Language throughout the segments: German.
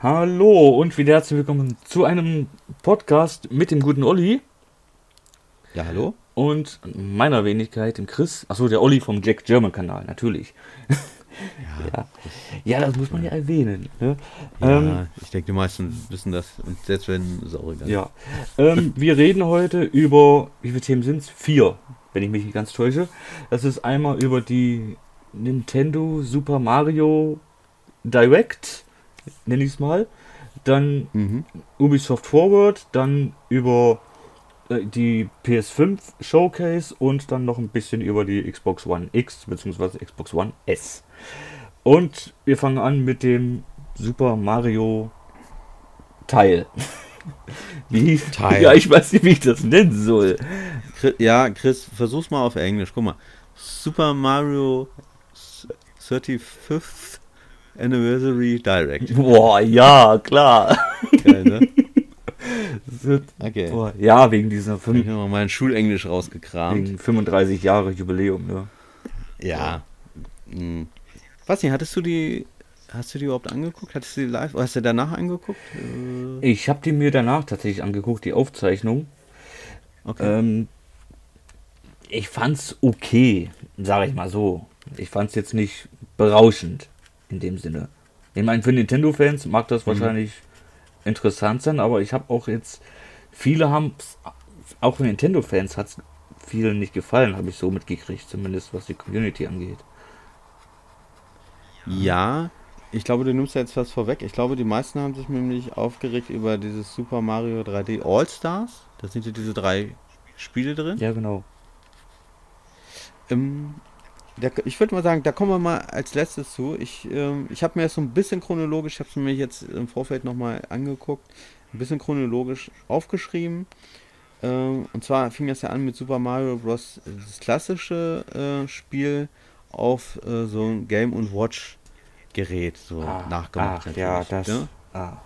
Hallo und wieder herzlich willkommen zu einem Podcast mit dem guten Olli Ja, hallo? und meiner Wenigkeit, dem Chris. Achso, der Olli vom Jack German Kanal, natürlich. Ja, ja das muss man ja erwähnen. Ne? Ja, Ähm, ich denke, die meisten wissen das und selbst wenn, ist auch egal. ja. Ähm, wir reden heute über, wie viele Themen sind es? Vier, wenn ich mich nicht ganz täusche. Das ist einmal über die Nintendo Super Mario Direct, nenne ich es mal. Dann Mhm. Ubisoft Forward, dann über äh, die PS5 Showcase und dann noch ein bisschen über die Xbox One X bzw. Xbox One S. Und wir fangen an mit dem Super Mario Teil. Wie? Teil. Ja, ich weiß nicht, wie ich das nennen soll. Ja, Chris, versuch's mal auf Englisch. Guck mal. Super Mario 35th Anniversary Direct. Boah, ja, klar. Geil, ne? Okay. Boah, ja, wegen dieser ich fünf, noch mal mein Schulenglisch rausgekramt. wegen 35 Jahre Jubiläum. Ne? Ja. Hm. Weiß nicht, hattest du die. Hast du die überhaupt angeguckt? Hattest du die live? Hast du danach angeguckt? Äh, Ich habe die mir danach tatsächlich angeguckt, die Aufzeichnung. Okay. Ähm, ich fand's okay, sage ich mal so. Ich fand's jetzt nicht berauschend in dem Sinne. Ich meine, für Nintendo-Fans mag das wahrscheinlich interessant sein, aber ich habe auch jetzt, viele haben, auch für Nintendo-Fans hat's vielen nicht gefallen, habe ich so mitgekriegt, zumindest was die Community angeht. Ja, ich glaube, du nimmst da jetzt was vorweg. Ich glaube, die meisten haben sich nämlich aufgeregt über dieses Super Mario 3D All-Stars. Da sind ja diese drei Spiele drin. Ja, genau. Ähm, da, ich würde mal sagen, da kommen wir mal als letztes zu. Ich, ähm, ich habe mir das so ein bisschen chronologisch, ich habe es mir jetzt im Vorfeld nochmal angeguckt, ein bisschen chronologisch aufgeschrieben. Ähm, und zwar fing das ja an mit Super Mario Bros. das klassische äh, Spiel auf äh, so ein Game und Watch Gerät so nachgemacht. ach, ja, das. ne? Ah.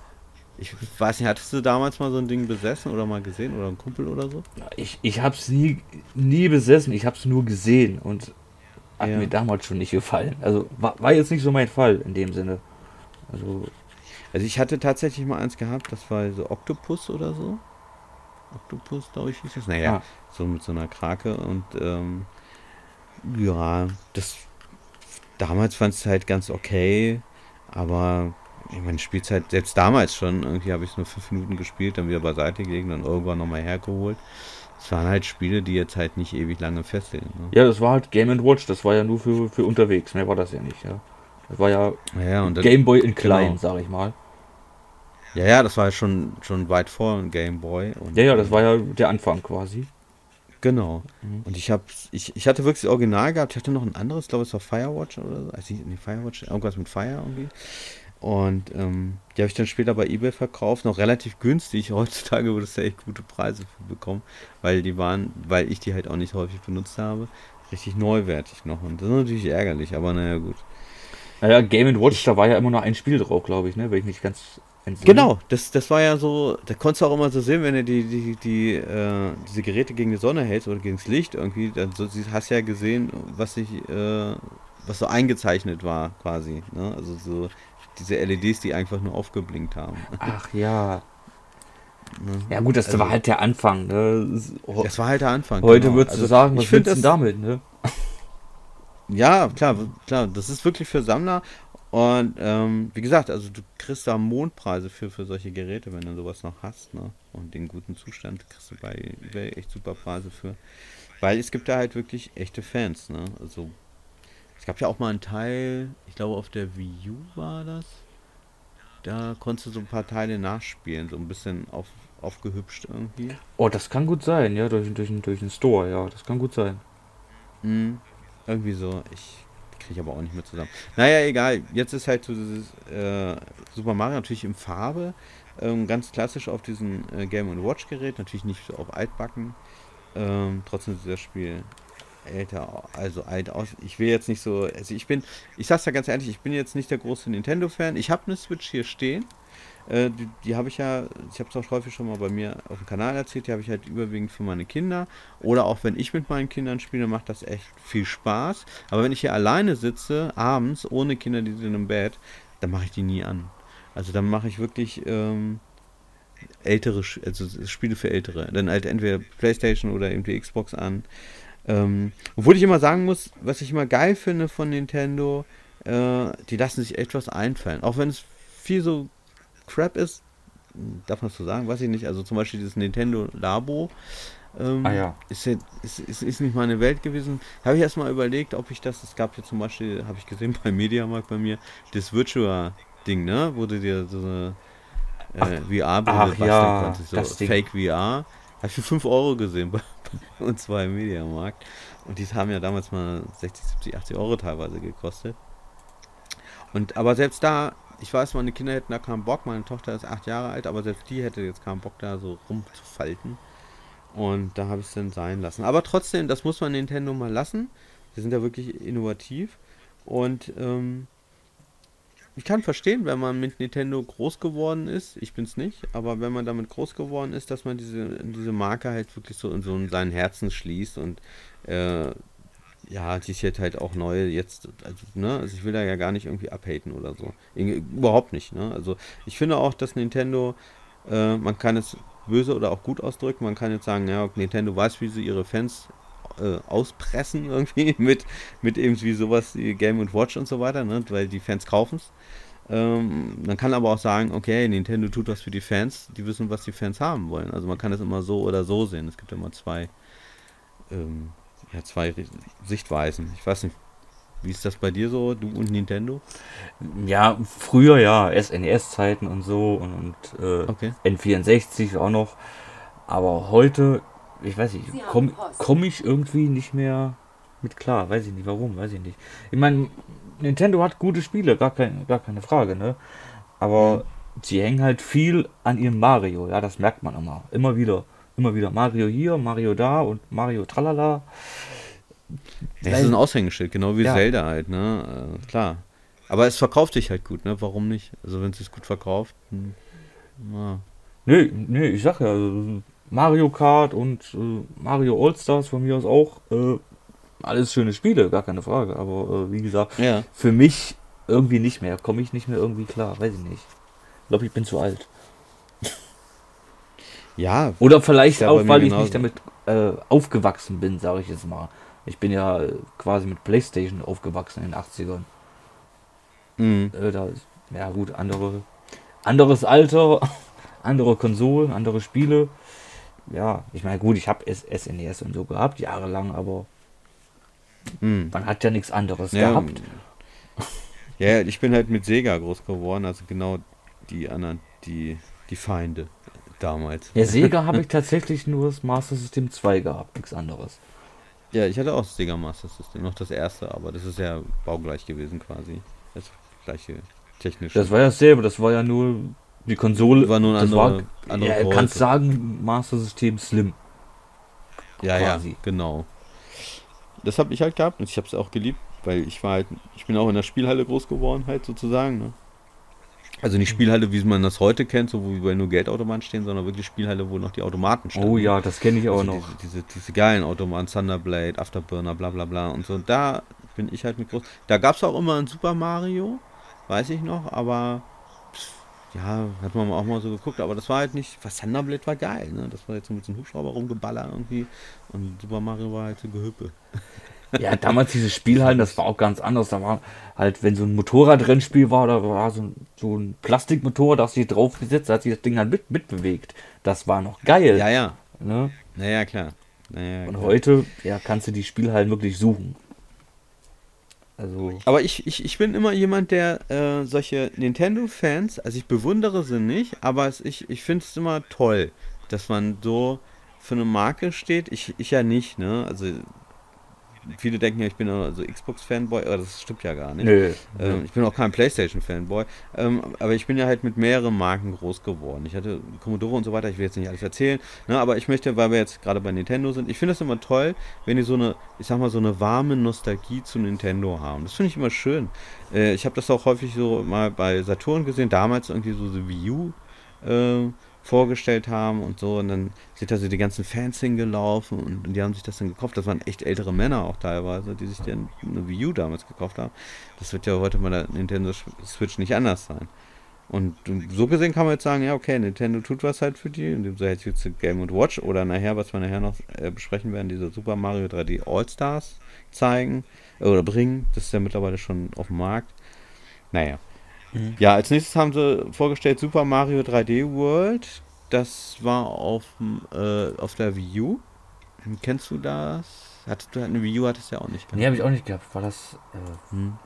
Ich weiß nicht, hattest du damals mal so ein Ding besessen oder mal gesehen oder ein Kumpel oder so? Ich, ich habe es nie, nie besessen, ich habe es nur gesehen und hat Ja. mir damals schon nicht gefallen. Also war, war jetzt nicht so mein Fall in dem Sinne. Also, Also ich hatte tatsächlich mal eins gehabt, das war so Octopus oder so. Octopus, glaube ich, hieß das. Naja, Ah. so mit so einer Krake und ähm, ja, das damals fand es halt ganz okay, aber ich meine, Spielzeit, selbst damals schon, irgendwie habe ich es nur fünf Minuten gespielt, dann wieder beiseite gelegt, dann irgendwann nochmal hergeholt. Es waren halt Spiele, die jetzt halt nicht ewig lange fesseln. Ne? ja, das war halt Game Watch, das war ja nur für, für unterwegs, mehr war das ja nicht, ja. Das war ja Ja, Game Boy in klein, genau. sag ich mal. ja, ja, das war ja schon, schon weit vor Game Boy. Und, Ja, ja, das war ja der Anfang quasi. Genau. Mhm. Und ich habe ich, ich hatte wirklich das Original gehabt. Ich hatte noch ein anderes, ich glaube, es war Firewatch oder so. Also, nee, Firewatch, irgendwas mit Fire irgendwie. Und ähm, die habe ich dann später bei eBay verkauft, noch relativ günstig. Heutzutage würdest du echt gute Preise für bekommen, weil die waren, weil ich die halt auch nicht häufig benutzt habe, richtig neuwertig noch. Und das ist natürlich ärgerlich, aber naja, gut. Naja, Game Watch, da war ja immer nur ein Spiel drauf, glaube ich, ne? Wenn ich mich ganz. Genau, das, das war ja so, da konntest du auch immer so sehen, wenn du die, die, die, äh, diese Geräte gegen die Sonne hältst oder gegen das Licht irgendwie, dann so, hast ja gesehen, was sich, äh, was so eingezeichnet war quasi. Ne? Also so diese LEDs, die einfach nur aufgeblinkt haben. Ach ja. Ne? Ja gut, das Also- war halt der Anfang, ne? Das- war halt der Anfang. Heute genau. würdest Also du sagen, ich was willst du damit, ne? Ja, klar, klar, das ist wirklich für Sammler. Und ähm, wie gesagt, also du kriegst da Mondpreise für, für solche Geräte, wenn du sowas noch hast, ne? Und den guten Zustand kriegst du bei eBay echt super Preise für. Weil es gibt da halt wirklich echte Fans, ne? Also es gab ja auch mal einen Teil, ich glaube auf der Wii U war das. Da konntest du so ein paar Teile nachspielen, so ein bisschen auf, aufgehübscht irgendwie. Oh, das kann gut sein, ja, durch, durch, durch den Store, ja, das kann gut sein. Mhm. Irgendwie so. Ich kriege aber auch nicht mehr zusammen. Naja, egal. Jetzt ist halt so dieses äh, Super Mario natürlich in Farbe. Ähm, ganz klassisch auf diesem äh, Game Watch Gerät. Natürlich nicht so auf altbacken. Ähm, trotzdem sieht das Spiel älter, also alt aus. Ich will jetzt nicht so. Also ich bin, ich sag's ja ganz ehrlich, ich bin jetzt nicht der große Nintendo-Fan. Ich habe eine Switch hier stehen. Äh, die die habe ich ja, ich habe es auch häufig schon mal bei mir auf dem Kanal erzählt, die habe ich halt überwiegend für meine Kinder. Oder auch wenn ich mit meinen Kindern spiele, macht das echt viel Spaß. Aber wenn ich hier alleine sitze, abends, ohne Kinder, die sind im Bett, dann mache ich die nie an. Also dann mache ich wirklich ähm, ältere, also Spiele für ältere. Dann halt entweder Playstation oder eben die Xbox an. Ähm, obwohl ich immer sagen muss, was ich immer geil finde von Nintendo, äh, die lassen sich etwas einfallen. Auch wenn es viel so Crap ist, darf man das so sagen, weiß ich nicht. Also zum Beispiel dieses Nintendo Labo. Ähm, ah, ja. ist, ist, ist, ist nicht meine Welt gewesen. Habe ich erstmal überlegt, ob ich das, es gab hier zum Beispiel, habe ich gesehen beim Mediamarkt bei mir, das Virtua-Ding, ne? Wo du dir so eine äh, VR-Brille basteln ja, konntest, so Fake VR. Habe ich für 5 Euro gesehen bei, bei uns war im Mediamarkt. Und die haben ja damals mal 60, 70, 80 Euro teilweise gekostet. Und aber selbst da, ich weiß, meine Kinder hätten da keinen Bock, meine Tochter ist 8 Jahre alt, aber selbst die hätte jetzt keinen Bock, da so rumzufalten. Und da habe ich es dann sein lassen. Aber trotzdem, das muss man Nintendo mal lassen. Die sind ja wirklich innovativ. Und ähm, ich kann verstehen, wenn man mit Nintendo groß geworden ist. Ich bin es nicht, aber wenn man damit groß geworden ist, dass man diese, diese Marke halt wirklich so in so in seinen Herzen schließt und äh, ja, die ist jetzt halt auch neu jetzt, also, ne, also ich will da ja gar nicht irgendwie abhaten oder so. Überhaupt nicht, ne? Also ich finde auch, dass Nintendo, äh, man kann es böse oder auch gut ausdrücken. Man kann jetzt sagen, ja, Nintendo weiß, wie sie ihre Fans äh, auspressen irgendwie mit, mit eben wie sowas wie Game Watch und so weiter, ne? weil die Fans kaufen es. Ähm, man kann aber auch sagen, okay, Nintendo tut was für die Fans, die wissen, was die Fans haben wollen. Also man kann es immer so oder so sehen. Es gibt immer zwei, ähm, ja, zwei Sichtweisen. Ich weiß nicht, wie ist das bei dir so, du und Nintendo? Ja, früher ja, SNES-Zeiten und so und, und äh, okay. N64 auch noch. Aber heute, ich weiß nicht, komme komm ich irgendwie nicht mehr mit klar. Weiß ich nicht warum, weiß ich nicht. Ich meine, Nintendo hat gute Spiele, gar, kein, gar keine Frage, ne? Aber mhm. sie hängen halt viel an ihrem Mario, ja, das merkt man immer. Immer wieder. Immer wieder Mario hier, Mario da und Mario tralala. Das ist ein Aushängeschild, genau wie ja. Zelda halt, ne? Äh, klar. Aber es verkauft sich halt gut, ne? Warum nicht? Also wenn es sich gut verkauft, hm, ja. Nee, nee, ich sag ja, also Mario Kart und äh, Mario All-Stars von mir aus auch, äh, alles schöne Spiele, gar keine Frage. Aber äh, wie gesagt, ja. für mich irgendwie nicht mehr. Komme ich nicht mehr irgendwie klar, weiß ich nicht. Ich glaube, ich bin zu alt. Ja. Oder vielleicht auch, weil ich nicht damit äh, aufgewachsen bin, sage ich jetzt mal. Ich bin ja quasi mit PlayStation aufgewachsen in den 80ern. Mhm. Äh, da ja gut, andere, anderes Alter, andere Konsolen, andere Spiele. Ja, ich meine, gut, ich habe SNES und so gehabt, jahrelang, aber mhm. man hat ja nichts anderes ja, gehabt. Ja, ich bin halt mit Sega groß geworden, also genau die anderen, die, die Feinde damals. Ja, Sega habe ich tatsächlich nur das Master System 2 gehabt, nichts anderes. Ja, ich hatte auch das Sega Master System, noch das erste, aber das ist ja baugleich gewesen quasi. Das gleiche technische. Das war ja dasselbe, das war ja nur die Konsole. War nur ein andere, war, andere ja, kannst sagen, Master System Slim. Ja, quasi. ja, genau. Das habe ich halt gehabt und ich habe es auch geliebt, weil ich war halt, ich bin auch in der Spielhalle groß geworden halt sozusagen. Ne? Also nicht Spielhalle, wie man das heute kennt, so wo überall nur Geldautomaten stehen, sondern wirklich Spielhalle, wo noch die Automaten stehen. Oh ja, das kenne ich auch also noch. Diese, diese, diese, geilen Automaten, Thunderblade, Afterburner, bla bla bla und so. Da bin ich halt mit groß. Da gab es auch immer ein Super Mario, weiß ich noch, aber ja, hat man auch mal so geguckt, aber das war halt nicht, was Thunderblade war geil, ne? Das war jetzt so mit so einem Hubschrauber rumgeballert irgendwie und Super Mario war halt so Gehüppe. Ja, damals diese Spielhallen, das war auch ganz anders. Da war halt, wenn so ein Motorradrennspiel war, da war so ein, so ein Plastikmotor, da hast du dich draufgesetzt, da hat sich das Ding halt mit, mitbewegt. Das war noch geil. Ja, ja. Ne? Naja, klar. Naja, Und klar. heute, ja, kannst du die Spielhallen wirklich suchen. Also. Aber ich, ich, ich bin immer jemand, der äh, solche Nintendo-Fans, also ich bewundere sie nicht, aber es, ich, ich finde es immer toll, dass man so für eine Marke steht. Ich, ich ja nicht, ne? Also viele denken ja, ich bin also Xbox-Fanboy, aber das stimmt ja gar nicht. Nö, ähm, ich bin auch kein PlayStation-Fanboy, ähm, aber ich bin ja halt mit mehreren Marken groß geworden. Ich hatte Commodore und so weiter, ich will jetzt nicht alles erzählen, ne, aber ich möchte, weil wir jetzt gerade bei Nintendo sind, ich finde es immer toll, wenn die so eine, ich sag mal, so eine warme Nostalgie zu Nintendo haben. Das finde ich immer schön. Äh, ich habe das auch häufig so mal bei Saturn gesehen, damals irgendwie so die Wii U. Äh, vorgestellt haben und so. Und dann sind da so die ganzen Fans hingelaufen und, und, die haben sich das dann gekauft. Das waren echt ältere Männer auch teilweise, die sich dann eine Wii U damals gekauft haben. Das wird ja heute bei der Nintendo Switch nicht anders sein. Und so gesehen kann man jetzt sagen, ja, okay, Nintendo tut was halt für die, indem sie jetzt Game Watch oder nachher, was wir nachher noch äh, besprechen werden, diese Super Mario 3D All-Stars zeigen äh, oder bringen. Das ist ja mittlerweile schon auf dem Markt. Naja. Mhm. Ja, als nächstes haben sie vorgestellt Super Mario 3D World. Das war auf, äh, auf der Wii U. Kennst du das? Hattest du eine Wii U hattest du ja auch nicht gehabt. Nee, habe ich auch nicht gehabt. War das, äh, hm.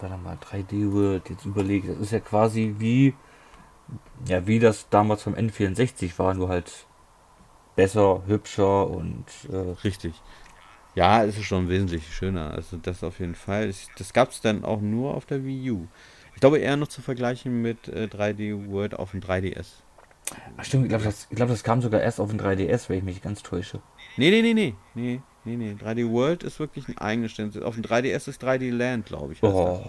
warte mal, 3D World, jetzt überlegt. Das ist ja quasi wie, ja, wie das damals vom N64 war, nur halt besser, hübscher und. Äh, Richtig. Ja, es ist schon wesentlich schöner. Also das auf jeden Fall. Das gab es dann auch nur auf der Wii U. Ich glaube eher noch zu vergleichen mit äh, 3D World auf dem 3DS. Ach stimmt, ich glaube, das, glaub, das kam sogar erst auf dem 3DS, wenn ich mich ganz täusche. Nee, nee, nee, nee. Nee, nee, nee. 3D World ist wirklich ein eigenständiges. Auf dem 3DS ist 3D Land, glaube ich. Oh,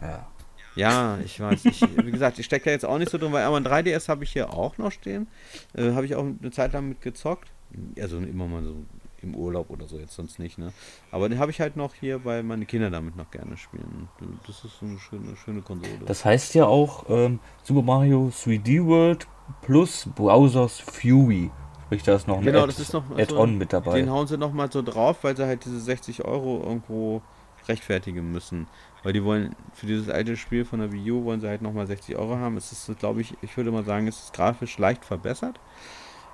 ja. Ja, ich weiß. Ich, wie gesagt, ich stecke da jetzt auch nicht so drin, weil aber ein 3DS habe ich hier auch noch stehen. Äh, habe ich auch eine Zeit lang mit gezockt. Also immer mal so im Urlaub oder so, jetzt sonst nicht, ne? Aber den habe ich halt noch hier, weil meine Kinder damit noch gerne spielen. Das ist eine schöne, schöne Konsole. Das heißt ja auch ähm, Super Mario 3D World plus Browsers Fury. Sprich, da ist noch ein genau, Add, noch Add-on so, mit dabei. Den hauen sie nochmal so drauf, weil sie halt diese 60 Euro irgendwo rechtfertigen müssen. Weil die wollen, für dieses alte Spiel von der Wii U wollen sie halt nochmal 60 Euro haben. Es ist, glaube ich, ich würde mal sagen, es ist grafisch leicht verbessert.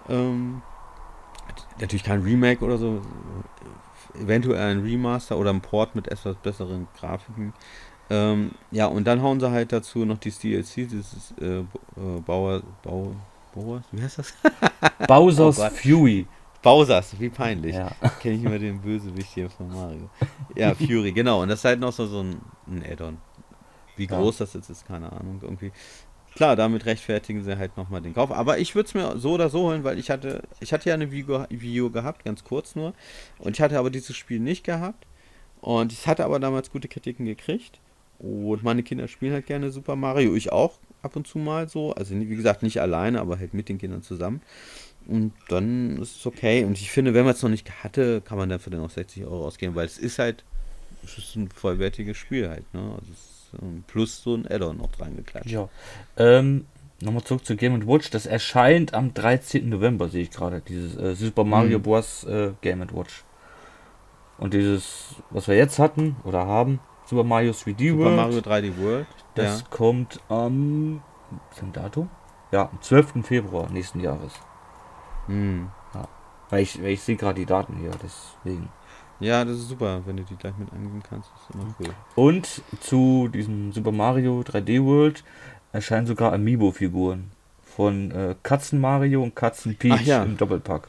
Ähm, natürlich kein Remake oder so. Eventuell ein Remaster oder ein Port mit etwas besseren Grafiken. Ähm, ja, und dann hauen sie halt dazu noch die DLC, dieses äh, äh, Bauer, Bau, Bauer, wie heißt das? Bowser's oh Fury. Bowser's, wie peinlich. Ja. Kenne ich immer den Bösewicht hier von Mario. Ja, Fury, genau. Und das ist halt noch so, so ein, ein Add-on. Wie groß ja. das jetzt ist, keine Ahnung. Irgendwie. Klar, damit rechtfertigen sie halt nochmal den Kauf. Aber ich würde es mir so oder so holen, weil ich hatte, ich hatte ja eine Video gehabt, ganz kurz nur. Und ich hatte aber dieses Spiel nicht gehabt. Und ich hatte aber damals gute Kritiken gekriegt. Und meine Kinder spielen halt gerne Super Mario. Ich auch ab und zu mal so. Also wie gesagt, nicht alleine, aber halt mit den Kindern zusammen. Und dann ist es okay. Und ich finde, wenn man es noch nicht hatte, kann man dafür dann auch 60 Euro ausgeben, weil es ist halt es ist ein vollwertiges Spiel halt. Ne? Also plus so ein Addon noch dran geklatscht. Ja. Ähm, Nochmal zurück zu Game Watch. Das erscheint am 13. November, sehe ich gerade. Dieses äh, Super Mario mhm. Bros. Äh, Game Watch. Und dieses, was wir jetzt hatten oder haben, Super Mario 3D Super World. Mario 3D World. Das ja. kommt am. Ist ein Datum? Ja, am 12. Februar nächsten Jahres. Mhm. Ja. Weil ich, weil ich sehe gerade die Daten hier, deswegen. Ja, das ist super, wenn du die gleich mit angeben kannst. Das ist immer cool. Und zu diesem Super Mario 3D World erscheinen sogar Amiibo-Figuren von äh, Katzen Mario und Katzen Peach ja. im Doppelpack.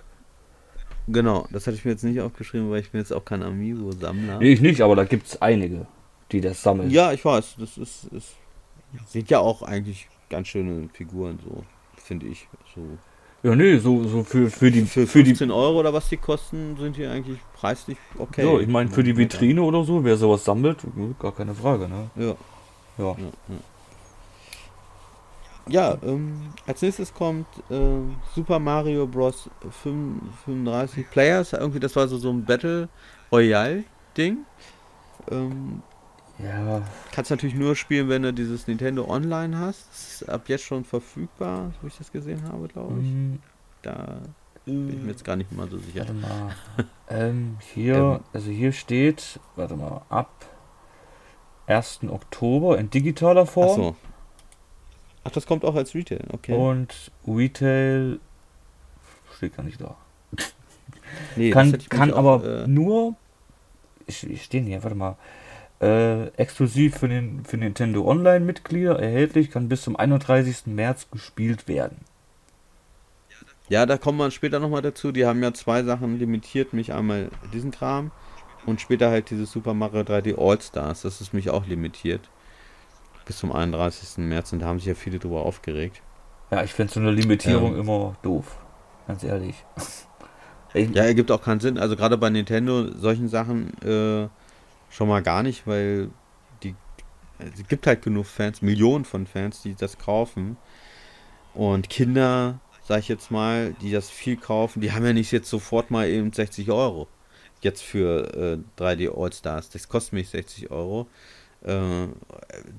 Genau, das hatte ich mir jetzt nicht aufgeschrieben, weil ich bin jetzt auch kein Amiibo-Sammler. Nee, ich nicht, aber da gibt es einige, die das sammeln. Ja, ich weiß. Das ist, ist sind ja auch eigentlich ganz schöne Figuren, so finde ich. So ja, nee, so, so für, für die. Für, für 15 die, Euro oder was die kosten, sind die eigentlich preislich okay. Ja, ich meine, für die Vitrine oder so, wer sowas sammelt, gar keine Frage, ne? Ja. Ja. ja, ja. ähm, als nächstes kommt äh, Super Mario Bros. 35 Players. Irgendwie, das war so, so ein Battle Royale-Ding. Ähm, ja. Kannst natürlich nur spielen, wenn du dieses Nintendo Online hast. Das ist ab jetzt schon verfügbar, so wie ich das gesehen habe, glaube ich. Mm. Da bin ich mir jetzt gar nicht mal so sicher. Warte mal. ähm, hier, ähm. also hier steht, warte mal, ab 1. Oktober in digitaler Form. Ach so. Ach, das kommt auch als Retail, okay. Und Retail steht gar nicht da. Nee, kann kann auch, aber äh, nur. Ich, ich stehe hier, warte mal. Äh, exklusiv für, den, für Nintendo Online-Mitglieder erhältlich, kann bis zum 31. März gespielt werden. Ja, da kommen wir später nochmal dazu. Die haben ja zwei Sachen limitiert, mich einmal diesen Kram und später halt dieses Super Mario 3D All-Stars. Das ist mich auch limitiert. Bis zum 31. März und da haben sich ja viele drüber aufgeregt. Ja, ich finde so eine Limitierung ähm, immer doof. Ganz ehrlich. ja, ergibt auch keinen Sinn. Also gerade bei Nintendo, solchen Sachen, äh, schon mal gar nicht, weil die es gibt halt genug Fans, Millionen von Fans, die das kaufen. Und Kinder, sag ich jetzt mal, die das viel kaufen, die haben ja nicht jetzt sofort mal eben 60 Euro. Jetzt für äh, 3D All-Stars. Das kostet mich 60 Euro. äh,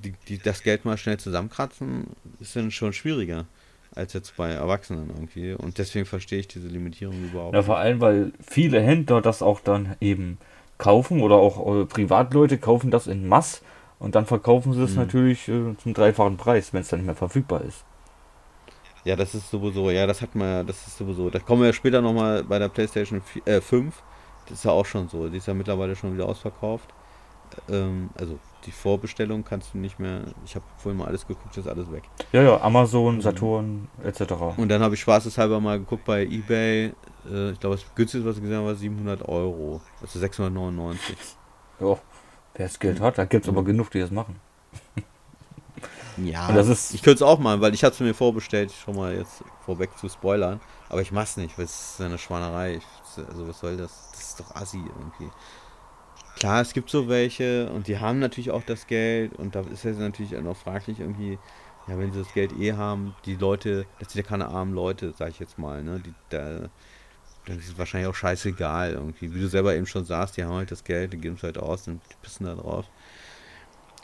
die, die, das Geld mal schnell zusammenkratzen, ist dann schon schwieriger als jetzt bei Erwachsenen irgendwie. Und deswegen verstehe ich diese Limitierung überhaupt. Ja, vor allem, weil viele Händler das auch dann eben kaufen oder auch äh, Privatleute kaufen das in Mass und dann verkaufen sie es Mhm. natürlich äh, zum dreifachen Preis, wenn es dann nicht mehr verfügbar ist. Ja, das ist sowieso, ja, das hat man ja, das ist sowieso. Da kommen wir ja später nochmal bei der PlayStation 4, äh, 5. Das ist ja auch schon so. Die ist ja mittlerweile schon wieder ausverkauft. Ähm, also die Vorbestellung kannst du nicht mehr. Ich habe vorhin mal alles geguckt, ist alles weg. Ja, ja, Amazon, Saturn, etc. Und dann habe ich spaßeshalber mal geguckt bei eBay. Äh, ich glaube, das günstigste, was ich gesehen habe, war 700 Euro. Also 699. Ja, wer das Geld hat, da gibt es aber genug, die das machen. Ja, Und das ist- ich könnte es auch machen, weil ich hatte es mir vorbestellt, schon mal jetzt vorweg zu spoilern. Aber ich mach's nicht, weil es ist eine Schwanerei. Ich, also was soll das? Das ist doch assi irgendwie. Klar, es gibt so welche und die haben natürlich auch das Geld und da ist es natürlich auch noch fraglich irgendwie, ja, wenn sie das Geld eh haben, die Leute, das sind ja keine armen Leute, sag ich jetzt mal, ne? Die, da, dann ist es wahrscheinlich auch scheißegal irgendwie. Wie du selber eben schon sagst, die haben halt das Geld, die geben es halt aus und die pissen da drauf.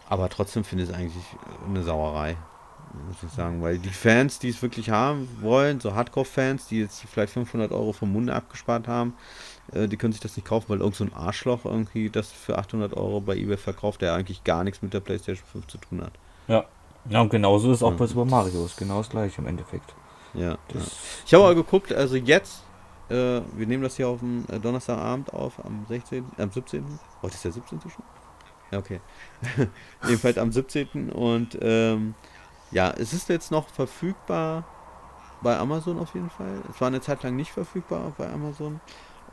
Aber trotzdem finde ich es eigentlich eine Sauerei, muss ich sagen. Weil die Fans, die es wirklich haben wollen, so Hardcore-Fans, die jetzt vielleicht 500 Euro vom Munde abgespart haben, äh, die können sich das nicht kaufen, weil irgend so ein Arschloch irgendwie das für 800 Euro bei eBay verkauft, der eigentlich gar nichts mit der PlayStation 5 zu tun hat. Ja. Ja, und genauso ist auch Ja. bei Super Mario, ist genau das gleiche im Endeffekt. Ja. ja. Ich habe aber geguckt, also jetzt, äh, wir nehmen das hier auf dem äh, Donnerstagabend auf, am 16., äh, am 17. Heute ist der 17. schon? Ja, okay. Jedenfalls am 17. Und ähm, ja, es ist jetzt noch verfügbar bei Amazon auf jeden Fall. Es war eine Zeit lang nicht verfügbar bei Amazon.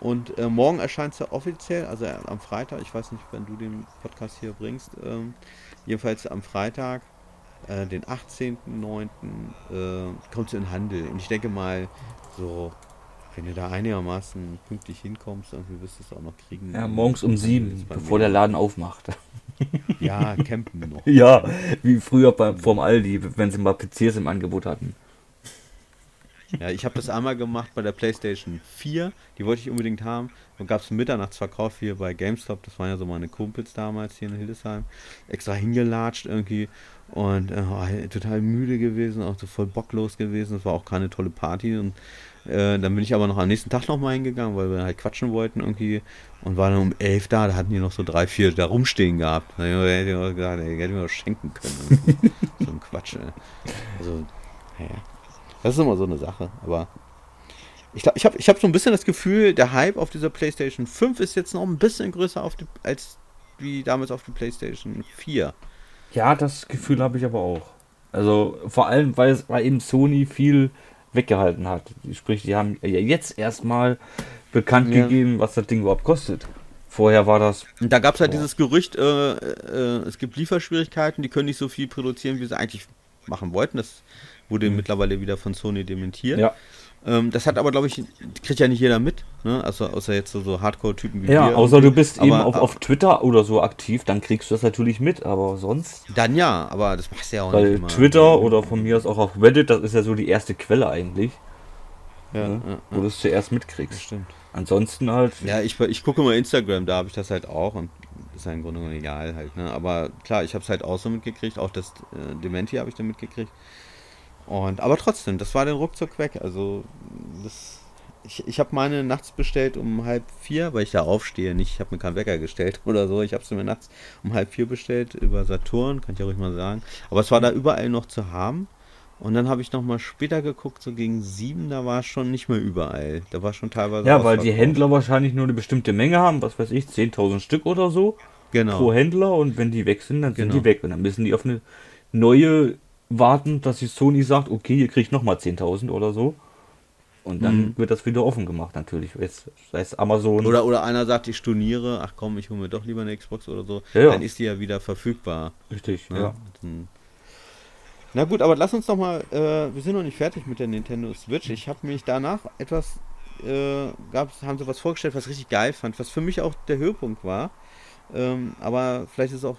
Und äh, morgen erscheint es ja offiziell, also äh, am Freitag, ich weiß nicht, wenn du den Podcast hier bringst, ähm, jedenfalls am Freitag, äh, den 18.09. Äh, kommt es in Handel. Und ich denke mal, so, wenn du da einigermaßen pünktlich hinkommst, irgendwie wirst du es auch noch kriegen. ja, morgens um sieben, bevor der Laden aufmacht. Ja, campen noch. ja, wie früher beim, vorm Aldi, wenn sie mal PCs im Angebot hatten. Ja, ich habe das einmal gemacht bei der PlayStation 4. Die wollte ich unbedingt haben. Und gab es einen Mitternachtsverkauf hier bei GameStop. Das waren ja so meine Kumpels damals hier in Hildesheim. Extra hingelatscht irgendwie. Und äh, total müde gewesen, auch so voll bocklos gewesen. Es war auch keine tolle Party. Und äh, dann bin ich aber noch am nächsten Tag nochmal hingegangen, weil wir halt quatschen wollten irgendwie. Und war dann um 11 da. Da hatten die noch so drei, vier da rumstehen gehabt. Da hätte ich mir gesagt, ey, hätte mir was schenken können. so ein Quatsch, ey. Also, naja. Das ist immer so eine Sache, aber ich, glaub, ich habe ich hab so ein bisschen das Gefühl, der Hype auf dieser PlayStation 5 ist jetzt noch ein bisschen größer auf die, als wie damals auf die PlayStation 4. Ja, das Gefühl habe ich aber auch. Also vor allem, weil, es, weil eben Sony viel weggehalten hat. Sprich, die haben ja jetzt erstmal bekannt Ja. gegeben, was das Ding überhaupt kostet. Vorher war das, Und da gab es halt Boah. dieses Gerücht, äh, äh, es gibt Lieferschwierigkeiten, die können nicht so viel produzieren, wie sie eigentlich machen wollten. Das wurde mittlerweile wieder von Sony dementiert. Mhm. ja, Ähm, das hat aber, glaube ich, kriegt ja nicht jeder mit, ne? Also außer jetzt so, so Hardcore-Typen wie ja wir. außer du bist eben Aber- auf, auf Twitter oder so aktiv, dann kriegst du das natürlich mit, aber sonst, Dann ja, aber das machst du ja auch weil nicht immer. Twitter oder von mir aus auch auf Reddit, das ist ja so die erste Quelle eigentlich, ja, ne, ja, wo du es zuerst mitkriegst. stimmt. Ansonsten halt, Ja, ich, ich gucke mal Instagram, da habe ich das halt auch und ist ja im Grunde genommen egal halt, ne? Aber klar, ich habe es halt auch so mitgekriegt, auch das äh, Dementi habe ich dann mitgekriegt. Und aber trotzdem, das war dann ruckzuck weg. Also das, ich, ich habe meine nachts bestellt um halb vier, weil ich da aufstehe, nicht, ich habe mir keinen Wecker gestellt oder so. Ich habe sie mir nachts um halb vier bestellt über Saturn, kann ich ja ruhig mal sagen. Aber es war da überall noch zu haben. Und dann habe ich noch mal später geguckt, so gegen sieben, da war es schon nicht mehr überall. Da war schon teilweise ja, weil die. Händler wahrscheinlich nur eine bestimmte Menge haben, was weiß ich, 10.000 Stück oder so. genau. pro Händler und wenn die weg sind, dann sind Genau. die weg. Und dann müssen die auf eine neue warten, dass die Sony sagt, okay, ihr kriegt nochmal 10.000 oder so. Und dann Mhm. wird das wieder offen gemacht natürlich. Jetzt sei es Amazon. Oder, oder einer sagt, ich storniere, ach komm, ich hole mir doch lieber eine Xbox oder so. Ja, ja. Dann ist die ja wieder verfügbar. Richtig, ja. Dann- Na gut, aber lass uns noch mal, äh, wir sind noch nicht fertig mit der Nintendo Switch. Ich habe mich danach etwas, äh, gab's, haben sie was vorgestellt, was richtig geil fand, was für mich auch der Höhepunkt war. Ähm, aber vielleicht ist es auch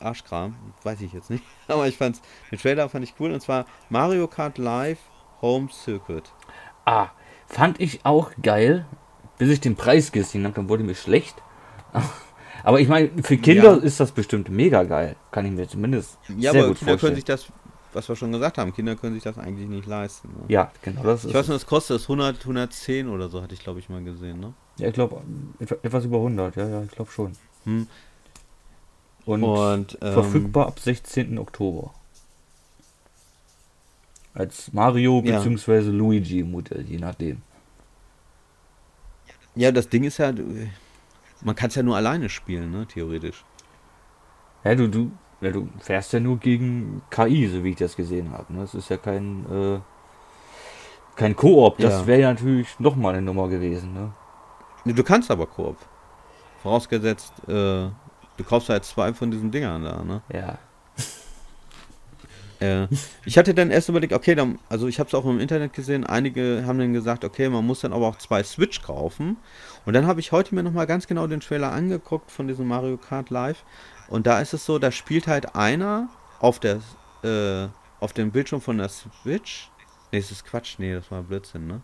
Arschkram, weiß ich jetzt nicht. Aber ich fand's, den Trailer fand ich cool und zwar Mario Kart Live Home Circuit. Ah, fand ich auch geil, bis ich den Preis gesehen habe, dann wurde mir schlecht. Aber ich meine, für Kinder Ja. ist das bestimmt mega geil. Kann ich mir zumindest Ja, sehr aber gut Kinder können vorstellen. sich das, was wir schon gesagt haben, Kinder können sich das eigentlich nicht leisten. Ne? ja, genau, das Ich weiß nicht, was kostet das? 100, 110 oder so hatte ich, glaube ich, mal gesehen, ne? ja, ich glaube, etwas über 100, ja, ja, ich glaube schon. Hm. Und, Und, ähm, verfügbar ab 16. Oktober. Als Mario Ja. bzw. Luigi-Modell, je nachdem. Ja, das Ding ist ja, man kann es ja nur alleine spielen, ne, theoretisch. Ja, du, du, ja, du fährst ja nur gegen KI, so wie ich das gesehen habe. Ne? Das ist ja kein, äh, kein Koop. Das Ja. wäre ja natürlich nochmal eine Nummer gewesen. Ne? Ne, Du kannst aber Koop. Vorausgesetzt, äh, du kaufst halt zwei von diesen Dingern da, ne? Ja. Äh, ich hatte dann erst überlegt, okay, dann, also ich habe es auch im Internet gesehen, einige haben dann gesagt, okay, man muss dann aber auch zwei Switch kaufen. Und dann habe ich heute mir nochmal ganz genau den Trailer angeguckt von diesem Mario Kart Live. Und da ist es so, da spielt halt einer auf der, äh, auf dem Bildschirm von der Switch. Nee, das ist Quatsch, nee, das war Blödsinn, ne?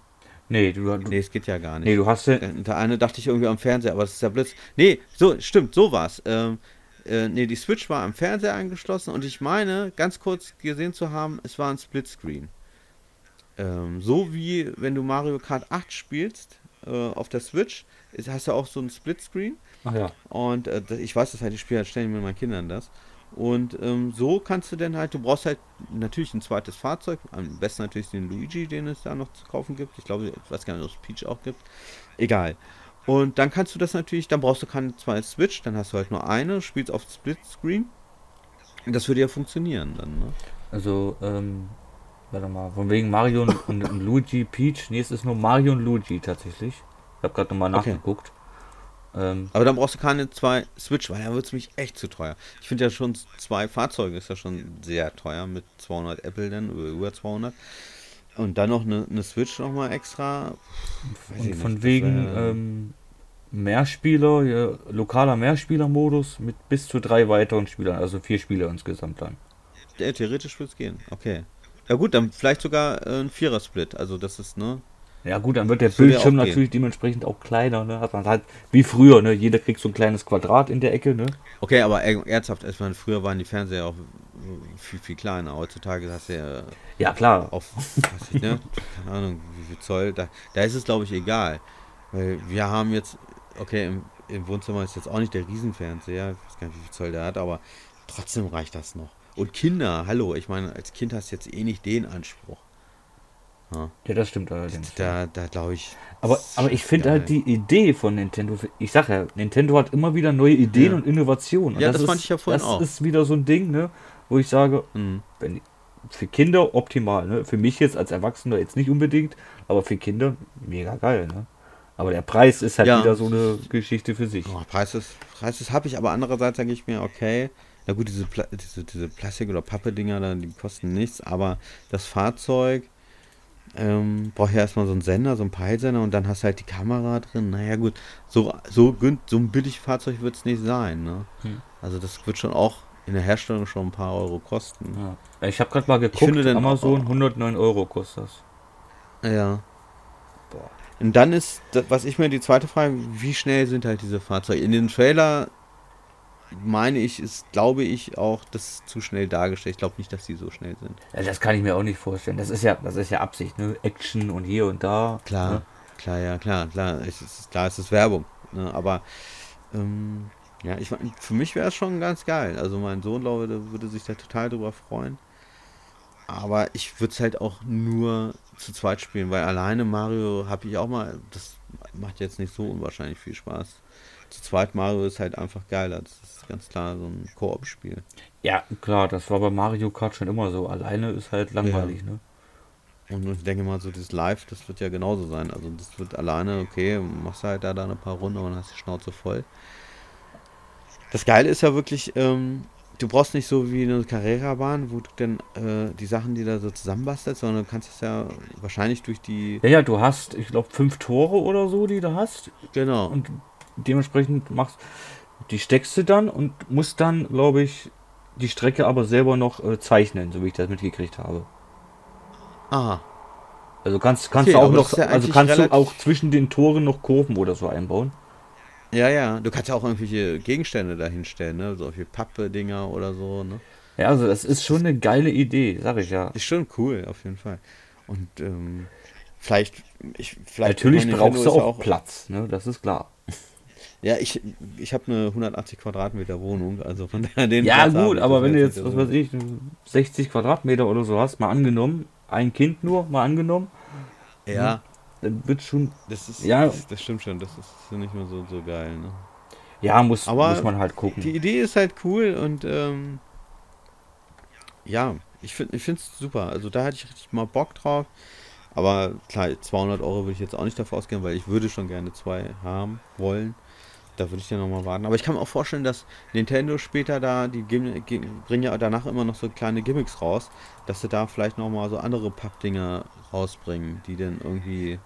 Nee, du, du, Nee, es geht ja gar nicht. nee, du hast ja. Äh, Der eine dachte ich irgendwie am Fernseher, aber es ist ja Blitz. Nee, so, stimmt, so war's. Ähm, äh, nee, die Switch war am Fernseher angeschlossen und ich meine, ganz kurz gesehen zu haben, es war ein Splitscreen. Ähm, so wie wenn du Mario Kart 8 spielst äh, auf der Switch, hast du auch so ein Splitscreen. Ach ja. Und äh, ich weiß das halt, ich spiele halt ständig mit meinen Kindern das. Und ähm, so kannst du dann halt, du brauchst halt natürlich ein zweites Fahrzeug, am besten natürlich den Luigi, den es da noch zu kaufen gibt. Ich glaube, ich weiß gar nicht, ob es Peach auch gibt. Egal. Und dann kannst du das natürlich, dann brauchst du keine zwei Switch, dann hast du halt nur eine, spielst auf Split Screen. Das würde ja funktionieren dann, ne? Also, ähm, warte mal, von wegen Mario und, und, und Luigi Peach. Nee, es ist nur Mario und Luigi tatsächlich. Ich habe gerade nochmal Okay. nachgeguckt. Ähm, Aber dann brauchst du keine zwei Switch, weil dann wird es mich echt zu teuer. Ich finde ja schon zwei Fahrzeuge ist ja schon sehr teuer mit 200 Apple dann, über, über 200. Und dann noch eine, eine Switch nochmal extra. Weiß und nicht, von das wegen wär- ähm, Mehrspieler, ja, lokaler Mehrspielermodus mit bis zu drei weiteren Spielern, also vier Spieler insgesamt dann. Ja, theoretisch würde es gehen. Okay. Ja gut, dann vielleicht sogar äh, ein Vierer-Split. Also das ist, ne? Ja gut, dann wird der Bildschirm gehen. natürlich dementsprechend auch kleiner, ne? Hat man halt wie früher, ne? Jeder kriegt so ein kleines Quadrat in der Ecke, ne? Okay, aber er- ernsthaft, meine, früher waren die Fernseher auch viel, viel kleiner. Heutzutage hast du ja Ja klar. auf, weiß ich, ne? Keine Ahnung, wie viel Zoll. Da, da ist es, glaube ich, egal. Weil wir haben jetzt, okay, im, im Wohnzimmer ist jetzt auch nicht der Riesenfernseher. Ich weiß gar nicht, wie viel Zoll der hat, aber trotzdem reicht das noch. Und Kinder, hallo, ich meine, als Kind hast du jetzt eh nicht den Anspruch. Ja, Ja, das stimmt allerdings. da, da glaube ich. Aber, das ist aber ich finde halt die Idee von Nintendo, ich sag ja, Nintendo hat immer wieder neue Ideen Ja. und Innovationen. Und Ja, das ist, fand ich ja vorhin das auch. ist wieder so ein Ding, ne? Wo ich sage, Mhm. wenn, für Kinder optimal, ne? Für mich jetzt als Erwachsener jetzt nicht unbedingt, aber für Kinder mega geil, ne? Aber der Preis ist halt Ja. wieder so eine Geschichte für sich. Oh, Preis ist, Preis ist habe ich, aber andererseits sage ich mir, okay, na gut, diese, Pla diese, diese Plastik- oder Pappe-Dinger, die kosten nichts, aber das Fahrzeug ähm, braucht ja erstmal so einen Sender, so einen Peilsender und dann hast du halt die Kamera drin. Naja gut, so, so, so ein billig Fahrzeug wird es nicht sein. Ne? Hm. Also das wird schon auch in der Herstellung schon ein paar Euro kosten. Ja. Ich habe gerade mal geguckt, finde dann Amazon auch- 109 Euro kostet das. Ja. Boah. Und dann ist, das, was ich mir die zweite Frage, wie schnell sind halt diese Fahrzeuge? In den Trailer meine ich, ist, glaube ich, auch das zu schnell dargestellt. Ich glaube nicht, dass die so schnell sind. Ja, das kann ich mir auch nicht vorstellen. Das ist ja, das ist ja Absicht, ne? Action und hier und da. Klar, Ne? klar, ja, klar, klar. Es ist, klar, es ist Werbung. Ne? Aber ähm, ja, ich für mich wäre es schon ganz geil. Also mein Sohn, glaube ich, würde sich da total drüber freuen. Aber ich würde es halt auch nur zu zweit spielen, weil alleine Mario habe ich auch mal, das macht jetzt nicht so unwahrscheinlich viel Spaß. Zu zweit Mario ist halt einfach geiler. Das ist ganz klar so ein Koop-Spiel. Ja, klar, das war bei Mario Kart schon immer so. Alleine ist halt langweilig, ne? Und ich denke mal, so das Live, das wird ja genauso sein. Also das wird alleine, okay, machst halt da, da ein paar Runden und hast die Schnauze voll. Das Geile ist ja wirklich, ähm, du brauchst nicht so wie eine Carrera-Bahn, wo du dann äh, die Sachen, die da so zusammenbastelst, sondern du kannst es ja wahrscheinlich durch die. Ja, ja, du hast, ich glaube, fünf Tore oder so, die du hast. Genau. Und dementsprechend machst die steckst du dann und musst dann, glaube ich, die Strecke aber selber noch äh, zeichnen, so wie ich das mitgekriegt habe. Aha. Also kannst, kannst Okay, du auch noch, ja also kannst du auch zwischen den Toren noch Kurven oder so einbauen. Ja, ja. Du kannst ja auch irgendwelche Gegenstände dahinstellen, ne? Solche Pappe-Dinger oder so, ne? Ja, also das ist schon eine geile Idee, sag ich ja. Ist schon cool, auf jeden Fall. Und ähm, vielleicht, ich, vielleicht Natürlich brauchst du auch, ist Platz, ne? Das ist klar. Ja, ich, ich habe eine 180 Quadratmeter Wohnung, also von daher den Ja, Platz gut, aber wenn du jetzt, was weiß ich, 60 Quadratmeter oder so hast, mal angenommen, ein Kind nur, mal angenommen, Ja, dann wird schon, das ist, Ja. das, das stimmt schon, das ist nicht mehr so, so geil, ne? ja, muss, Aber muss man halt gucken. Die Idee ist halt cool und ähm, ja, ich finde ich es super. Also da hatte ich richtig mal Bock drauf. Aber klar, 200 Euro würde ich jetzt auch nicht davor ausgehen, weil ich würde schon gerne zwei haben wollen. Da würde ich ja nochmal warten. Aber ich kann mir auch vorstellen, dass Nintendo später da, die bringen ja danach immer noch so kleine Gimmicks raus, dass sie da vielleicht nochmal so andere Pappdinger rausbringen, die dann irgendwie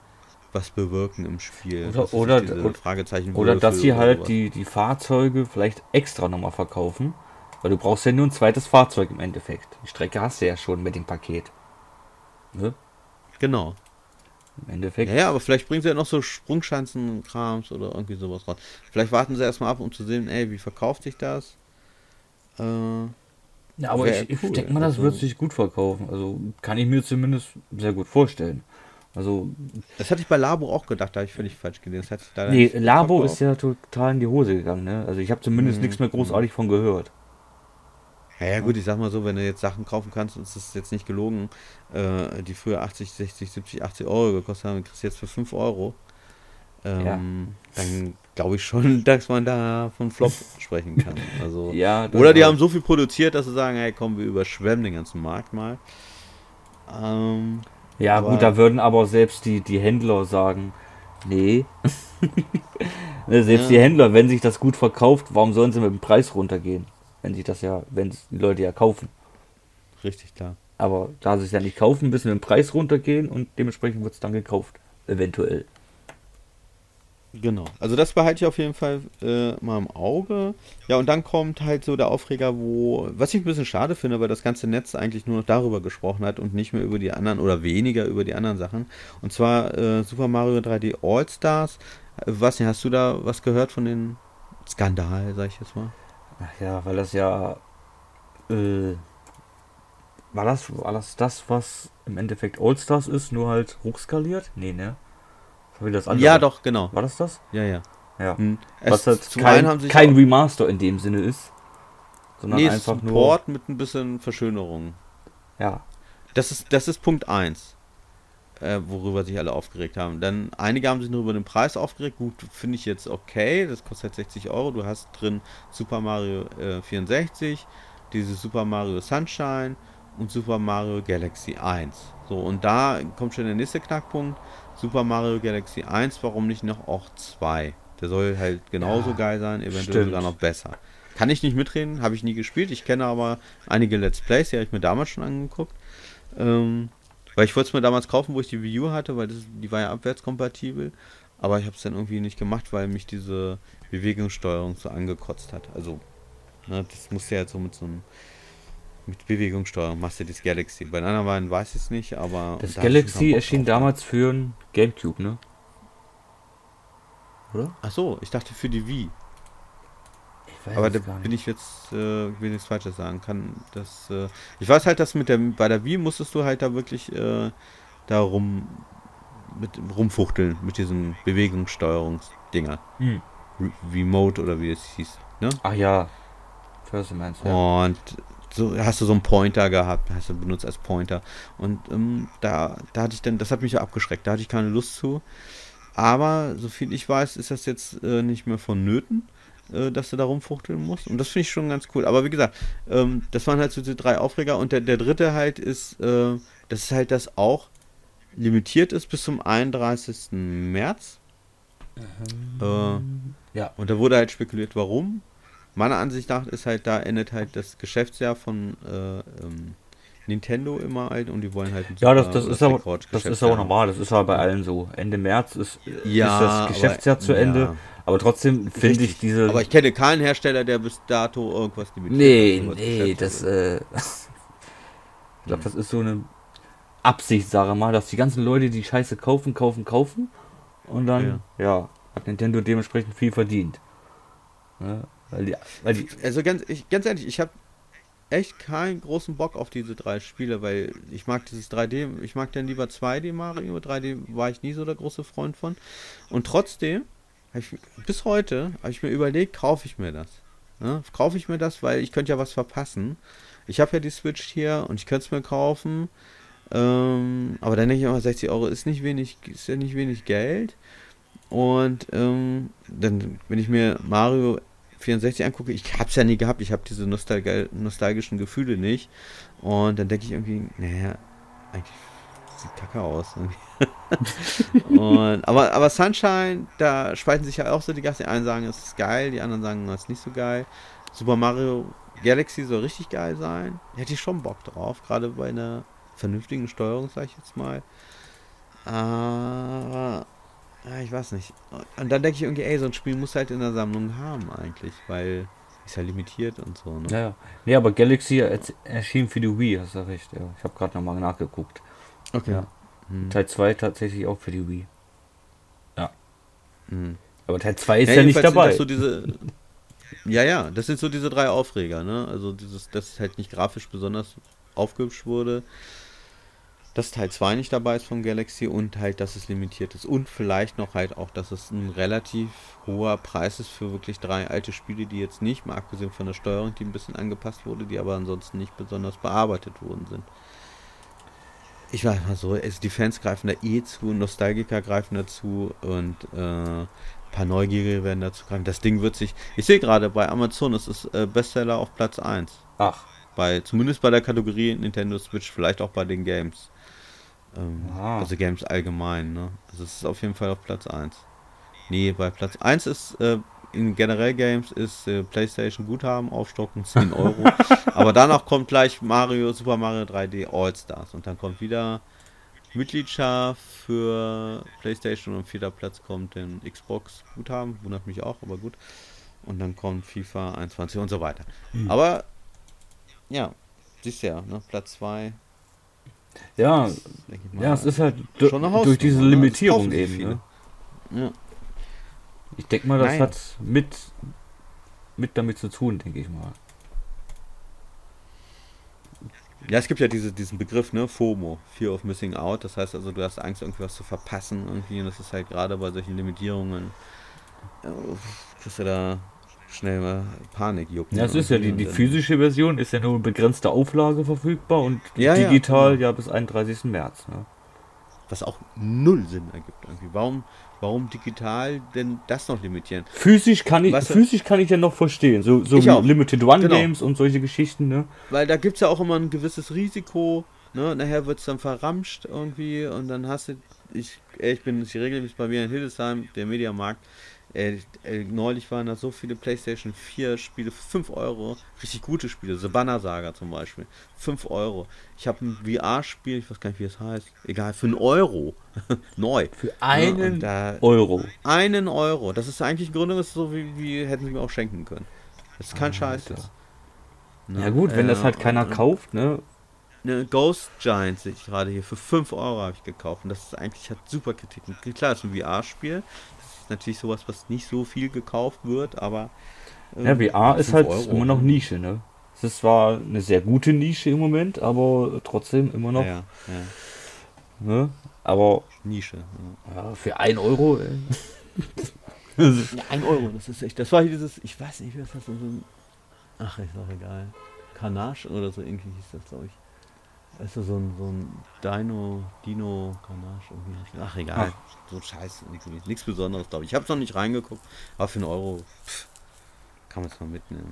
was bewirken im Spiel. Oder- oder- Fragezeichen Oder dass sie halt die, die Fahrzeuge vielleicht extra nochmal verkaufen. Weil du brauchst ja nur ein zweites Fahrzeug im Endeffekt. Die Strecke hast du ja schon mit dem Paket. Ne? Genau. Im Endeffekt. Ja, ja, aber vielleicht bringen sie ja noch so Sprungschanzen-Krams oder irgendwie sowas raus. Vielleicht warten sie erstmal ab, um zu sehen, ey, wie verkauft sich das? Äh, Ja, aber ich, ich cool, denke mal, das also- wird sich gut verkaufen. Also kann ich mir zumindest sehr gut vorstellen. Also, das hatte ich bei Labo auch gedacht, da habe ich völlig falsch gelesen. Das leider nee, Labo verkauft. ist ja total in die Hose gegangen. Ne? Also ich habe zumindest Mhm, nichts mehr großartig von gehört. Ja, ja, gut, ich sag mal so, wenn du jetzt Sachen kaufen kannst, und es ist jetzt nicht gelogen, äh, die früher 80, 60, 70, 80 Euro gekostet haben, kriegst du jetzt für 5 Euro. Ähm, Dann glaube ich schon, dass man da von Flop sprechen kann. Also, Ja, Oder die haben so viel produziert, dass sie sagen, hey komm, wir überschwemmen den ganzen Markt mal. Ähm, Ja, gut, da würden aber selbst die, die Händler sagen, nee. Ne, selbst Ja. die Händler, wenn sich das gut verkauft, warum sollen sie mit dem Preis runtergehen? Wenn sich das ja, wenn es die Leute ja kaufen. richtig klar. Aber da sie es ja nicht kaufen, müssen wir den Preis runtergehen und dementsprechend wird es dann gekauft. Eventuell. Genau. Also das behalte ich auf jeden Fall äh, mal im Auge. Ja, und dann kommt halt so der Aufreger, wo, was ich ein bisschen schade finde, weil das ganze Netz eigentlich nur noch darüber gesprochen hat und nicht mehr über die anderen oder weniger über die anderen Sachen. Und zwar äh, Super Mario 3D All Stars. Äh, Was hast du da was gehört von den Skandal, sag ich jetzt mal? Ach ja, weil das ja. Äh, war, das, war das das, was im Endeffekt All-Stars ist, nur halt hochskaliert? Nee, ne? War wieder das andere. Ja, doch, genau. War das das? Ja, ja. Ja. Hm. Was Es- halt kein, kein Remaster in dem Sinne ist. Sondern nee, es ist einfach ein nur. Port mit ein bisschen Verschönerung. Ja. Das ist, das ist Punkt 1, äh, worüber sich alle aufgeregt haben. Dann einige haben sich nur über den Preis aufgeregt. Gut, finde ich jetzt okay. Das kostet halt 60 Euro. Du hast drin Super Mario äh, 64, dieses Super Mario Sunshine und Super Mario Galaxy 1. So, und da kommt schon der nächste Knackpunkt. Super Mario Galaxy 1, warum nicht noch auch 2? Der soll halt genauso Ja, geil sein, eventuell stimmt. sogar noch besser. Kann ich nicht mitreden, habe ich nie gespielt. Ich kenne aber einige Let's Plays, die habe ich mir damals schon angeguckt. Ähm, weil ich wollte es mir damals kaufen, wo ich die Wii U hatte, weil das, die war ja abwärtskompatibel. Aber ich habe es dann irgendwie nicht gemacht, weil mich diese Bewegungssteuerung so angekotzt hat. Also, ne, das musst du ja jetzt so mit so einem mit Bewegungssteuerung machst du das Galaxy. Bei den anderen beiden weiß ich es nicht, aber. Das da Galaxy erschien drauf. damals für ein Gamecube, ne? Oder? Ach so, ich dachte für die Wii. Aber da bin ich jetzt, äh, will nichts Falsches sagen. Kann das, äh, ich weiß halt, dass mit der, bei der Wii musstest du halt da wirklich äh, da rum, mit, rumfuchteln mit diesen Bewegungssteuerungsdinger. Hm. Re Remote oder wie es hieß. Ne? Ach ja. First meinst ja. Und so hast du so einen Pointer gehabt, hast du benutzt als Pointer. Und ähm, da, da hatte ich dann, das hat mich ja abgeschreckt, da hatte ich keine Lust zu. Aber soviel ich weiß, ist das jetzt äh, nicht mehr vonnöten, äh, dass du da rumfuchteln musst. Und das finde ich schon ganz cool. Aber wie gesagt, ähm, das waren halt so die drei Aufreger. Und der, der dritte halt ist, äh, das ist halt das auch limitiert ist bis zum 31. März. Äh, Ja. und da wurde halt spekuliert, warum. Meiner Ansicht nach ist halt, da endet halt das Geschäftsjahr von äh, ähm, Nintendo immer halt und die wollen halt ein Ja, das, das, ist aber, das ist aber normal, das ist aber bei allen so. Ende März ist, Ja, ist das aber- Geschäftsjahr zu ja. Ende. Aber trotzdem finde ich diese. Aber ich kenne keinen Hersteller, der bis dato irgendwas limitiert. nee, hat, nee, das. Äh, ich glaube, das ist so eine Absicht, sage mal, dass die ganzen Leute die Scheiße kaufen, kaufen, kaufen. Und dann, ja, hat Nintendo dementsprechend viel verdient. Ja, weil die, weil die, Also ganz, ich, ganz ehrlich, ich habe echt keinen großen Bock auf diese drei Spiele, weil ich mag dieses 3D, ich mag dann lieber 2D Mario, 3D war ich nie so der große Freund von. Und trotzdem, ich, bis heute, habe ich mir überlegt, kaufe ich mir das. Ne? Kaufe ich mir das, weil ich könnte ja was verpassen. Ich habe ja die Switch hier und ich könnte es mir kaufen. Ähm, aber dann denke ich immer, 60 Euro ist nicht wenig, ist ja nicht wenig Geld. Und ähm, dann, wenn ich mir Mario 64 angucke, ich habe es ja nie gehabt, ich habe diese nostalg nostalgischen Gefühle nicht. Und dann denke ich irgendwie, naja, eigentlich sieht kacke aus. und, aber, aber Sunshine, da spalten sich ja auch so die Gäste. Die einen sagen, es ist geil, die anderen sagen, es ist nicht so geil. Super Mario Galaxy soll richtig geil sein. Hätte ich schon Bock drauf, gerade bei einer vernünftigen Steuerung, sag ich jetzt mal. Aber ja, ich weiß nicht. Und dann denke ich irgendwie, ey, so ein Spiel muss halt in der Sammlung haben eigentlich, weil ist ja limitiert und so. Ne? ja, ja. Nee, aber Galaxy erschien für die Wii, hast du recht. Ja. Ich habe gerade nochmal nachgeguckt. Okay. Ja. Hm. Teil 2 tatsächlich auch für die Wii. Hm. Aber Teil 2 ist ja, nicht jedenfalls sind dabei. So diese, ja, ja, das sind so diese drei Aufreger, ne? Also dieses, dass es halt nicht grafisch besonders aufgehübscht wurde. Dass Teil 2 nicht dabei ist vom Galaxy und halt, dass es limitiert ist. Und vielleicht noch halt auch, dass es ein relativ hoher Preis ist für wirklich drei alte Spiele, die jetzt nicht, mal abgesehen von der Steuerung, die ein bisschen angepasst wurde, die aber ansonsten nicht besonders bearbeitet worden sind. Ich weiß mal so, es, die Fans greifen da eh zu, Nostalgiker greifen dazu und äh, ein paar Neugierige werden dazu greifen. Das Ding wird sich. Ich sehe gerade bei Amazon, es ist äh, Bestseller auf Platz 1. Ach, Bei, zumindest bei der Kategorie Nintendo Switch, vielleicht auch bei den Games. Ähm, Ah. Also Games allgemein, ne? Also es ist auf jeden Fall auf Platz 1. Nee, bei Platz 1 ist äh, in generell Games ist äh, PlayStation Guthaben aufstocken 10 Euro. Aber danach kommt gleich Mario, Super Mario 3D All-Stars und dann kommt wieder Mitgliedschaft für PlayStation und am vierter Platz kommt dann Xbox Guthaben, wundert mich auch, aber gut. Und dann kommt FIFA 21 und so weiter. Aber ja, siehst du ja, ne? Platz 2, ja, denke ich mal. ja, es ist halt Schon eine durch diese ne? Limitierung eben. Ne? Ja. Ich denke mal, das Naja. hat mit, mit damit zu tun, denke ich mal. Ja, es gibt ja diese, diesen Begriff, ne, FOMO, Fear of Missing Out. Das heißt also, du hast Angst, irgendwie was zu verpassen irgendwie. Und das ist halt gerade bei solchen Limitierungen, äh, dass du da schnell mal Panik jucken. Ja, es ist ja die, die physische Version ist ja nur in begrenzter Auflage verfügbar und Ja, ja, digital ja, genau. bis 31. März. Ne? Was auch null Sinn ergibt irgendwie. Warum, warum digital denn das noch limitieren? Physisch kann ich, du- physisch kann ich ja noch verstehen. So, so. Limited One Genau. Games und solche Geschichten, ne? Weil da gibt es ja auch immer ein gewisses Risiko. Ne? Nachher wird es dann verramscht irgendwie und dann hast du. Ich, ich bin ich regelmäßig bei mir in Hildesheim, der Mediamarkt. Ey, ey, neulich waren da so viele PlayStation 4 Spiele für 5 Euro. Richtig gute Spiele. The Banner Saga zum Beispiel. 5 Euro. Ich habe ein VR-Spiel, ich weiß gar nicht, wie es heißt. Egal, für einen Euro. Neu. Für einen und da- Euro. Einen Euro. Das ist eigentlich im Grunde so, wie, wie hätten sie mir auch schenken können. Das ist kein Alter. Scheiß jetzt. Ne? Ja gut, wenn das Äh, halt keiner und- kauft, ne? eine Ghost Giant sehe ich gerade hier für 5 Euro habe ich gekauft und das ist eigentlich hat super Kritiken. Klar, es ist ein VR-Spiel. Ist natürlich sowas, was nicht so viel gekauft wird, aber äh, Ja, VR ist 5 halt Euro. immer noch Nische, ne? Es ist zwar eine sehr gute Nische im Moment, aber trotzdem immer noch, ja, ja, ne? Aber Nische. Ja. ja, für 1 Euro, ey. Ja, ein Euro, das ist echt. Das war hier dieses, ich weiß nicht, wie das heißt, so ein. Ach, ist auch egal. Carnage oder so irgendwie hieß das, glaube ich. Weißt du, so ein, so ein Dino, Dino, Carnage irgendwie. Ach, egal. So ein Scheiß irgendwie. Nichts Besonderes, glaube ich. Ich habe noch nicht reingeguckt, aber für einen Euro pff, kann man es mal mitnehmen.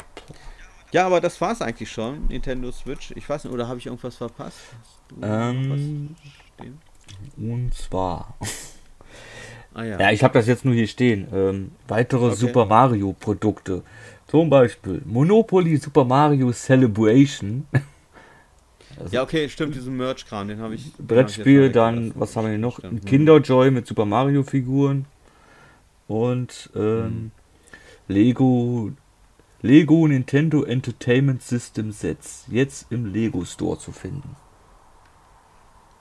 Ja, aber das war's eigentlich schon. Nintendo Switch. Ich weiß nicht, oder habe ich irgendwas verpasst? Ähm, und zwar. Ah ja. Ja, ich habe das jetzt nur hier stehen. Ähm, weitere Okay. Super Mario Produkte. Zum Beispiel Monopoly Super Mario Celebration. Ja, okay, stimmt, diesen Merch-Kram, den habe ich. den hab ich Brettspiel, dann, was haben wir hier noch? Stimmt, Ein. Kinderjoy mit Super Mario Figuren. Und ähm, Lego Lego Nintendo Entertainment System Sets. Jetzt im Lego Store zu finden.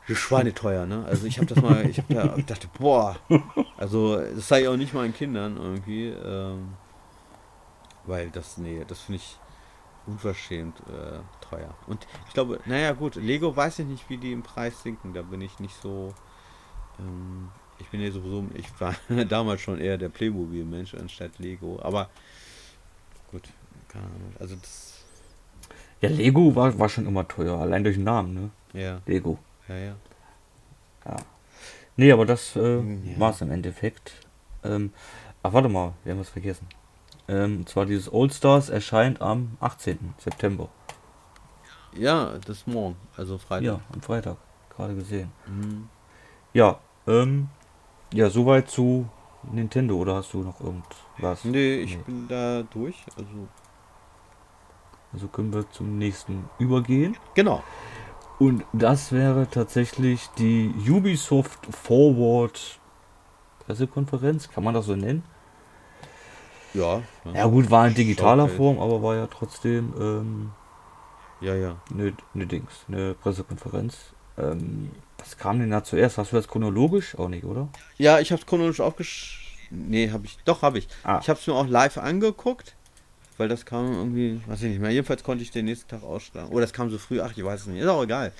schweineteuer, ne? Also ich habe das mal, ich habe da ich dachte, boah, also das sei auch nicht meinen Kindern irgendwie, ähm, weil das, nee, das finde ich unverschämt äh, teuer. Und ich glaube, naja gut, Lego weiß ich nicht, wie die im Preis sinken, da bin ich nicht so, ähm, ich bin ja sowieso, ich war damals schon eher der Playmobil-Mensch anstatt Lego, aber gut, keine Ahnung, also das... Ja, Lego war, war schon immer teuer, allein durch den Namen, ne? Ja. Lego. Ja, ja. Ja. Nee, aber das äh, Ja. war es im Endeffekt. Ähm, ach, warte mal, wir haben was vergessen. Ähm, und zwar dieses All Stars erscheint am 18. September. Ja, das morgen, also Freitag. Ja, am Freitag. Gerade gesehen. Mhm. Ja, ähm, ja, soweit zu Nintendo oder hast du noch irgendwas? Nee, ich Nee. bin da durch, also Also können wir zum nächsten übergehen. genau. Und das wäre tatsächlich die Ubisoft Forward Pressekonferenz, kann man das so nennen? Ja. Ja gut, war in digitaler Showcase. Form, aber war ja trotzdem ähm, Ja, ja. eine ne Dings, eine Pressekonferenz. Ähm, was kam denn da zuerst? Hast du das chronologisch? Auch nicht, oder? Ja, ich hab's chronologisch aufgesch... Nee, hab ich. Doch, hab ich. Ah. Ich hab's mir auch live angeguckt, weil das kam irgendwie, weiß ich nicht mehr. Jedenfalls konnte ich den nächsten Tag ausschlagen. Oder das kam so früh, ach, ich weiß es nicht. Ist auch egal.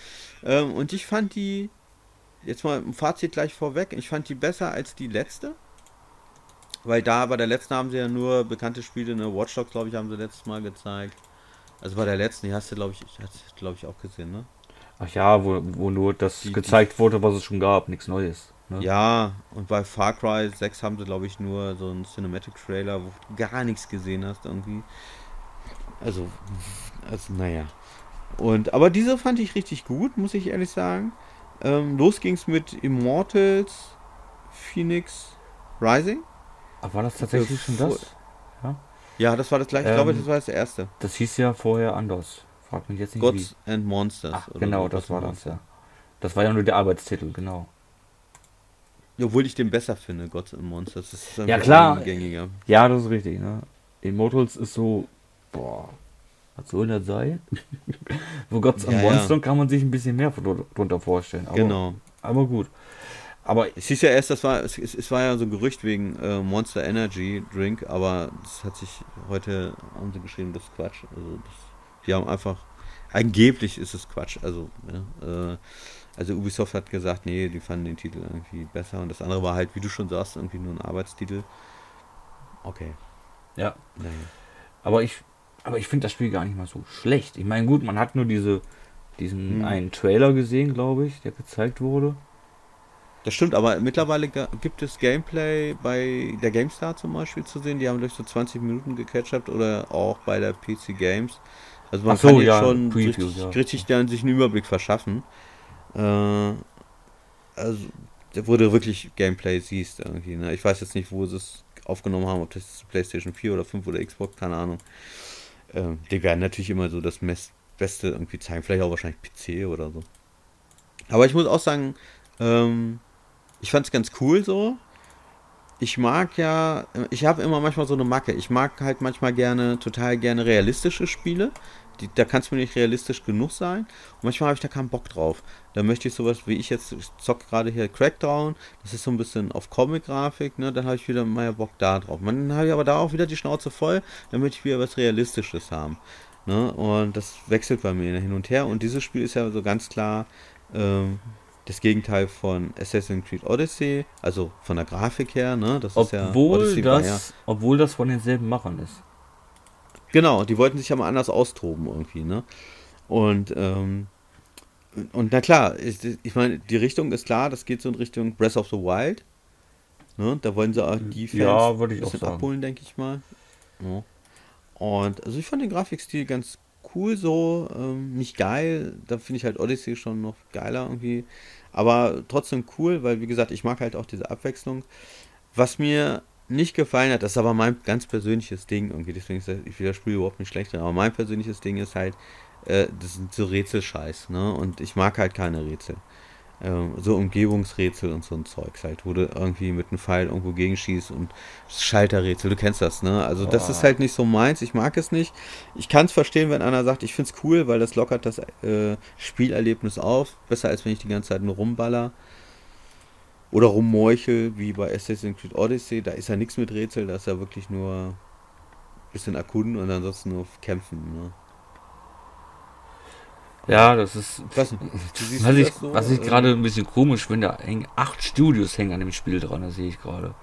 Ähm, und ich fand die, jetzt mal ein Fazit gleich vorweg, ich fand die besser als die letzte. Weil da bei der letzten haben sie ja nur bekannte Spiele, ne? Watch Dogs, glaube ich, haben sie letztes Mal gezeigt. Also bei der letzten, die hast du, glaube ich, hast glaube ich auch gesehen, ne? Ach ja, wo, wo nur das Die- die- gezeigt wurde, was es schon gab, nichts Neues. Ne? Ja, und bei Far Cry 6 haben sie, glaube ich, nur so einen Cinematic-Trailer, wo du gar nichts gesehen hast irgendwie. Also, also naja. Und, aber diese fand ich richtig gut, muss ich ehrlich sagen. Ähm, los ging's mit Immortals Phoenix Rising. Aber war das tatsächlich schon das? Ja, das war das gleiche. Ich glaube, Ähm, das war das erste. Das hieß ja vorher anders. Frag mich jetzt nicht Gods and Monsters. wie. Ach, genau, das war das, ja. Das war ja nur der Arbeitstitel, genau. Obwohl ich den besser finde, Gods and Monsters. Das ist Ja, klar. eingängiger. Ja, das ist richtig, ne? Immortals ist so, boah, was soll das sein? Wo Gods Ja, and ja. Monsters kann man sich ein bisschen mehr drunter vorstellen. Aber, Genau. Aber gut. Aber Es hieß ja erst, das war, es, es, war ja so ein Gerücht wegen äh, Monster Energy Drink, aber das hat sich heute haben sie geschrieben, das ist Quatsch. Also das, die haben einfach, angeblich ist es Quatsch. Also, ne, äh, also Ubisoft hat gesagt, nee, die fanden den Titel irgendwie besser und das andere war halt, wie du schon sagst, irgendwie nur ein Arbeitstitel. Okay. ja, Naja. aber ich, aber ich finde das Spiel gar nicht mal so schlecht. Ich meine, gut, man hat nur diese, diesen Hm. einen Trailer gesehen, glaube ich, der gezeigt wurde. Das stimmt, aber mittlerweile gibt es Gameplay bei der GameStar zum Beispiel zu sehen. Die haben durch so 20 Minuten gecatcht oder auch bei der PC Games. Also man so, kann jetzt ja, schon Preview, richtig, ja. richtig dann sich einen Überblick verschaffen. Äh, also, wo du wirklich Gameplay siehst irgendwie. Ne? Ich weiß jetzt nicht, wo sie es aufgenommen haben, ob das PlayStation 4 oder 5 oder Xbox, keine Ahnung. Ähm, die werden natürlich immer so das Beste irgendwie zeigen. Vielleicht auch wahrscheinlich PC oder so. Aber ich muss auch sagen, ähm, ich fand es ganz cool so. Ich mag ja, ich habe immer manchmal so eine Macke. Ich mag halt manchmal gerne, total gerne realistische Spiele. Die, da kann es mir nicht realistisch genug sein. Und manchmal habe ich da keinen Bock drauf. Da möchte ich sowas wie ich jetzt, ich zock gerade hier Crackdown. Das ist so ein bisschen auf Comic-Grafik, ne? Dann habe ich wieder mehr Bock da drauf. Man habe ich aber da auch wieder die Schnauze voll, dann möchte ich wieder was Realistisches haben. Ne? Und das wechselt bei mir hin und her. Und dieses Spiel ist ja so ganz klar ähm, das Gegenteil von Assassin's Creed Odyssey, also von der Grafik her, ne? Das ist ja Obwohl Odyssey das, ja, obwohl das von denselben Machern ist. Genau, die wollten sich ja mal anders austoben irgendwie, ne? Und, ähm, und na klar, ich, ich meine, die Richtung ist klar, das geht so in Richtung Breath of the Wild. Ne? Da wollen sie auch die Fans Ja, ein bisschen abholen, denke ich mal. Ja. Und also ich fand den Grafikstil ganz cool so, ähm, nicht geil, da finde ich halt Odyssey schon noch geiler irgendwie, aber trotzdem cool, weil wie gesagt, ich mag halt auch diese Abwechslung. Was mir nicht gefallen hat, das ist aber mein ganz persönliches Ding irgendwie, deswegen ist das, ich das Spiel überhaupt nicht schlecht, aber mein persönliches Ding ist halt, äh, das sind so Rätselscheiß, ne, und ich mag halt keine Rätsel. Ähm, so Umgebungsrätsel und so ein Zeugs halt, wo du irgendwie mit einem Pfeil irgendwo gegenschießt und Schalterrätsel, du kennst das, ne? Also das ist halt nicht so meins, ich mag es nicht. Ich kann es verstehen, wenn einer sagt, ich finde es cool, weil das lockert das äh, Spielerlebnis auf, besser als wenn ich die ganze Zeit nur rumballer. Oder rummeuchel, wie bei Assassin's Creed Odyssey, da ist ja nichts mit Rätsel, da ist ja wirklich nur ein bisschen erkunden und ansonsten nur kämpfen, ne? Ja, das ist. Was, Was ich, das so? was ich Äh, gerade ein bisschen komisch finde, da hängen acht Studios hängen an dem Spiel dran, das sehe ich gerade.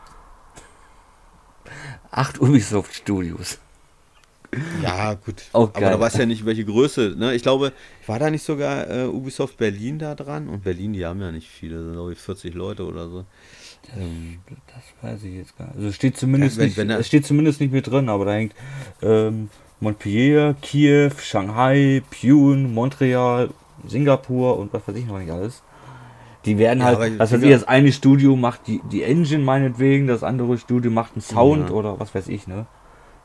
Acht Ubisoft Studios. Ja, gut. Auch Aber geil. da weiß ja nicht, welche Größe. Ne? Ich glaube, war da nicht sogar äh, Ubisoft Berlin da dran? Und Berlin, die haben ja nicht viele, sind glaube ich 40 Leute oder so. Ähm, Das weiß ich jetzt gar nicht. Also steht zumindest Ja, wenn- nicht, wenn es steht zumindest nicht mit drin, aber da hängt ähm, Montpellier, Kiew, Shanghai, Pune, Montreal, Singapur und was weiß ich noch nicht alles. Die werden Ja, halt, aber was weiß ich, das eine Studio macht die, die Engine meinetwegen, das andere Studio macht einen Sound Ja. oder was weiß ich, ne?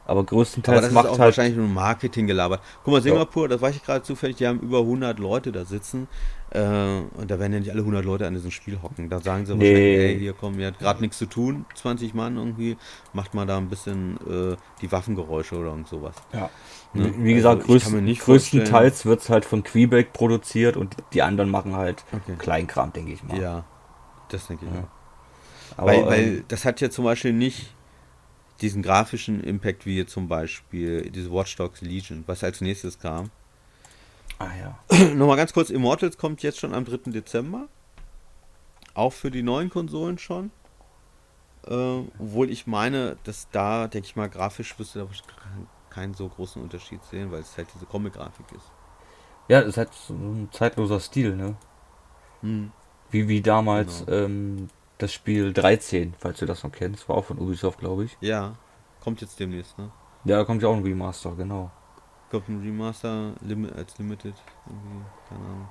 Aber aber größtenteils das ist macht auch halt. wahrscheinlich nur Marketing gelabert. Guck mal, Singapur, das weiß ich gerade zufällig, die haben über 100 Leute da sitzen. Äh, und da werden ja nicht alle 100 Leute an diesem Spiel hocken. Da sagen sie Nee. wahrscheinlich, ey, hier kommen, ihr habt gerade nichts zu tun, 20 Mann irgendwie, macht mal da ein bisschen äh, die Waffengeräusche oder irgend sowas. Ja. Ne? Wie gesagt, Also, größten, größtenteils wird es halt von Quebec produziert und die anderen machen halt Okay. Kleinkram, denke ich mal. Ja, das denke ich Ja. auch. Aber, weil, weil ähm, das hat ja zum Beispiel nicht diesen grafischen Impact wie zum Beispiel diese Watch Dogs Legion, was als nächstes kam. ah ja. Nochmal ganz kurz, Immortals kommt jetzt schon am 3. Dezember. Auch für die neuen Konsolen schon. Äh, obwohl ich meine, dass da, denke ich mal, grafisch wirst du da keinen so großen Unterschied sehen, weil es halt diese Comic-Grafik ist. Ja, es ist halt so ein zeitloser Stil, ne? Hm. Wie, wie damals Genau. ähm, das Spiel 13, falls du das noch kennst, war auch von Ubisoft, glaube ich. Ja, kommt jetzt demnächst, ne? Ja, da kommt ja auch ein Remaster, genau. Kommt ein Remaster Limi als Limited. Irgendwie, keine Ahnung.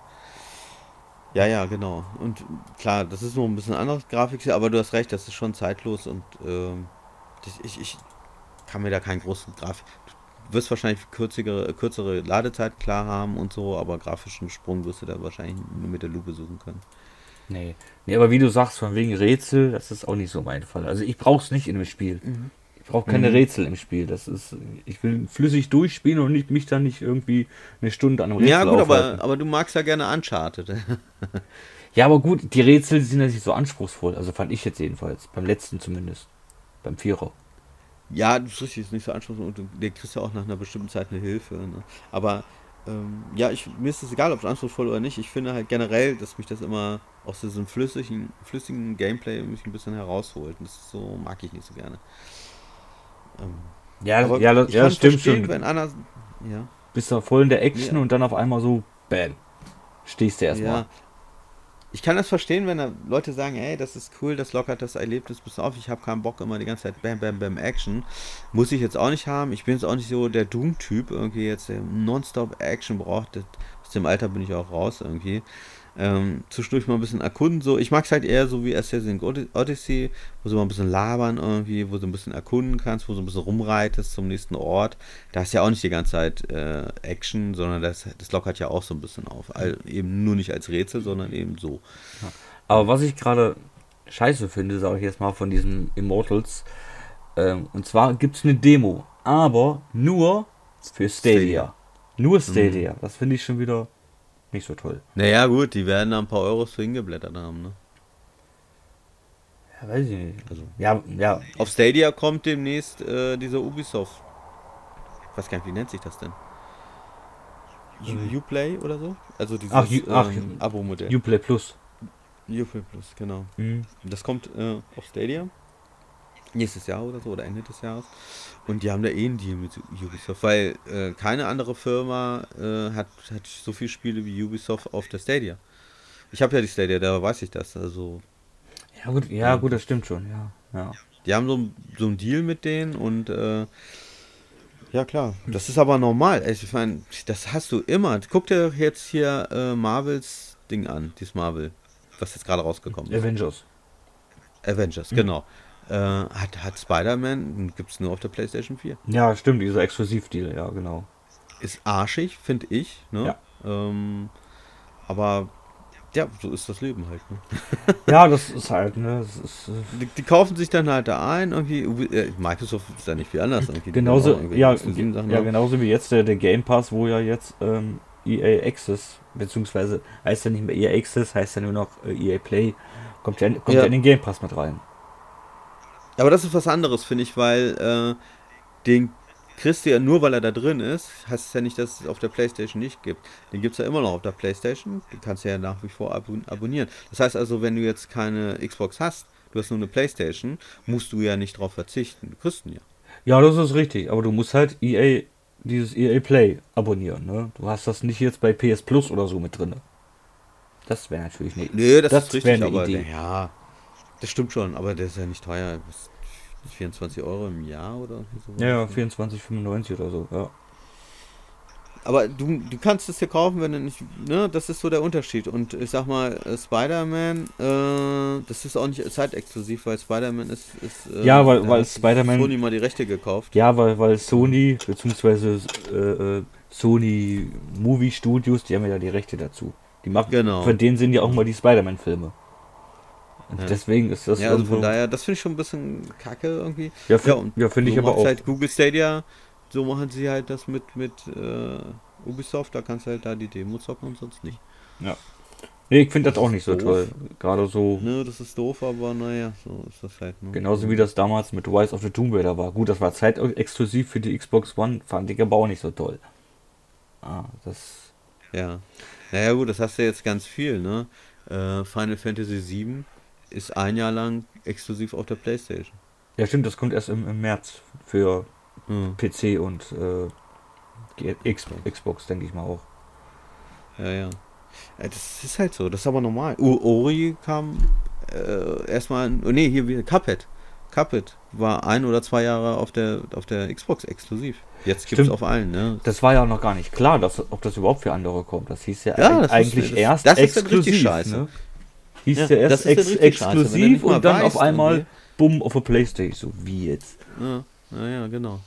Ja, ja, genau. Und klar, das ist noch ein bisschen anderes Grafik, aber du hast recht, das ist schon zeitlos und ähm, ich, ich kann mir da keinen großen Grafik. Du wirst wahrscheinlich kürzere, kürzere Ladezeit klar haben und so, aber grafischen Sprung wirst du da wahrscheinlich nur mit der Lupe suchen können. Nee. Nee, aber wie du sagst, von wegen Rätsel, das ist auch nicht so mein Fall. Also ich brauch's nicht in dem Spiel. Ich brauche keine Mhm. Rätsel im Spiel. Das ist, ich will flüssig durchspielen und nicht, mich dann nicht irgendwie eine Stunde an einem Rätsel Ja, gut, aufhalten. aber, aber du magst ja gerne Uncharted. Ja, aber gut, die Rätsel sind ja nicht so anspruchsvoll. Also fand ich jetzt jedenfalls. Beim letzten zumindest. Beim Vierer. Ja, das ist richtig, ist nicht so anspruchsvoll und du der kriegst ja auch nach einer bestimmten Zeit eine Hilfe. Ne? Aber ähm, ja, ich, mir ist es egal, ob es anspruchsvoll oder nicht. Ich finde halt generell, dass mich das immer aus diesem flüssigen, flüssigen Gameplay mich ein bisschen herausholt. Und das so mag ich nicht so gerne. Ähm, Ja, aber ja, das, ja, stimmt schon. wenn einer. Ja, Bist da voll in der Action Ja. und dann auf einmal so, bam. Stehst du erstmal. ja. Ich kann das verstehen, wenn da Leute sagen, ey, das ist cool, das lockert das Erlebnis bis auf, ich habe keinen Bock immer die ganze Zeit bam, bam, bam, Action. Muss ich jetzt auch nicht haben. Ich bin jetzt auch nicht so der Doom-Typ, irgendwie jetzt, der nonstop Action braucht. Aus dem Alter bin ich auch raus irgendwie. Ähm, zwischendurch mal ein bisschen erkunden, so. Ich mag es halt eher so wie Assassin's Od- Odyssey, wo du mal ein bisschen labern irgendwie, wo du ein bisschen erkunden kannst, wo du ein bisschen rumreitest zum nächsten Ort. Da ist ja auch nicht die ganze Zeit äh, Action, sondern das, das lockert ja auch so ein bisschen auf. All, eben nur nicht als Rätsel, sondern eben so. Aber was ich gerade scheiße finde, sage ich jetzt mal von diesen Immortals, ähm, und zwar gibt es eine Demo, aber nur für Stadia. Stadia. Nur Stadia. Das finde ich schon wieder nicht so toll. Naja, gut, die werden da ein paar Euros für hingeblättert haben, ne? Ja, weiß ich nicht. Also. Ja, ja. Auf Stadia kommt demnächst äh, dieser Ubisoft. Ich weiß gar nicht, wie nennt sich das denn? U- Uplay oder so? Also dieses Ach, U- ach, ähm, Abo-Modell. Uplay Plus. Uplay Plus, genau. Mhm. Das kommt äh, auf Stadia. Nächstes Jahr oder so, oder Ende des Jahres. Und die haben da eh einen Deal mit Ubisoft, weil äh, keine andere Firma äh, hat, hat so viele Spiele wie Ubisoft auf der Stadia. Ich habe ja die Stadia, da weiß ich das. Also, Ja gut, ja gut, das stimmt schon, ja. ja. die haben so, so einen Deal mit denen und äh, ja klar, das ist aber normal. Also, Ich meine, das hast du immer. Guck dir jetzt hier äh, Marvels Ding an, dieses Marvel, was jetzt gerade rausgekommen ist. Avengers. Avengers, Mhm. genau. Äh, hat hat Spider-Man, gibt es nur auf der PlayStation 4. Ja, stimmt, dieser Exklusivdeal, ja, genau. Ist arschig, finde ich. Ne? Ja. Ähm, aber Ja, so ist das Leben halt. Ne? Ja, das ist halt, ne? Ist, äh, Die, die kaufen sich dann halt da ein, irgendwie. äh, Microsoft ist da nicht viel anders. Genauso, ja, ja, genauso wie jetzt der, der Game Pass, wo ja jetzt ähm, EA Access, beziehungsweise heißt ja nicht mehr EA Access, heißt ja nur noch äh, EA Play, kommt ja, kommt ja. Ja. in den Game Pass mit rein. Aber das ist was anderes, finde ich, weil äh, den kriegst du ja nur, weil er da drin ist, heißt es ja nicht, dass es auf der Playstation nicht gibt. Den gibt es ja immer noch auf der Playstation, den kannst du ja nach wie vor abon abonnieren. Das heißt also, wenn du jetzt keine Xbox hast, du hast nur eine Playstation, musst du ja nicht drauf verzichten. Du kriegst ihn ja. Ja, das ist richtig, aber du musst halt EA, dieses EA Play abonnieren, ne? Du hast das nicht jetzt bei PS Plus oder so mit drin. Das wäre natürlich nicht. Nee, das, Das ist richtig, eine aber Idee. ja, das stimmt schon, aber der ist ja nicht teuer. Das ist 24 Euro im Jahr oder so. Ja, ja, 24,95 oder so, ja. Aber du, du kannst es dir kaufen, wenn du nicht. Ne, das ist so der Unterschied. Und ich sag mal, äh, Spider-Man, äh, das ist auch nicht zeitexklusiv, weil Spider-Man ist. ist äh, Ja, weil- weil Spider-Man- Sony mal die Rechte gekauft. Ja, weil, weil Sony, beziehungsweise äh, äh, Sony Movie Studios, die haben ja die Rechte dazu. Die machen, Genau. Von denen sind ja auch mal die Spider-Man-Filme. Ja. deswegen ist das ja, also von daher, das finde ich schon ein bisschen kacke irgendwie. Ja, und ja, finde ich so aber macht's auch. Halt Google Stadia, so machen sie halt das mit, mit äh, Ubisoft, da kannst du halt da die Demo zocken und sonst nicht. Nee, ich finde das auch nicht so Doof. toll. Gerade so, Ne, das ist doof, aber naja, so ist das halt. Ne? genauso wie das damals mit Rise of the Tomb Raider war. Gut, das war zeitexklusiv für die Xbox One, fand ich aber auch nicht so toll. Ah, das. Ja. Naja gut, das hast du jetzt ganz viel, ne? Äh, Final Fantasy VII ist ein Jahr lang exklusiv auf der Playstation. Ja, stimmt, das kommt erst im, im März für Hm. PC und äh, X, Xbox, denke ich mal auch. Ja, ja. Ja, Das ist halt so, das ist aber normal. U Ori kam äh, erstmal, oh nee, hier wieder Cuphead. Cuphead war ein oder zwei Jahre auf der auf der Xbox exklusiv. Jetzt gibt es auf allen, ne? Das war ja noch gar nicht klar, dass, ob das überhaupt für andere kommt. Das hieß ja, Ja, eig- das eigentlich wusste- das- erst das ist dann richtig exklusiv. scheiße. Ne? Hieß Ja, ja, erst ex scheiße, exklusiv und dann weißt, auf einmal irgendwie. bumm auf der Playstation. So wie jetzt. Ja, ja, ja, genau.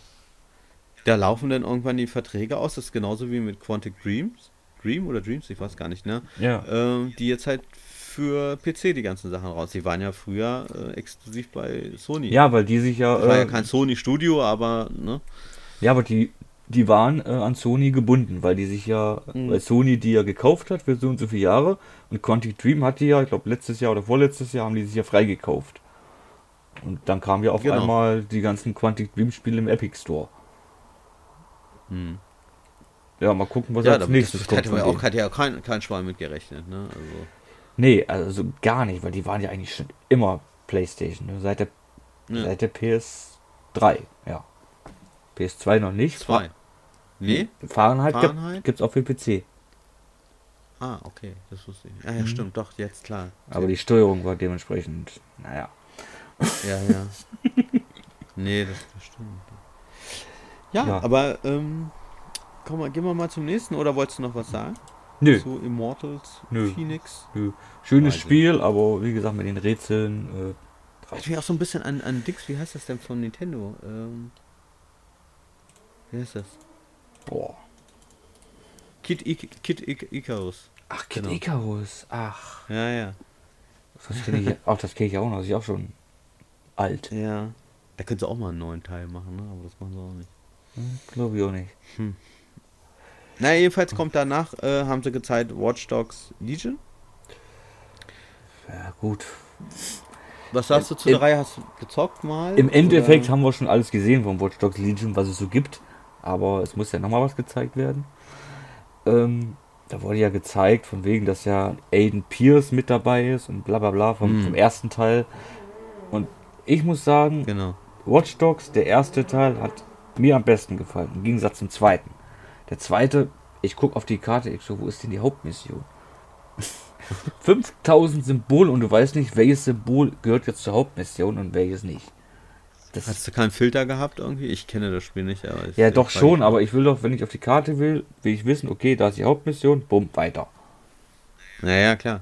Da laufen dann irgendwann die Verträge aus, das ist genauso wie mit Quantic Dreams. Dream oder Dreams, ich weiß gar nicht, ne? Ja. Ähm, die jetzt halt für PC die ganzen Sachen raus. Die waren ja früher äh, exklusiv bei Sony. Ja, weil die sich ja. Das war ja Äh, kein Sony-Studio, aber, ne? ja, aber die, die waren äh, an Sony gebunden, weil die sich ja, Mhm. weil Sony die ja gekauft hat für so und so viele Jahre und Quantic Dream hat die ja, ich glaube letztes Jahr oder vorletztes Jahr haben die sich ja freigekauft. Und dann kamen ja auf Genau. einmal die ganzen Quantic Dream Spiele im Epic Store. Hm. Ja, mal gucken, was Ja, als nächstes das kommt. hätte, auch, hätte ja kein, kein Schwein mit gerechnet, ne? Also, Nee, also gar nicht, weil die waren ja eigentlich schon immer PlayStation, ne? seit der, Ja. seit der PS3, ja. PS2 noch nicht. zwei. Nee? Fahrenheit, Fahrenheit? gibt es auch für PC. Ah, okay, das wusste ich. Ah, ja, Mhm. stimmt, doch, jetzt klar. Aber die Steuerung war dementsprechend, naja. Ja, ja. nee, das, das stimmt. Ja, Ja. aber, ähm, komm mal, gehen wir mal zum nächsten, oder wolltest du noch was sagen? Nö, Zu Immortals Nö. Phoenix? nö. Schönes Weiß ich Spiel, aber wie gesagt, mit den Rätseln. Äh, Ich mich auch so ein bisschen an, an Dix, wie heißt das denn von Nintendo? Ähm, wie heißt das? Boah. Kid, Ik Kid Ik Icarus. Ach, Kid Genau. Icarus. Ach, Ja, ja. das kenne ich, auch das kenne ich auch noch. Das ist ja auch schon alt. Ja. Da können sie auch mal einen neuen Teil machen, ne? aber das machen sie auch nicht. Hm, Glaube ich auch nicht. Na, jedenfalls kommt danach, äh, haben sie gezeigt, Watch Dogs Legion. Ja, gut. Was sagst du zu Im- der Reihe? Hast du gezockt mal? Im Endeffekt Oder? haben wir schon alles gesehen von Watch Dogs Legion, was es so gibt. Aber es muss ja nochmal was gezeigt werden. Ähm, da wurde ja gezeigt, von wegen, dass ja Aiden Pierce mit dabei ist und bla bla bla vom, Hm. vom ersten Teil. Und ich muss sagen, Genau. Watch Dogs, der erste Teil, hat mir am besten gefallen, im Gegensatz zum zweiten. Der zweite, ich gucke auf die Karte, ich so, wo ist denn die Hauptmission? 5000 Symbole und du weißt nicht, welches Symbol gehört jetzt zur Hauptmission und welches nicht. Das Hast du keinen Filter gehabt irgendwie? Ich kenne das Spiel nicht, aber ich, ja, doch schon, aber ich will doch, wenn ich auf die Karte will, will ich wissen, okay, da ist die Hauptmission, bumm, weiter. Naja, klar.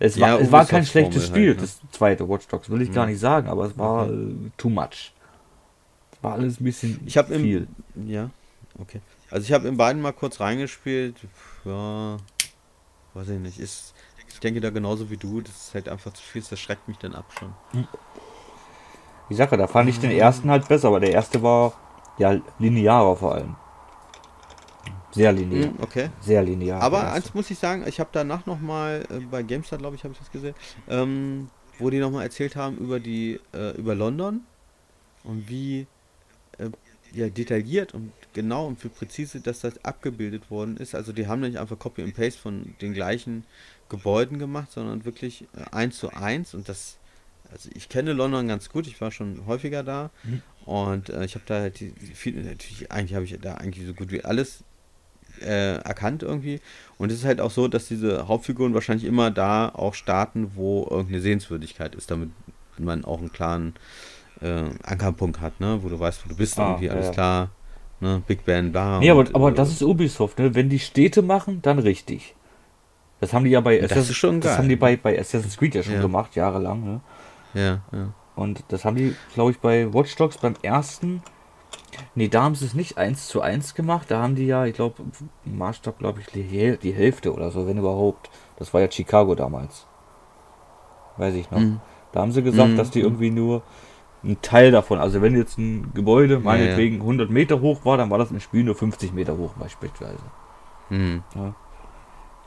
Es Ja, war, es war kein schlechtes Spiel, halt, ne? das zweite Watch Dogs, will ich gar Ja. nicht sagen, aber es war äh, too much. Es war alles ein bisschen Ich habe viel. im. Ja, okay. Also ich habe in beiden mal kurz reingespielt. Ja, weiß ich nicht. Ist, ich denke da genauso wie du, das ist halt einfach zu viel, das schreckt mich dann ab schon. Ich sage, da fand ich den ersten halt besser, aber der erste war ja linearer vor allem. Sehr linear. Mhm, okay. Sehr linear. Aber eins muss ich sagen, ich habe danach nochmal, äh, bei GameStar, glaube ich, habe ich das gesehen, ähm, wo die nochmal erzählt haben über die, äh, über London und wie äh, ja, detailliert und genau und wie präzise dass das abgebildet worden ist. Also die haben nicht einfach Copy and Paste von den gleichen Gebäuden gemacht, sondern wirklich äh, eins zu eins und das also ich kenne London ganz gut, ich war schon häufiger da Mhm. und äh, ich habe da halt viele, natürlich, eigentlich habe ich da eigentlich so gut wie alles äh, erkannt irgendwie. Und es ist halt auch so, dass diese Hauptfiguren wahrscheinlich immer da auch starten, wo irgendeine Sehenswürdigkeit ist, damit man auch einen klaren äh, Ankerpunkt hat, ne? wo du weißt, wo du bist, Ah, irgendwie, ja, alles ja. klar. Ne? Big Ben, da. Nee, aber, und, aber äh, das ist Ubisoft, ne? Wenn die Städte machen, dann richtig. Das haben die ja bei Assassin's, ist schon das geil. haben die bei, bei Assassin's Creed ja schon Ja. gemacht, jahrelang, ne? Ja, ja. Und das haben die, glaube ich, bei Watch Dogs beim ersten. Nee, da haben sie es nicht eins zu eins gemacht. Da haben die ja, ich glaube, im Maßstab, glaube ich, die, Häl- die Hälfte oder so, wenn überhaupt. Das war ja Chicago damals. Weiß ich noch. Mhm. Da haben sie gesagt, Mhm. dass die irgendwie nur ein Teil davon, also wenn jetzt ein Gebäude meinetwegen 100 Meter hoch war, dann war das im Spiel nur 50 Meter hoch beispielsweise. Mhm. Ja.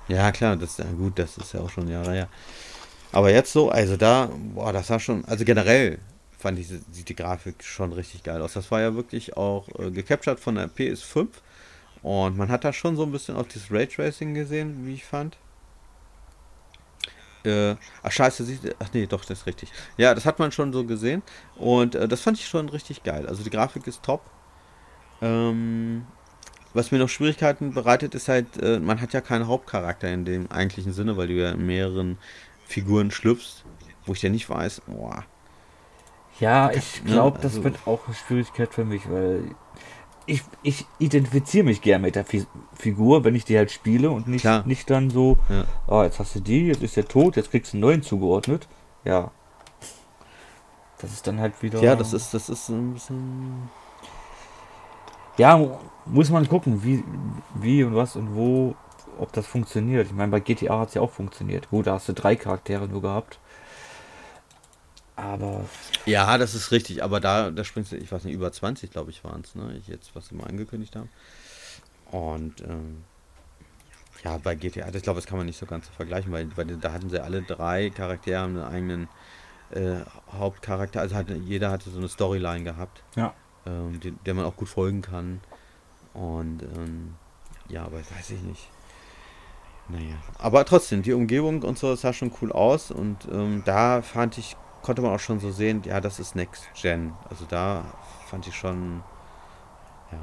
Ja, klar, das ist ja gut, das ist ja auch schon Jahre her. Aber jetzt so, also da, boah, das sah schon, also generell fand ich, sieht die Grafik schon richtig geil aus. Das war ja wirklich auch äh, gecaptured von der PS5 und man hat da schon so ein bisschen auf das Raytracing gesehen, wie ich fand. Äh, ach scheiße, sieht, ach nee, doch, das ist richtig. Ja, das hat man schon so gesehen und äh, das fand ich schon richtig geil. Also die Grafik ist top. Ähm, was mir noch Schwierigkeiten bereitet, ist halt, äh, man hat ja keinen Hauptcharakter in dem eigentlichen Sinne, weil du ja in mehreren Figuren schlüpfst, wo ich ja nicht weiß, boah, Ja, ich ne, glaube, das also- wird auch eine Schwierigkeit für mich, weil ich, ich identifiziere mich gern mit der Fi Figur, wenn ich die halt spiele und nicht, Klar. nicht dann so, Ja. ah, jetzt hast du die, jetzt ist der tot, jetzt kriegst du einen neuen zugeordnet. Ja. Das ist dann halt wieder. ja, das ist, das ist so ein bisschen, Ja, mu- muss man gucken, wie, wie und was und wo, ob das funktioniert. Ich meine, bei GTA hat es ja auch funktioniert. Gut, da hast du drei Charaktere nur gehabt. Aber ja, das ist richtig, aber da, da springst du, ich weiß nicht, über 20, glaube ich, waren es, ne, ich jetzt, was sie mal angekündigt haben. Und, ähm, ja, bei GTA, das glaube ich, das kann man nicht so ganz so vergleichen, weil, weil da hatten sie alle drei Charaktere einen eigenen äh, Hauptcharakter, also hatte, jeder hatte so eine Storyline gehabt. ja. ähm, die, der man auch gut folgen kann. Und ähm, ja, aber weiß ich nicht. Naja. Aber trotzdem, die Umgebung und so, sah schon cool aus. Und ähm, da fand ich, konnte man auch schon so sehen, ja, das ist Next Gen. Also da fand ich schon, ja.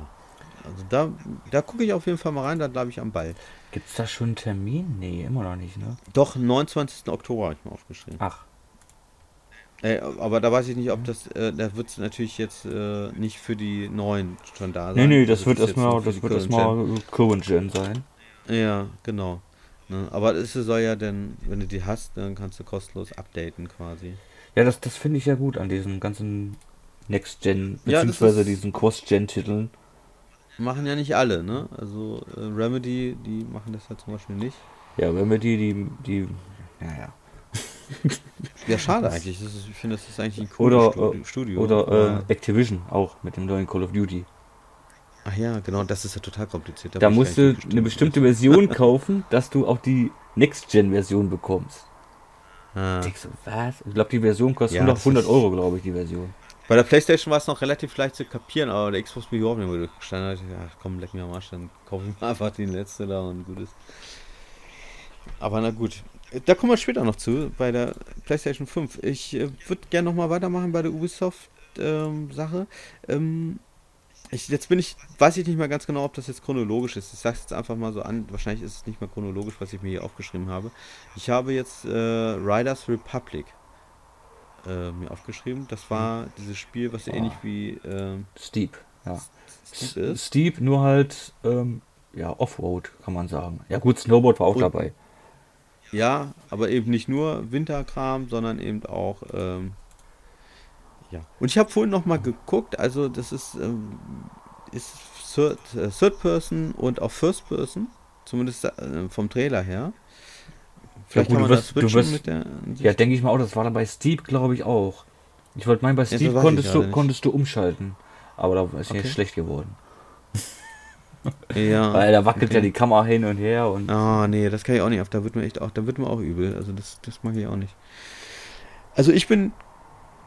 Also da, da gucke ich auf jeden Fall mal rein, da bleibe ich am Ball. Gibt es da schon einen Termin? Nee, immer noch nicht, ne? Doch, 29. Oktober habe ich mir aufgeschrieben. Ach, Äh, aber da weiß ich nicht, ob das, äh, da wird es natürlich jetzt äh, nicht für die neuen schon da sein. nee, nee, das Also wird erstmal, das wird erstmal Current Gen sein. Ja, genau. Ne? Aber es soll ja denn, wenn du die hast, dann kannst du kostenlos updaten quasi. Ja, das, das finde ich ja gut an diesen ganzen Next Gen, Ja, beziehungsweise ist- diesen Cross-Gen-Titeln. Machen ja nicht alle, ne? Also äh, Remedy, die machen das ja zum Beispiel nicht. Ja, wir die, die, naja. Ja, schade eigentlich. Das ist, ich finde, das ist eigentlich ein cooles Oder, äh, Studio. Oder äh, Activision auch mit dem neuen Call of Duty. Ach ja, genau, das ist ja total kompliziert. Da ich musst du so eine bestimmt. bestimmte Version kaufen, dass du auch die Next-Gen-Version bekommst. Ah. Denkst du, was? Ich glaube, die Version kostet Ja, 100, das 100 ist- Euro, glaube ich, die Version. Bei der Playstation war es noch relativ leicht zu kapieren, aber der Xbox bin ich überhaupt nicht mehr. Da ich, ach komm, leck mir am Arsch, dann kaufe ich mir einfach die letzte da und gut ist. Aber na gut. Da kommen wir später noch zu, bei der PlayStation 5. Ich äh, würde gerne nochmal weitermachen bei der Ubisoft-Sache. Ähm, ich, jetzt bin ich, weiß ich nicht mehr ganz genau, ob das jetzt chronologisch ist. Ich sage es jetzt einfach mal so an. Wahrscheinlich ist es nicht mehr chronologisch, was ich mir hier aufgeschrieben habe. Ich habe jetzt äh, Riders Republic äh, mir aufgeschrieben. Das war dieses Spiel, was so Ah. ähnlich wie ähm, Steep, ja. Steep ist. Steep, nur halt, ähm, ja, Offroad, kann man sagen. Ja gut, Snowboard war auch Und- dabei. Ja, aber eben nicht nur Winterkram, sondern eben auch. Ähm, ja. Und ich habe vorhin noch mal geguckt, also das ist, ähm, ist Third, äh, Third Person und auch First Person, zumindest äh, vom Trailer her. Vielleicht gut, kann du man wirst- das du wirst- mit der Ja, denke ich mal auch, das war dann bei Steep, glaube ich, auch. Ich wollte meinen, bei weiß ich konntest, du, konntest du umschalten. Aber da ist Okay. jetzt schlecht geworden. Ja. Weil da wackelt okay. ja die Kamera hin und her und Ah, nee, das kann ich auch nicht. Da wird mir echt auch, da wird mir auch übel. Also das, das mag ich auch nicht. Also ich bin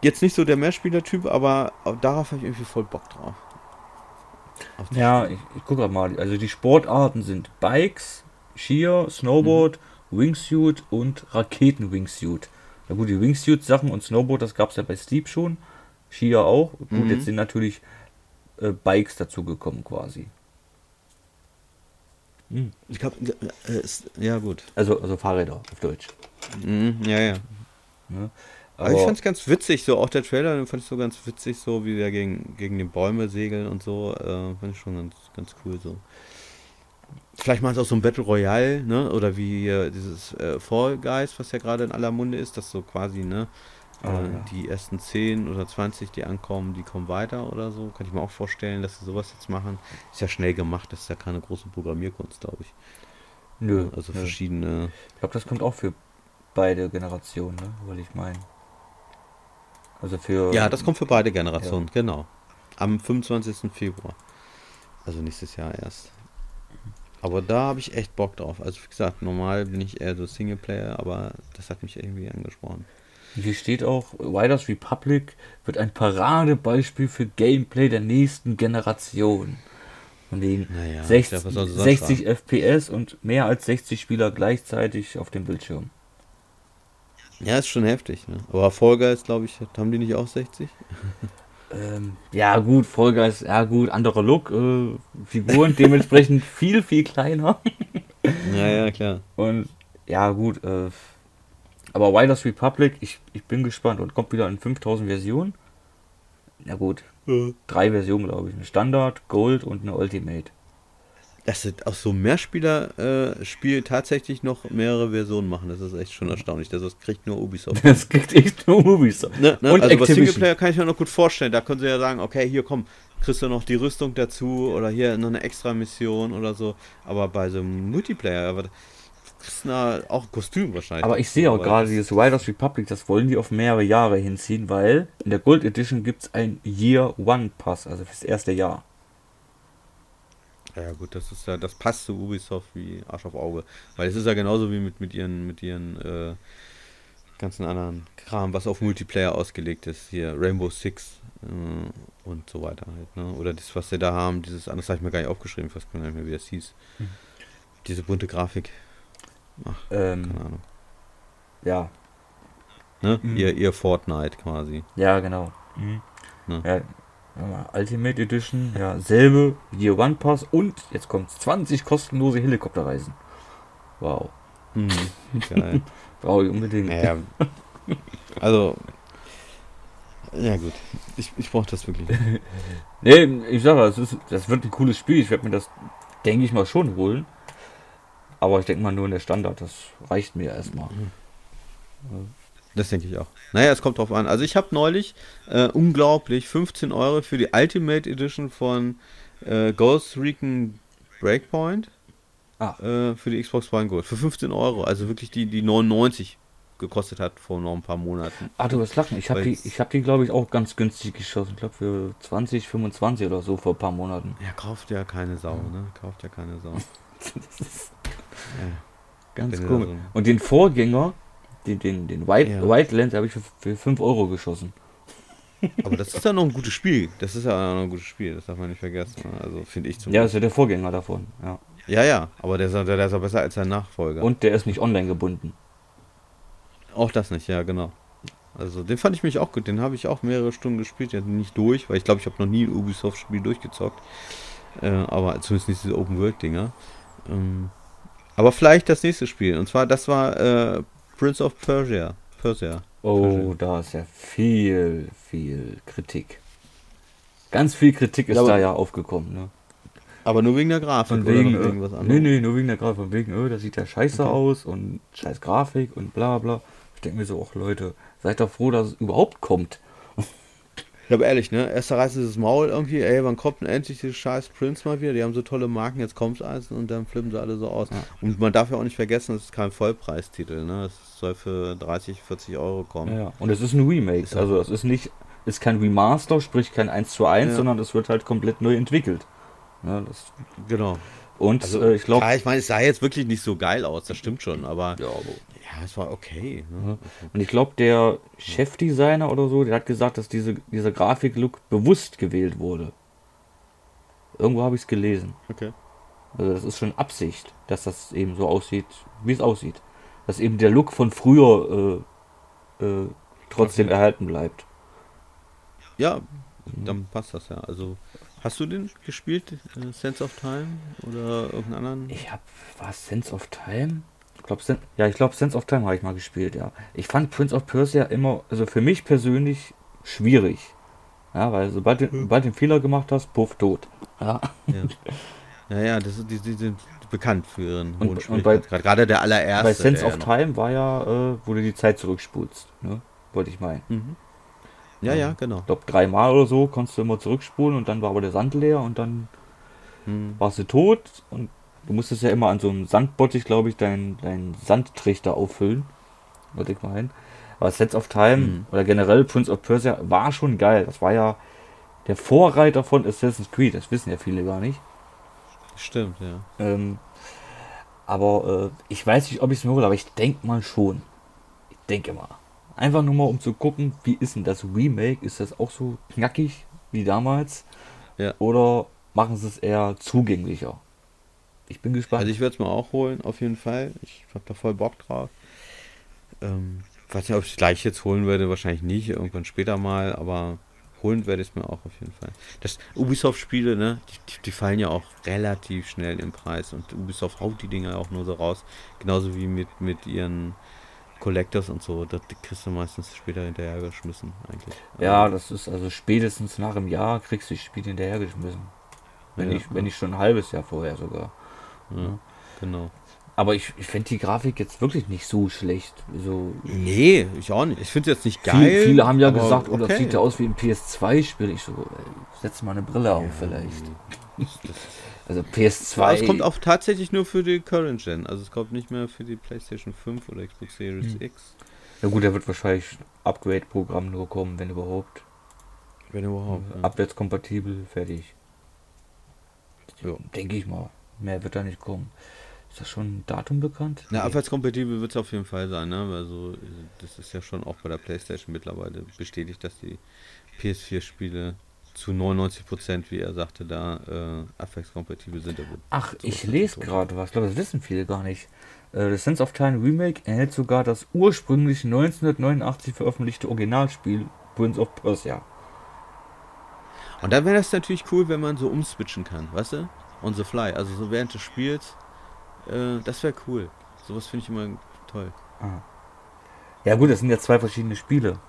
jetzt nicht so der Mehrspieler-Typ, aber darauf habe ich irgendwie voll Bock drauf. Ja, ich, ich gucke mal. Also die Sportarten sind Bikes, Skier, Snowboard, Wingsuit und Raketen-Wingsuit. Na gut, die Wingsuit-Sachen und Snowboard, das gab es ja bei Steep schon. Skier auch. Gut, Mhm. jetzt sind natürlich äh, Bikes dazu gekommen quasi. Hm. Ich glaube, äh, ist- ja gut. Also, also Fahrräder auf Deutsch. Mhm, ja, ja. Aber ich fand es ganz witzig, so auch der Trailer, den fand ich so ganz witzig, so wie der gegen, gegen die Bäume segeln und so, äh, fand ich schon ganz, ganz cool so. Vielleicht mal auch so ein Battle Royale, ne? Oder wie hier dieses äh, Fall Guys, was ja gerade in aller Munde ist, dass so quasi, ne? Ah, äh, ja. Die ersten 10 oder 20, die ankommen, die kommen weiter oder so. Kann ich mir auch vorstellen, dass sie sowas jetzt machen. Ist ja schnell gemacht, das ist ja keine große Programmierkunst, glaube ich. Nö. Also nö. verschiedene. Ich glaube, das kommt auch für beide Generationen, ne? Wollte ich meinen. Also für. Ja, das kommt für beide Generationen, genau. Am 25. Februar. Also nächstes Jahr erst. Aber da habe ich echt Bock drauf. Also wie gesagt, normal bin ich eher so Singleplayer, aber das hat mich irgendwie angesprochen. Hier steht auch, Riders Republic wird ein Paradebeispiel für Gameplay der nächsten Generation. Von den Naja, 60, ja, was soll sie sonst 60 sagen? FPS und mehr als 60 Spieler gleichzeitig auf dem Bildschirm. Ja, ist schon heftig, ne? Aber Fall Guys, glaube ich, haben die nicht auch 60? Ähm, ja gut, Vollgeist, ja gut, anderer Look, äh, Figuren dementsprechend viel, viel kleiner. Ja, ja, klar. Und ja gut, äh, aber Riders Republic, ich, ich bin gespannt und kommt wieder in 5000 Versionen. Na gut, drei Versionen glaube ich. Eine Standard, Gold und eine Ultimate. Dass sie aus so einem Mehrspieler-Spiel tatsächlich noch mehrere Versionen machen, das ist echt schon erstaunlich. Das, das kriegt nur Ubisoft. Das kriegt echt nur Ubisoft. Ne, ne? Und also bei Activision. Singleplayer kann ich mir noch gut vorstellen. Da können sie ja sagen, okay, hier komm, kriegst du noch die Rüstung dazu oder hier noch eine extra Mission oder so. Aber bei so einem Multiplayer, aber kriegst du auch ein Kostüm wahrscheinlich. Aber ich sehe auch gerade dieses Riders Republic, das wollen die auf mehrere Jahre hinziehen, weil in der Gold Edition gibt es ein Year One Pass, also fürs erste Jahr. Ja gut, das ist ja, das passt zu Ubisoft wie Arsch auf Auge. Weil es ist ja genauso wie mit, mit ihren, mit ihren äh, ganzen anderen Kram, was auf Multiplayer ausgelegt ist. Hier Rainbow Six äh, und so weiter halt, ne? Oder das, was sie da haben, dieses andere, das habe ich mir gar nicht aufgeschrieben, weiß gar nicht mehr, wie das hieß. Hm. Diese bunte Grafik. Ähm, Keine Ahnung. ja, Ne? Mhm. Ihr, ihr Fortnite quasi. ja, genau. Ne? Ja, Ultimate Edition, ja, selbe Year One Pass und jetzt kommt 20 kostenlose Helikopterreisen. Wow, Mhm. Geil. brauche ich unbedingt. naja. Also. Ja gut. Ich, ich brauche das wirklich. Nee, ich sage, das, ist, das wird ein cooles Spiel. Ich werde mir das, denke ich mal, schon holen. Aber ich denke mal nur in der Standard. Das reicht mir erstmal. Das denke ich auch. Naja, es kommt drauf an. Also ich habe neulich äh, unglaublich 15 Euro für die Ultimate Edition von äh, Ghost Recon Breakpoint Ah. äh, für die Xbox One Gold. Für 15 Euro. Also wirklich die, die 99 gekostet hat vor noch ein paar Monaten. Ah, du wirst lachen. Ich habe die, ich hab die glaube ich, auch ganz günstig geschossen. Ich glaube für 20, 25 oder so vor ein paar Monaten. Ja, kauft ja keine Sau, ne? Kauft ja keine Sau. ja. Ganz Wenn du komisch. da so- Und den Vorgänger, den, den, den White, Ja. Wildlands, habe ich für, für 5 Euro geschossen. Aber das ist ja noch ein gutes Spiel. Das ist ja noch ein gutes Spiel. Das darf man nicht vergessen. Also finde ich zum Ja, das ist ja der Vorgänger davon. Ja. Ja, ja, aber der ist, der ist ja besser als sein Nachfolger. Und der ist nicht online gebunden. auch das nicht, ja, genau. Also den fand ich mich auch gut. Den habe ich auch mehrere Stunden gespielt. Ja, nicht durch, weil ich glaube, ich habe noch nie ein Ubisoft-Spiel durchgezockt. Äh, aber zumindest nicht diese Open-World-Dinger. Ähm, aber vielleicht das nächste Spiel. Und zwar, das war äh, Prince of Persia. Persia. Oh, da ist ja viel, viel Kritik. Ganz viel Kritik ist Ja, da ja aufgekommen. Ne? Aber nur wegen der Grafik Von oder wegen, noch äh, irgendwas anderes. nee, nee, nur wegen der Grafik. Von wegen, äh, das sieht ja scheiße Okay. aus und scheiß Grafik und bla bla. Ich denke mir so, ach Leute, seid doch froh, dass es überhaupt kommt. Ja, aber ehrlich, ne? Erst reißt es das Maul irgendwie, ey, wann kommt denn endlich die scheiß Prince mal wieder? Die haben so tolle Marken, jetzt kommt's eins und dann flippen sie alle so aus. Ja. Und man darf ja auch nicht vergessen, das ist kein Vollpreistitel, ne? Es soll für 30, 40 Euro kommen. Ja, ja. Und es ist ein Remake. Ist ja- also es ist nicht, ist kein Remaster, sprich kein 1 zu 1, Ja. sondern es wird halt komplett neu entwickelt. Ja, das, Genau. und Also, äh, ich glaube, klar, ich meine, es sah jetzt wirklich nicht so geil aus, das stimmt schon, aber ja, aber- ja, es war okay. Ne? und ich glaube, der Chefdesigner oder so, der hat gesagt, dass diese, dieser Grafiklook bewusst gewählt wurde. Irgendwo habe ich es gelesen. Okay. Also das ist schon Absicht, dass das eben so aussieht, wie es aussieht. Dass eben der Look von früher äh, äh, trotzdem Okay. erhalten bleibt. Ja, dann passt das ja. Also, hast du den gespielt, äh, Sense of Time oder irgendeinen anderen? Ich habe, war es Sense of Time? Ich glaub, Sen ja, ich glaube, Sense of Time habe ich mal gespielt, ja. Ich fand Prince of Persia immer, also für mich persönlich schwierig. Ja, weil sobald du, du einen Fehler gemacht hast, puff, tot. Ja. Ja. ja, ja, das die, die sind bekannt für ihren Und- hohen und bei- Schwierigkeitsgrad. Gerade der allererste. Bei Sense of ja Time war ja, äh, wo du die Zeit zurückspulst, ne? Wollte ich meinen. Mhm. Ja, ja, genau. Ich glaube, dreimal oder so konntest du immer zurückspulen und dann war aber der Sand leer und dann Mhm. warst du tot und du musstest ja immer an so einem Sandbottich, glaube ich, deinen dein Sandtrichter auffüllen. Wollte ich mal hin. Aber Sets of Time Mhm. oder generell Prince of Persia war schon geil. Das war ja der Vorreiter von Assassin's Creed. Das wissen ja viele gar nicht. Stimmt, ja. Ähm, aber äh, ich weiß nicht, ob ich es mir hole, aber ich denke mal schon. Ich denke mal. Einfach nur mal, um zu gucken, wie ist denn das Remake? Ist das auch so knackig wie damals? Ja. Oder machen sie es eher zugänglicher? Ich bin gespannt. Also ich werde es mir auch holen, auf jeden Fall. Ich habe da voll Bock drauf. Ähm, weiß nicht, ob ich es gleich jetzt holen werde, wahrscheinlich nicht, irgendwann später mal, aber holen werde ich es mir auch auf jeden Fall. Das Ubisoft-Spiele, ne, die, die, fallen ja auch relativ schnell im Preis und Ubisoft haut die Dinger auch nur so raus, genauso wie mit, mit ihren Collectors und so, das kriegst du meistens später hinterher geschmissen eigentlich. ja, das ist also spätestens nach einem Jahr kriegst du das Spiel hinterhergeschmissen. Wenn, Ja. ich, wenn nicht schon ein halbes Jahr vorher sogar. Ja, genau. Aber ich, ich finde die Grafik jetzt wirklich nicht so schlecht. So, Nee, ich auch nicht. Ich finde es jetzt nicht geil. Viele, viele haben ja aber gesagt, oh, das sieht ja aus wie ein PS2-Spiel. Ich so, ey, setz mal eine Brille auf vielleicht. Also Aber PS2. es kommt auch tatsächlich nur für die Current Gen. Also es kommt nicht mehr für die PlayStation 5 oder Xbox Series Hm. X. ja gut, da wird wahrscheinlich Upgrade-Programm nur kommen, wenn überhaupt. Wenn überhaupt. Ja. Abwärtskompatibel, fertig. Ja. Denke ich mal. Mehr wird da nicht kommen. Ist das schon ein Datum bekannt? Na, Nee. abwärtskompatibel wird es auf jeden Fall sein, ne? Also das ist ja schon auch bei der PlayStation mittlerweile bestätigt, dass die PS4-Spiele zu 99%, wie er sagte, da äh, abwärtskompatibel sind. Ach, so ich lese gerade was. Ich glaube, das wissen viele gar nicht. Äh, Das Sense of Time Remake erhält sogar das ursprünglich 1989 veröffentlichte Originalspiel Prince of Persia. Und dann wäre das natürlich cool, wenn man so umswitchen kann, weißt du? On the fly. Also so während des Spiels. Äh, das wäre cool. Sowas finde ich immer toll. Ah. Ja gut, das sind ja zwei verschiedene Spiele.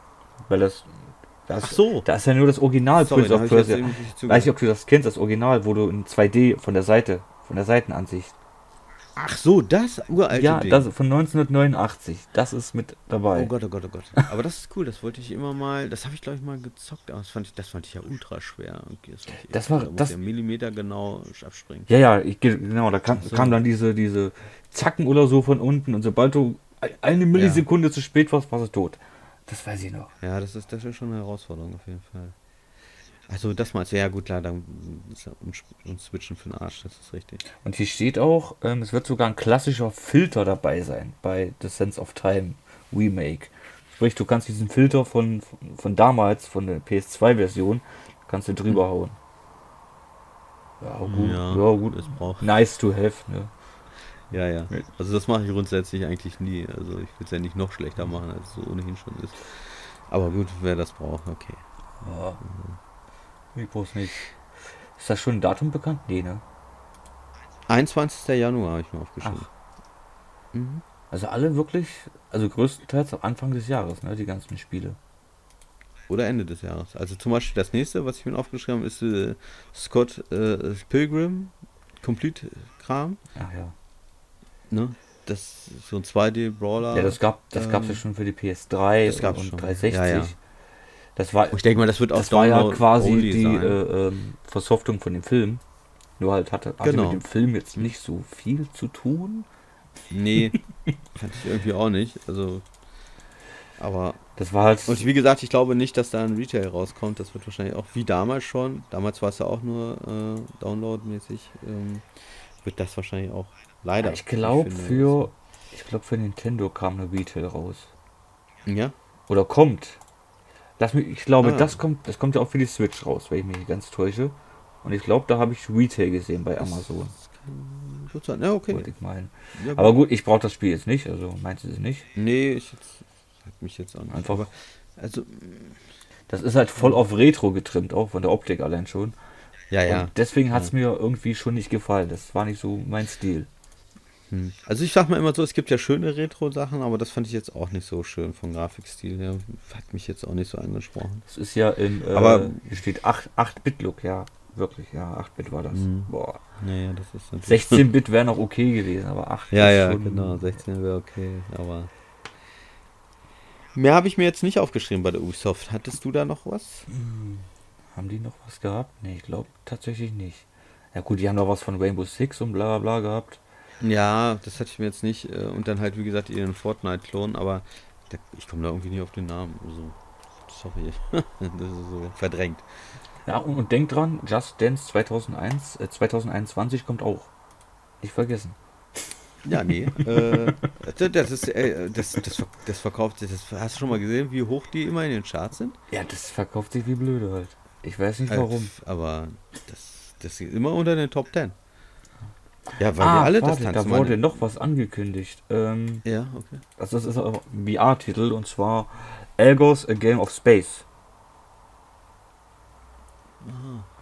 Weil das, das Ach so. da ist ja nur das Original Sorry, Prince of ich Persia. Weiß nicht, ob du das kennst, das Original, wo du in 2D von der Seite, von der Seitenansicht. Ach so, das uralte ja, Ding. das von 1989. Das ist mit dabei. Oh Gott, oh Gott, oh Gott. Aber das ist cool, das wollte ich immer mal, das habe ich glaube ich mal gezockt, aber das fand ich, das fand ich ja ultra schwer. Das, Das war- da das- ja Millimeter genau abspringen. Ja, ja, ich, ge- genau, da kam, so. kam dann diese, diese Zacken oder so von unten und sobald du ein- eine Millisekunde zu spät warst, warst du tot. Das weiß ich noch. Ja, das ist, das ist schon eine Herausforderung auf jeden Fall. Also das meinst du, ja gut, klar, dann ja uns switchen für den Arsch, das ist richtig. Und hier steht auch, ähm, es wird sogar ein klassischer Filter dabei sein bei The Sense of Time Remake. Sprich, du kannst diesen Filter von, von, von damals, von der PS2-Version, kannst du drüber hauen. Ja, gut. Ja, gut. Es braucht. Nice to have, ne? Ja, ja. Ja. Also das mache ich grundsätzlich eigentlich nie. Also ich will es ja nicht noch schlechter machen, als es so ohnehin schon ist. Aber gut, wer das braucht, okay. Ja. Ich brauch's nicht. Ist das schon ein Datum bekannt? Nee, ne? 21. Januar habe ich mir aufgeschrieben. Mhm. Also alle wirklich, also größtenteils am Anfang des Jahres, ne? Die ganzen Spiele. Oder Ende des Jahres. Also zum Beispiel das nächste, was ich mir aufgeschrieben habe, ist äh, Scott äh, Pilgrim Complete Kram. Ach ja. Ne? Das ist so ein 2D-Brawler. Ja, das gab das gab's ja ähm, schon für die PS3 das gab's und schon. 360. Ja, ja. Das war, Ich denke mal, das wird auch das war ja quasi die äh, ähm, Versoftung von dem Film. Nur halt hatte, hatte Genau. mit dem Film jetzt nicht so viel zu tun. Nee, fand ich irgendwie auch nicht. Also, aber Das war halt. Und wie gesagt, ich glaube nicht, dass da ein Retail rauskommt. Das wird wahrscheinlich auch wie damals schon. Damals war es ja auch nur äh, Download-mäßig. Ähm, wird das wahrscheinlich auch leider. ich glaube für. Ich glaube für Nintendo kam eine Retail raus. Ja? Oder kommt. Mich, ich glaube, Ah. das kommt, das kommt ja auch für die Switch raus, wenn ich mich nicht ganz täusche. Und ich glaube, da habe ich Retail gesehen bei Amazon, Das kann. Ja, okay. wollte ich meinen. Ja, Aber gut, ich brauche das Spiel jetzt nicht, also meinst du es nicht? Nee, ich jetzt, hat mich jetzt auch nicht. Einfach- Aber, also, Das ist halt voll auf Retro getrimmt, auch von der Optik allein schon. ja, ja. Und deswegen hat es mir irgendwie schon nicht gefallen. Das war nicht so mein Stil. Hm. Also ich sag mal immer so, es gibt ja schöne Retro-Sachen, aber das fand ich jetzt auch nicht so schön vom Grafikstil her. Hat mich jetzt auch nicht so angesprochen. Das ist ja in, äh, Aber- hier steht 8 8-Bit-Look, ja. Wirklich, ja, 8-Bit war das. Mhm. Boah. Naja, das ist natürlich. 16-Bit wäre noch okay gewesen, aber 8 Ja, ja, schon, genau. 16 wäre okay, aber. Mehr habe ich mir jetzt nicht aufgeschrieben bei der Ubisoft. Hattest du da noch was? Hm, Haben die noch was gehabt? Nee, ich glaube tatsächlich nicht. Ja gut, die haben noch was von Rainbow Six und bla bla gehabt. Ja, das hatte ich mir jetzt nicht. äh, Und dann halt, wie gesagt, ihren Fortnite-Klon, aber der, ich komme da irgendwie nicht auf den Namen. Also, sorry. das ist so verdrängt. Ja, und, und denkt dran, Just Dance 2001, äh, 2021 kommt auch. Nicht vergessen. Ja, nee. äh, das, ist, äh, das, das, das verkauft sich. Das, hast du schon mal gesehen, wie hoch die immer in den Charts sind? Ja, das verkauft sich wie blöde halt. Ich weiß nicht warum. Äh, aber das, das ist immer unter den Top 10. Ja, weil ah, wir alle warte, das da tanzen. wurde meine- noch was angekündigt. Ähm, Ja, okay. also das ist ein VR-Titel und zwar Elgos A Game of Space.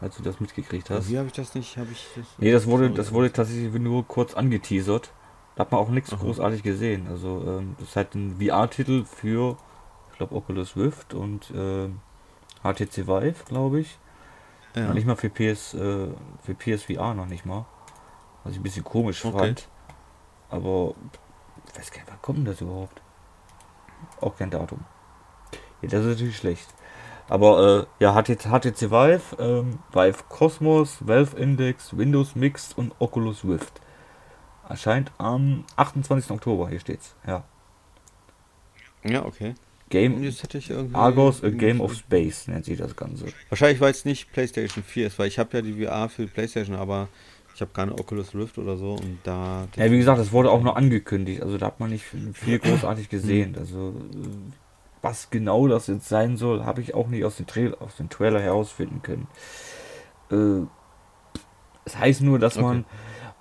Als du das mitgekriegt hast. Wie habe ich das nicht? Habe ich das Nee, das wurde, das wurde tatsächlich nur kurz angeteasert. Da hat man auch nichts Aha. großartig gesehen. Also ähm, das ist halt ein VR-Titel für, ich glaube, Oculus Rift und ähm, HTC Vive, glaube ich. ja. Noch Nicht mal für PS, äh, für PSVR noch nicht mal. Was ich ein bisschen komisch Okay. fand. Aber ich weiß gar nicht, wann kommt denn das überhaupt? Auch kein Datum. Ja, das ist natürlich schlecht. Aber äh, ja, HTC, Vive, ähm, Vive Cosmos, Valve Index, Windows Mixed und Oculus Rift. Erscheint am 28. Oktober, hier steht's. Ja. ja, okay. Game Jetzt hätte ich irgendwie. Argos, a Game of Space nennt sich das Ganze. Wahrscheinlich, weil es nicht PlayStation 4 ist, weil ich habe ja die VR für PlayStation, aber ich habe keine Oculus Rift oder so und da. Ja, wie gesagt, es wurde auch nur angekündigt, also da hat man nicht viel großartig gesehen. Also äh, was genau das jetzt sein soll, habe ich auch nicht aus dem, Trail, aus dem Trailer herausfinden können. Äh, es heißt nur, dass Okay. man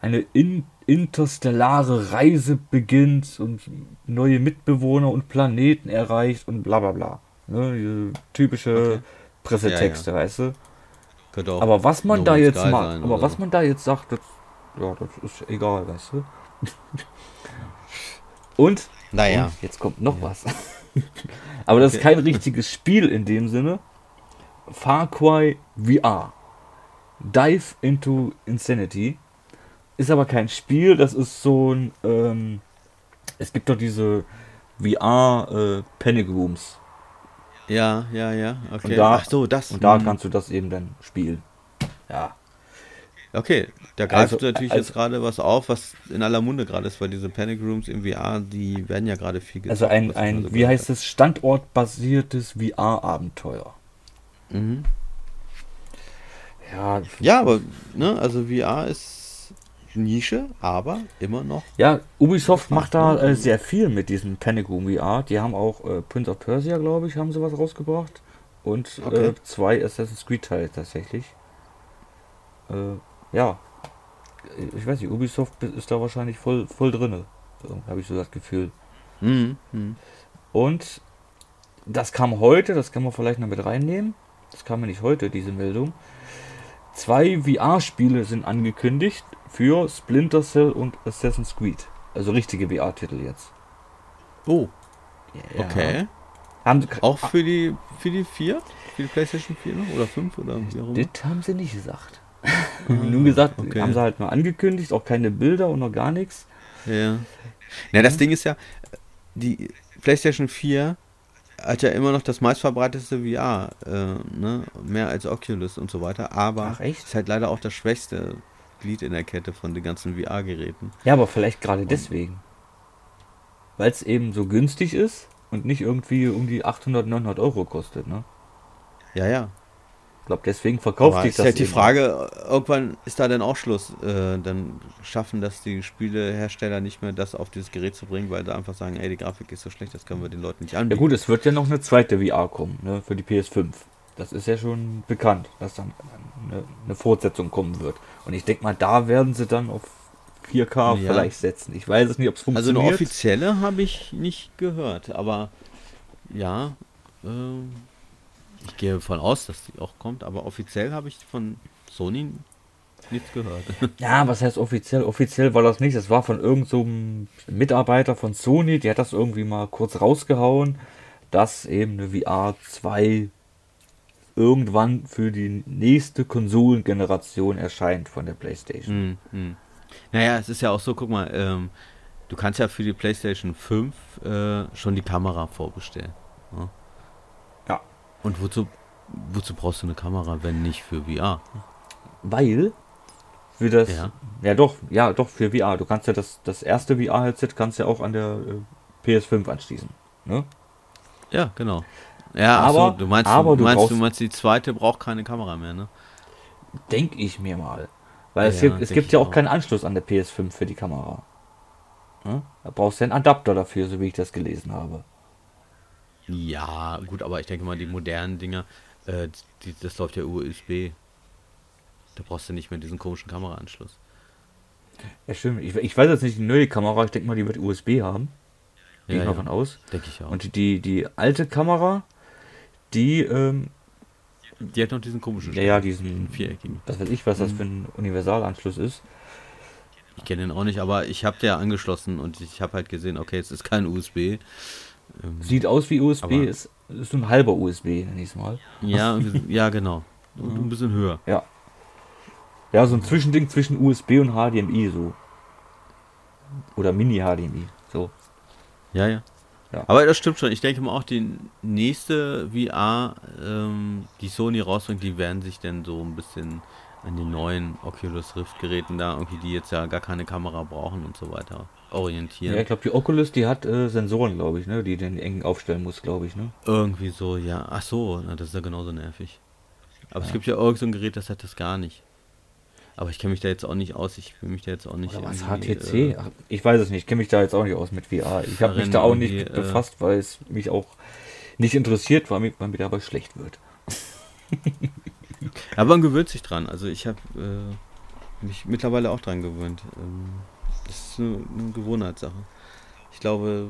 eine in, interstellare Reise beginnt und neue Mitbewohner und Planeten erreicht und bla bla bla. Ne, typische Okay. Pressetexte, weißt du? Aber was man da jetzt Sky macht, aber was man da jetzt sagt, das, ja, das ist egal, weißt du. Und, Naja. und jetzt kommt noch was. aber das ist kein richtiges Spiel in dem Sinne. Far Cry VR. Dive into Insanity. Ist aber kein Spiel, das ist so ein, ähm, es gibt doch diese VR äh, Panic Rooms. Ja, ja, ja. Okay. Und da- Ach so, das. Und da hm. kannst du das eben dann spielen. Ja. Okay, da greift Also- natürlich also- jetzt gerade was auf, was in aller Munde gerade ist, weil diese Panic Rooms im VR, die werden ja gerade viel Also gezockt, ein, ein so wie heißt es, standortbasiertes VR-Abenteuer. Mhm. Ja, Ja, aber, ne, also VR ist Nische, aber immer noch. ja, Ubisoft macht da äh, sehr viel mit diesem Panic Room VR. Die haben auch äh, Prince of Persia, glaube ich, haben sie was rausgebracht. Und Okay. äh, zwei Assassin's Creed Teile tatsächlich. Äh, ja, ich weiß nicht, Ubisoft ist da wahrscheinlich voll, voll drinne. Habe ich so das Gefühl. Mhm. Mhm. Und das kam heute, das kann man vielleicht noch mit reinnehmen. Das kam ja nicht heute, diese Meldung. Zwei VR-Spiele sind angekündigt für Splinter Cell und Assassin's Creed. Also richtige VR-Titel jetzt. Oh, Ja. okay. Haben, Auch für die, für die 4? Für die PlayStation 4 noch? Oder 5 oder wie auch immer? das haben sie nicht gesagt. Nur gesagt, okay. haben sie halt nur angekündigt, auch keine Bilder und noch gar nichts. Ja. Na, das Ding ist ja, die PlayStation 4 hat ja immer noch das meistverbreitetste VR, äh, ne? mehr als Oculus und so weiter, aber ist halt leider auch das schwächste Glied in der Kette von den ganzen VR-Geräten. Ja, aber vielleicht gerade deswegen. Weil es eben so günstig ist und nicht irgendwie um die 800, 900 Euro kostet, ne? Ja, ja. Ich glaube, deswegen verkauft sich ist das halt die. Frage, irgendwann ist da dann auch Schluss. Äh, dann schaffen das die Spielehersteller nicht mehr, das auf dieses Gerät zu bringen, weil sie einfach sagen, ey, die Grafik ist so schlecht, das können wir den Leuten nicht Ja anbieten. gut, es wird ja noch eine zweite VR kommen, ne, für die PS5. Das ist ja schon bekannt, dass dann eine, eine Fortsetzung kommen wird. Und ich denke mal, da werden sie dann auf 4K Ja. vielleicht setzen. Ich weiß es nicht, ob es also funktioniert. eine offizielle habe ich nicht gehört, aber ja, ähm, ich gehe davon aus, dass die auch kommt, aber offiziell habe ich von Sony nichts gehört. Ja, was heißt offiziell? Offiziell war das nicht. Das war von irgendeinem so Mitarbeiter von Sony, der hat das irgendwie mal kurz rausgehauen, dass eben eine VR 2 irgendwann für die nächste Konsolengeneration erscheint von der PlayStation. Hm, hm. Naja, es ist ja auch so, guck mal, ähm, du kannst ja für die PlayStation 5 äh, schon die Kamera vorbestellen. Ne? Ja. Und wozu, wozu brauchst du eine Kamera, wenn nicht für VR? Weil für das Ja. ja. doch, ja, doch für VR. Du kannst ja das das erste VR Headset kannst ja auch an der äh, PS5 anschließen, ne? Ja, genau. Ja, Aber- so, du meinst, aber du, meinst, du meinst, die zweite braucht keine Kamera mehr, ne? Denk ich mir mal. Weil es Ja, gibt, es gibt ja auch auch. keinen Anschluss an der PS5 für die Kamera. Ne? Da brauchst du einen Adapter dafür, so wie ich das gelesen habe. Ja, gut, aber ich denke mal, die modernen Dinger, äh, die, das läuft ja USB. Da brauchst du nicht mehr diesen komischen Kameraanschluss. Ja, stimmt. Ich, ich weiß jetzt nicht, die neue Kamera, ich denke mal, die wird USB haben. Gehe Ja, ich mal ja. von aus. Denke ich auch. Und die, die alte Kamera, die, ähm, die hat noch diesen komischen ja, ja, diesen, viereckigen. was weiß ich, was das Mhm. für ein Universalanschluss ist. Ich kenne den auch nicht, aber ich habe der angeschlossen und ich habe halt gesehen, okay, es ist kein USB. Ähm, Sieht aus wie USB, ist, ist ein halber USB, nenn ich es mal. ja, ja, genau. Und ein bisschen höher. Ja. Ja, so ein Zwischending zwischen USB und HDMI so. Oder Mini-HDMI. So. Ja, ja. Ja. Aber das stimmt schon. Ich denke mal auch, die nächste VR, ähm, die Sony rausbringt, die werden sich dann so ein bisschen an den neuen Oculus Rift Geräten da, irgendwie, die jetzt ja gar keine Kamera brauchen und so weiter, orientieren. Ja, ich glaube, die Oculus, die hat äh, Sensoren, glaube ich, ne? Die den eng aufstellen muss, glaube ich, ne? Irgendwie so, ja. Ach so, na, das ist ja genauso nervig. Aber es gibt ja irgend so ein Gerät, das hat das gar nicht. Aber ich kenne mich da jetzt auch nicht aus. Ich will mich da jetzt auch nicht. Oder was, HTC? äh, Ach, ich weiß es nicht. Ich kenne mich da jetzt auch nicht aus mit VR. Ich habe mich da auch nicht äh, befasst, weil es mich auch nicht interessiert, weil mir, weil mir dabei schlecht wird. Aber man gewöhnt sich dran. Also ich habe äh, mich mittlerweile auch dran gewöhnt. Ähm, das ist eine, eine Gewohnheitssache. Ich glaube,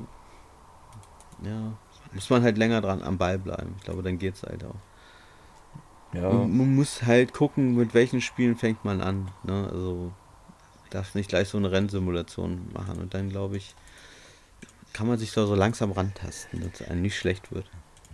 ja, muss man halt länger dran am Ball bleiben. Ich glaube, dann geht's halt auch. Ja. Man, man muss halt gucken, mit welchen Spielen fängt man an. Ne? Also darf nicht gleich so eine Rennsimulation machen. Und dann glaube ich, kann man sich da so langsam rantasten, dass es einem nicht schlecht wird.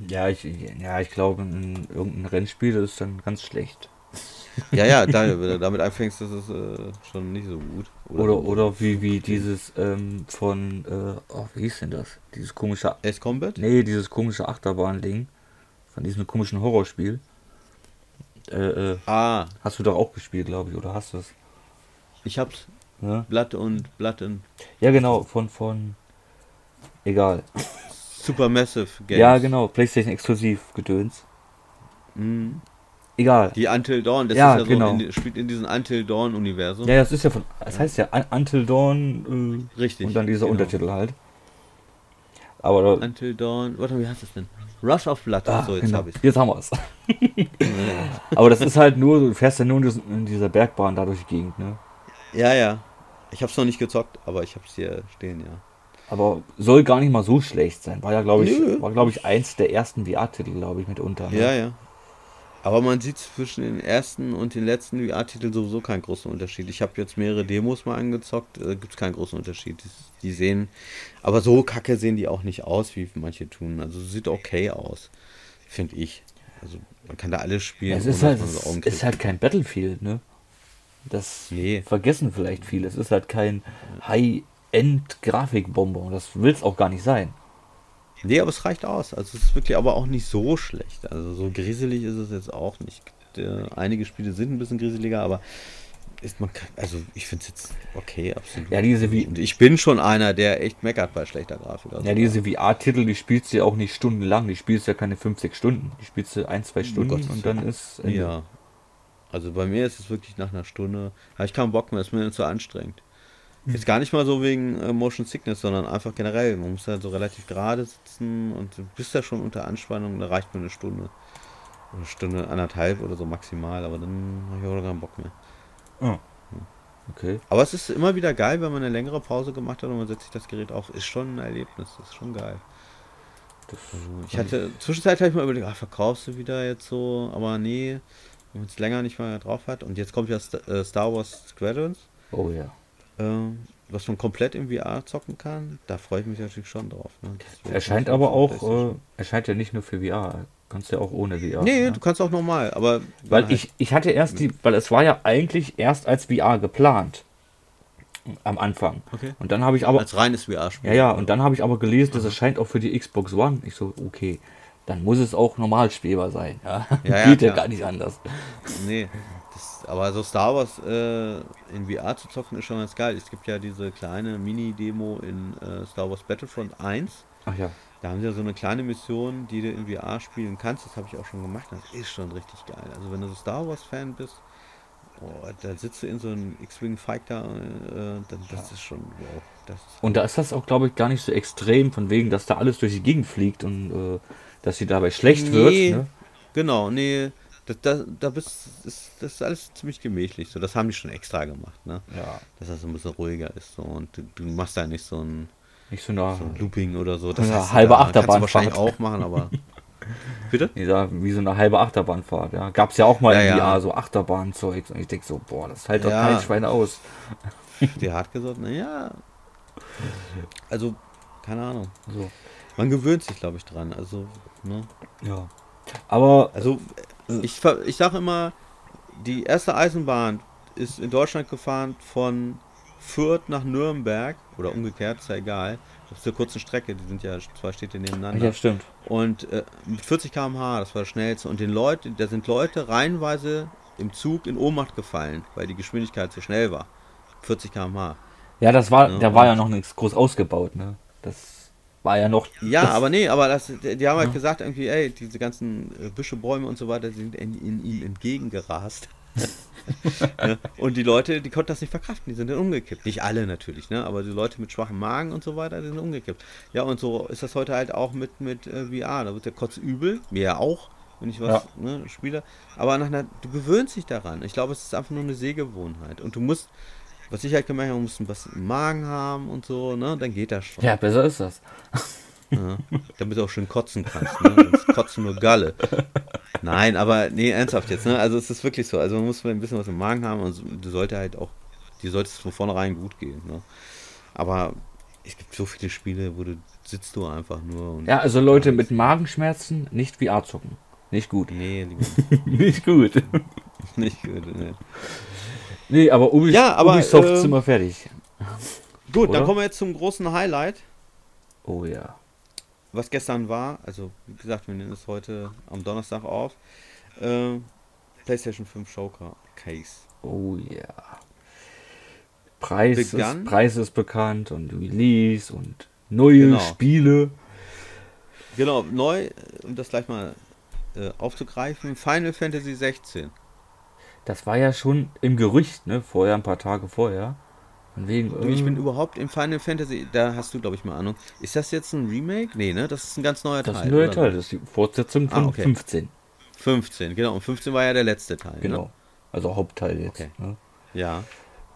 Ja, ich, ja, ich glaube, ein, irgendein Rennspiel ist dann ganz schlecht. Ja, ja, da, wenn du damit anfängst, das ist äh, schon nicht so gut. Oder, so. oder wie, wie dieses ähm, von, äh, oh, wie hieß denn das? Dieses komische, Ace Combat? nee, dieses komische Achterbahn-Ding. Von diesem komischen Horrorspiel. Äh, äh, Ah, hast du doch auch gespielt, glaube ich, oder hast du es? ich hab's. Ja? Blood und Blood und ja, genau, von, von, egal. Supermassive Games. Ja, genau, PlayStation exklusiv gedöns. Mhm. Egal. Die Until Dawn, das Ja, ist ja genau. so, in, spielt in diesem Until Dawn Universum. Ja, das ist ja von, das heißt ja Un- Until Dawn Richtig. äh, und dann dieser genau. Untertitel halt. Aber Until Dawn, warte, wie heißt das denn? Rush of Blood. ah, so, jetzt genau, hab ich's. jetzt haben wir es. Aber das ist halt nur, du fährst ja nur in, dieser Bergbahn da durch die Gegend, ne? Ja, ja. Ich hab's noch nicht gezockt, aber ich hab's hier stehen, ja. Aber soll gar nicht mal so schlecht sein. War ja, glaube ich, Nö. war, glaube ich, eins der ersten VR-Titel, glaube ich, mitunter. Ne? Ja, ja. Aber man sieht zwischen den ersten und den letzten VR-Titeln sowieso keinen großen Unterschied. Ich habe jetzt mehrere Demos mal angezockt, äh, gibt es keinen großen Unterschied. Die, die sehen, aber so kacke sehen die auch nicht aus, wie manche tun. Also sieht okay aus, finde ich. Also man kann da alles spielen. Ja, es ist halt, so ist halt kein Battlefield, ne? Das Nee. vergessen vielleicht viele. Es ist halt kein High-End-Grafikbomber. Das will es auch gar nicht sein. Nee, aber es reicht aus. Also es ist wirklich aber auch nicht so schlecht. Also so grisselig ist es jetzt auch nicht. Der, einige Spiele sind ein bisschen grisseliger, aber ist man, also ich finde es jetzt okay, absolut. Ja, diese wie. Und ich bin schon einer, der echt meckert bei schlechter Grafik. Also Ja, diese VR-Titel, die spielst du ja auch nicht stundenlang. Die spielst du ja keine 5, 6 Stunden. Die spielst du ein, zwei Stunden Gottes und dann ist. Ende. Ja. Also bei mir ist es wirklich nach einer Stunde, habe ich keinen Bock mehr, ist mir zu anstrengend. Ist gar nicht mal so wegen äh, Motion Sickness, sondern einfach generell. Man muss halt so relativ gerade sitzen und du bist ja schon unter Anspannung, da reicht mir eine Stunde. Eine Stunde, anderthalb oder so maximal, aber dann habe ich auch keinen Bock mehr. Okay. Aber es ist immer wieder geil, wenn man eine längere Pause gemacht hat und man setzt sich das Gerät auf. Ist schon ein Erlebnis, das ist schon geil. Ich hatte, zwischenzeit habe ich mal überlegt, ah, verkaufst du wieder jetzt so, aber nee, wenn man es länger nicht mal drauf hat. Und jetzt kommt ja äh, Star Wars Squadrons, oh ja. Äh, was man komplett im VR zocken kann. Da freue ich mich natürlich schon drauf. Ne? Erscheint aber auch, äh, erscheint ja nicht nur für VR. Kannst ja auch ohne VR. nee, ne? du kannst auch normal, aber. Weil halt- ich, ich hatte erst die, weil es war ja eigentlich erst als VR geplant. Am Anfang. Okay. Und dann habe ich aber. Als reines VR-Spiel. Ja, ja, und dann habe ich aber gelesen, das erscheint auch für die Xbox One. Ich so, okay, dann muss es auch normal spielbar sein. Ja, Ja, ja, Geht ja gar nicht anders. Nee, aber so Star Wars äh, in VR zu zocken ist schon ganz geil. Es gibt ja diese kleine Mini-Demo in äh, Star Wars Battlefront 1. Ach ja. Da haben sie ja so eine kleine Mission, die du in VR spielen kannst. Das habe ich auch schon gemacht. Das ist schon richtig geil. Also wenn du so Star Wars Fan bist, oh, da sitzt du in so einem X-Wing Fighter, äh, dann, das ist schon wow. Das Und da ist das auch, glaube ich, gar nicht so extrem, von wegen, dass da alles durch die Gegend fliegt und äh, dass sie dabei schlecht Nee. wird. Ne? genau, nee, da, da, bist ist, das ist alles ziemlich gemächlich. So, das haben die schon extra gemacht, ne? Ja. Dass das ein bisschen ruhiger ist. So, und du, du machst da nicht so ein, Nicht so eine, so ein Looping oder so. Hast du halbe da. Achterbahnfahrt. wahrscheinlich auch machen, aber. Bitte? dieser, wie so eine halbe Achterbahnfahrt. Ja. Gab es ja auch mal Ja, in ja. VR, so Achterbahnzeug. Und ich denke so, boah, das hält doch Ja. kein Schwein aus. Die hat gesagt, naja. Also, keine Ahnung. So. Man gewöhnt sich, glaube ich, dran. Also, ne? Ja. Aber Also, ich, ver- ich sage immer, die erste Eisenbahn ist in Deutschland gefahren von Fürth nach Nürnberg oder umgekehrt, ist ja egal. Das ist eine kurze Strecke, die sind ja zwei Städte nebeneinander. ja, stimmt. Und äh, mit 40 km/h, das war das schnellste. Und den Leuten, da sind Leute reihenweise im Zug in Ohnmacht gefallen, weil die Geschwindigkeit zu schnell war. 40 km/h. Ja, das war, Ja, da war ja noch nichts groß ausgebaut, ne? Das war ja noch. Ja, aber nee, aber das, die haben halt Ja. gesagt, irgendwie, ey, diese ganzen Büsche, Bäume und so weiter sind in, in ihm entgegengerast. Ne? und die Leute, die konnten das nicht verkraften, die sind dann umgekippt. Nicht alle natürlich, ne? aber die Leute mit schwachem Magen und so weiter, die sind umgekippt. Ja, und so ist das heute halt auch mit, mit äh, VR. Da wird der Kotz übel, mir ja auch, wenn ich was ne, spiele. Aber nach einer, du gewöhnst dich daran. Ich glaube, es ist einfach nur eine Sehgewohnheit. Und du musst, was ich halt gemerkt habe, du musst was im Magen haben und so, ne? Dann geht das schon. Ja, besser ist das. Ja, damit du auch schön kotzen kannst. Ne? Sonst kotzen nur Galle. Nein, aber nee, ernsthaft jetzt. Ne? Also es ist wirklich so. Also man muss ein bisschen was im Magen haben und so- du sollte halt auch, die sollte es von vornherein gut gehen. Ne? Aber es gibt so viele Spiele, wo du sitzt du einfach nur Ja, also Leute mit Magenschmerzen nicht VR zocken. Nicht gut. nee, nicht gut. nicht gut. Ne. Nee, aber, Ubi Ja, aber, Ubisoft ähm, sind wir fertig. Gut, Oder? dann kommen wir jetzt zum großen Highlight, Oh ja. was gestern war. Also wie gesagt, wir nehmen es heute am Donnerstag auf. Äh, PlayStation 5 Showcase. Oh ja. Preis ist? Preis ist bekannt und Release und neue Genau. Spiele. Genau, neu, um das gleich mal äh, aufzugreifen, Final Fantasy 16. Das war ja schon im Gerücht, ne? Vorher, ein paar Tage vorher. Von wegen. Du, ich bin überhaupt im Final Fantasy, da hast du, glaube ich, mal Ahnung. Ist das jetzt ein Remake? Nee, ne? Das ist ein ganz neuer das Teil. ist ein neuer oder? Teil. Das ist die Fortsetzung von Ah, okay. 15. 15, genau. Und 15 war ja der letzte Teil. Genau. Ne? Also Hauptteil jetzt. Okay. Ne? Ja.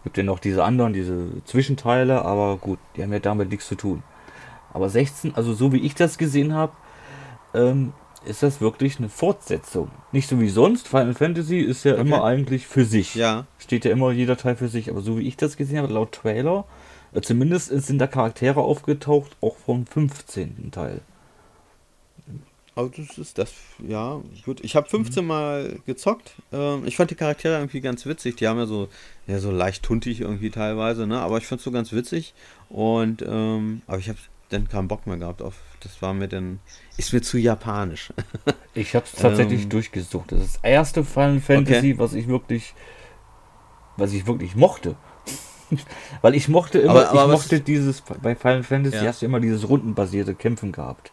Gibt ja noch diese anderen, diese Zwischenteile, aber gut, die haben ja damit nichts zu tun. Aber 16, also so wie ich das gesehen habe, ähm, ist das wirklich eine Fortsetzung. Nicht so wie sonst. Final Fantasy ist ja Okay. immer eigentlich für sich. Ja. Steht ja immer jeder Teil für sich. Aber so wie ich das gesehen habe, laut Trailer, äh, zumindest sind da Charaktere aufgetaucht, auch vom 15. Teil. Aber das ist das, ja, gut. Ich habe 15 Mal gezockt. Ähm, ich fand die Charaktere irgendwie ganz witzig. Die haben ja so, ja, so leicht tuntig irgendwie teilweise, ne? Aber ich fand es so ganz witzig. Und, ähm, aber ich habe dann keinen Bock mehr gehabt auf. Das war mir dann. Ist mir zu japanisch. Ich habe es tatsächlich Ähm. durchgesucht. Das ist das erste Final Fantasy, Okay. was ich wirklich, was ich wirklich mochte. Weil ich mochte immer, Aber- aber ich mochte dieses, bei Final Fantasy Ja. hast du immer dieses rundenbasierte Kämpfen gehabt.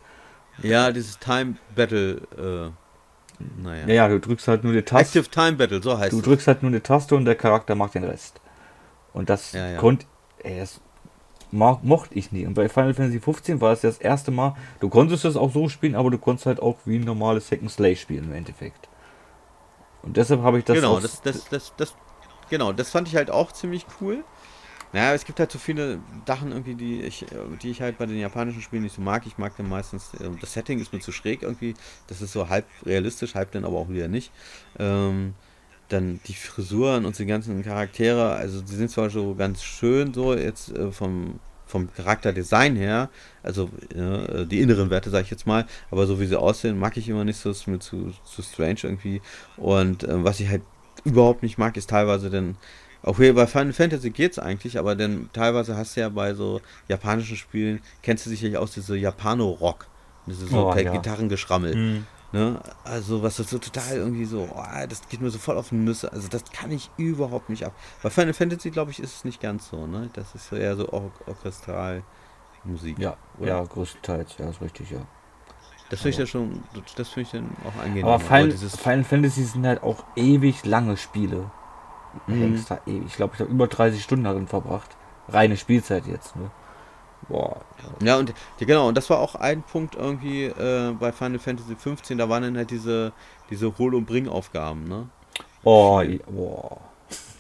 ja, dieses Time Battle. Äh, naja. Ja, ja, du drückst halt nur eine Taste, Active Time Battle, so heißt du es. drückst halt nur eine Taste und der Charakter macht den Rest. Und das Ja, ja. konnte, ey, das mo mochte ich nie. Und bei Final Fantasy 15 war es das erste Mal, du konntest es auch so spielen, aber du konntest halt auch wie ein normales Second Slay spielen im Endeffekt. Und deshalb habe ich das genau, das, das, das, das, genau, das fand ich halt auch ziemlich cool. Naja, es gibt halt so viele Sachen irgendwie, die ich, die ich halt bei den japanischen Spielen nicht so mag. Ich mag dann meistens, äh, das Setting ist mir zu schräg irgendwie. Das ist so halb realistisch, halb dann aber auch wieder nicht. Ähm, dann die Frisuren und die ganzen Charaktere, also die sind zwar so ganz schön so jetzt äh, vom, vom Charakterdesign her, also äh, die inneren Werte sage ich jetzt mal, aber so wie sie aussehen, mag ich immer nicht so, ist mir zu, zu strange irgendwie. Und äh, was ich halt überhaupt nicht mag, ist teilweise dann, auch hier bei Final Fantasy geht's eigentlich, aber dann teilweise hast du ja bei so japanischen Spielen, kennst du sicherlich aus diese Japano-Rock. Das ist so Oh, ja. Gitarrengeschrammel. Hm. Ne? Also was das so total irgendwie so, oh, das geht mir so voll auf die Nüsse. Also das kann ich überhaupt nicht ab. Bei Final Fantasy, glaube ich, ist es nicht ganz so, ne? Das ist eher so Or Orchestralmusik. Ja, oder? ja, größtenteils, ja, ist richtig, ja. Das finde ich ja schon, das finde ich dann auch angenehm. Aber Final, dieses, Final Fantasy sind halt auch ewig lange Spiele. Mhm. Ich glaube, ich habe über 30 Stunden darin verbracht. Reine Spielzeit jetzt, ne? Boah. ja, und ja, genau, und das war auch ein Punkt irgendwie äh, bei Final Fantasy 15, da waren dann halt diese, diese Hol- und Bring-Aufgaben, ne? Oh, ja, boah.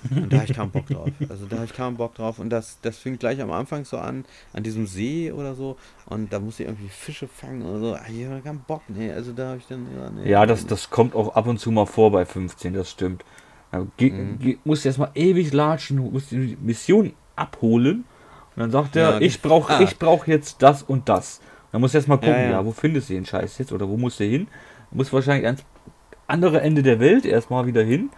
Und da habe ich keinen Bock drauf. Also da habe ich keinen Bock drauf. Und das, das fing gleich am Anfang so an, an diesem See oder so. Und da musste ich irgendwie Fische fangen oder so. Ah, Ich habe keinen Bock. Nee, also da habe ich dann. Ja, nee, Ja, das, das kommt auch ab und zu mal vor bei 15, das stimmt. Da ge Mhm. ge musst erstmal ewig latschen, musst die Mission abholen. Und dann sagt er, Ja, ich brauche ah. ich brauch jetzt das und das. Dann musst du erstmal gucken, Ja, ja, wo findest du den Scheiß jetzt oder wo musst du hin? Du musst wahrscheinlich ans andere Ende der Welt erstmal wieder hin.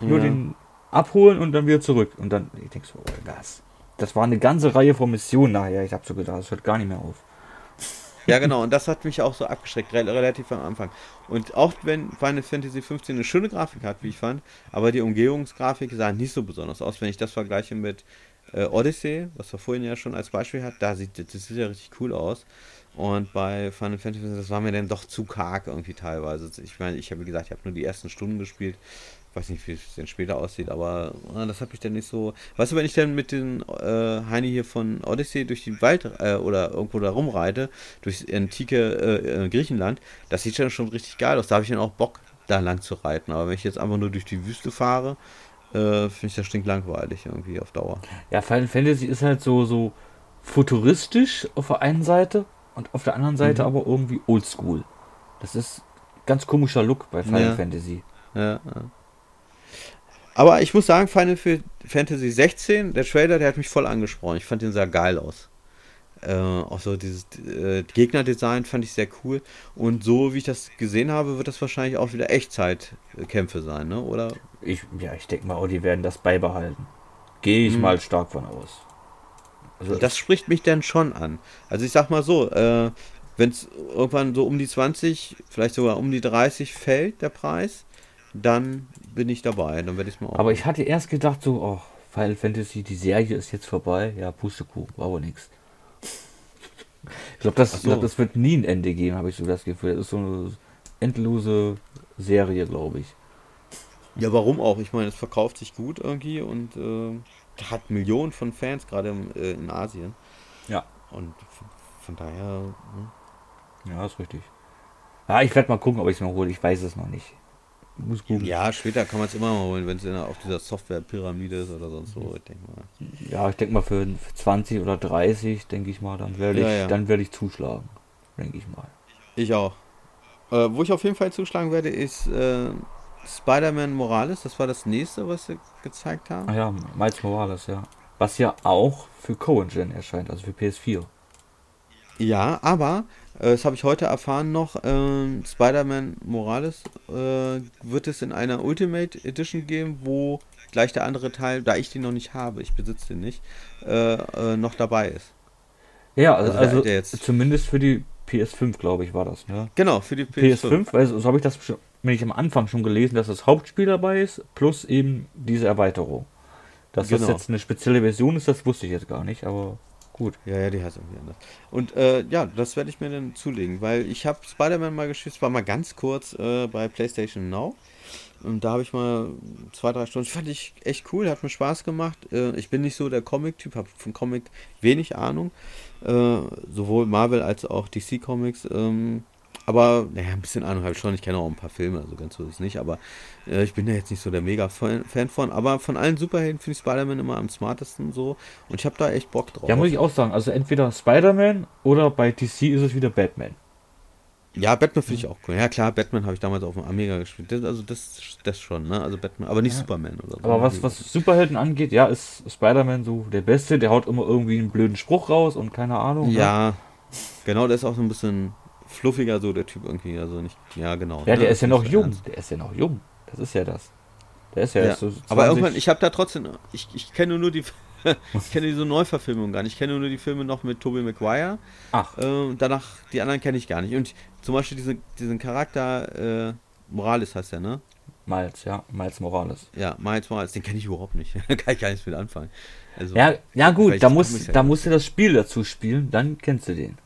Nur den abholen und dann wieder zurück. Und dann, ich denke so, oh, das. Das war eine ganze Reihe von Missionen nachher. Ich habe so gedacht, das hört gar nicht mehr auf. Ja, genau. Und das hat mich auch so abgeschreckt, re relativ am Anfang. Und auch wenn Final Fantasy 15 eine schöne Grafik hat, wie ich fand, aber die Umgehungsgrafik sah nicht so besonders aus. Wenn ich das vergleiche mit äh, Odyssey, was wir vorhin ja schon als Beispiel hat, da sieht das sieht ja richtig cool aus. Und bei Final Fantasy, das war mir dann doch zu karg irgendwie teilweise. Ich meine, ich habe gesagt, ich habe nur die ersten Stunden gespielt. Ich weiß nicht, wie es denn später aussieht, aber äh, das hat mich dann nicht so. Weißt du, wenn ich dann mit den äh, Heini hier von Odyssey durch den Wald äh, oder irgendwo da rumreite, durch antike äh, äh, Griechenland, das sieht dann schon richtig geil aus. Da habe ich dann auch Bock, da lang zu reiten. Aber wenn ich jetzt einfach nur durch die Wüste fahre, äh, finde ich das stinklangweilig irgendwie auf Dauer. Ja, Final Fantasy ist halt so, so futuristisch auf der einen Seite und auf der anderen Seite Mhm. aber irgendwie oldschool. Das ist ganz komischer Look bei Final Ja. Fantasy. Ja, ja. Aber ich muss sagen, Final Fantasy 16, der Trailer, der hat mich voll angesprochen. Ich fand den sehr geil aus. Äh, auch so dieses äh, Gegnerdesign fand ich sehr cool. Und so wie ich das gesehen habe, wird das wahrscheinlich auch wieder Echtzeitkämpfe sein, ne? Oder? Ich, ja, ich denke mal, auch die werden das beibehalten. Gehe ich Mhm. mal stark von aus. Also Das spricht mich dann schon an. Also ich sag mal so, äh, wenn es irgendwann so um die 20, vielleicht sogar um die 30 fällt, der Preis, dann bin ich dabei. Dann werde ich mal aber ich hatte erst gedacht, so, oh, Final Fantasy, die Serie ist jetzt vorbei. Ja, Pustekuchen, war aber nichts. Ich glaube, das, so. glaub, das wird nie ein Ende geben, habe ich so das Gefühl. Das ist so eine endlose Serie, glaube ich. Ja, warum auch? Ich meine, es verkauft sich gut irgendwie und äh, hat Millionen von Fans, gerade äh, in Asien. Ja. Und von, von daher. hm. Ja, ist richtig. Ja, ich werde mal gucken, ob ich es mir hole. Ich weiß es noch nicht. Muss gucken. Ja, später kann man es immer mal holen, wenn es auf dieser Software-Pyramide ist oder sonst so. Ich denke mal. Ja, ich denke mal für 20 oder 30, denke ich mal, dann werde ich, Ja, ja. dann werde ich zuschlagen. Denke ich mal. Ich auch. Äh, wo ich auf jeden Fall zuschlagen werde, ist äh, Spider-Man Morales. Das war das nächste, was sie gezeigt haben. Ah ja, Miles Morales, ja. Was ja auch für Co-Engine erscheint, also für PS4. Ja, aber, das habe ich heute erfahren noch, ähm, Spider-Man Morales äh, wird es in einer Ultimate Edition geben, wo gleich der andere Teil, da ich den noch nicht habe, ich besitze den nicht, äh, äh, noch dabei ist. Ja, also, also der, der zumindest für die PS5, glaube ich, war das, ne? Genau, für die PS5. PS5, weil so habe ich das schon, ich am Anfang schon gelesen, dass das Hauptspiel dabei ist, plus eben diese Erweiterung. Dass genau. das jetzt eine spezielle Version ist, das wusste ich jetzt gar nicht, aber gut. Ja, ja, die heißt irgendwie anders. Und äh, ja, das werde ich mir dann zulegen, weil ich habe Spider-Man mal gespielt, war mal ganz kurz äh, bei PlayStation Now. Und da habe ich mal zwei, drei Stunden, fand ich echt cool, hat mir Spaß gemacht. Äh, ich bin nicht so der Comic-Typ, habe von Comic wenig Ahnung. Äh, sowohl Marvel als auch DC Comics. Ähm, aber, naja, ein bisschen Ahnung habe ich schon. Ich kenne auch ein paar Filme, also ganz so ist es nicht. Aber äh, ich bin ja jetzt nicht so der Mega-Fan von. Aber von allen Superhelden finde ich Spider-Man immer am smartesten so. Und ich habe da echt Bock drauf. Ja, muss ich auch sagen. Also entweder Spider-Man oder bei DC ist es wieder Batman. Ja, Batman finde ich auch cool. Ja klar, Batman habe ich damals auf dem Amiga gespielt. Das, also das, das schon, ne? Also Batman, aber nicht ja. Superman oder so. Aber was, was Superhelden angeht, ja, ist Spider-Man so der Beste. Der haut immer irgendwie einen blöden Spruch raus und keine Ahnung. Ne? Ja, ne? genau, der ist auch so ein bisschen fluffiger so, der Typ irgendwie. Also nicht, ja genau. Ja, der ne? ist ja noch jung. Ernst. Der ist ja noch jung. Das ist ja das. Der ist ja, ja. So aber irgendwann, ich habe da trotzdem, ich, ich kenne nur die ich kenne diese Neuverfilmung gar nicht. Ich kenne nur die Filme noch mit Tobey Maguire. Ach. Äh, danach, die anderen kenne ich gar nicht. Und zum Beispiel diese, diesen Charakter, äh, Morales heißt der, ne? Miles, ja, Miles Morales. Ja, Miles Morales, den kenne ich überhaupt nicht. da kann ich gar nichts mit anfangen. Also, ja, ja gut, da musst, da musst du das Spiel dazu spielen, dann kennst du den.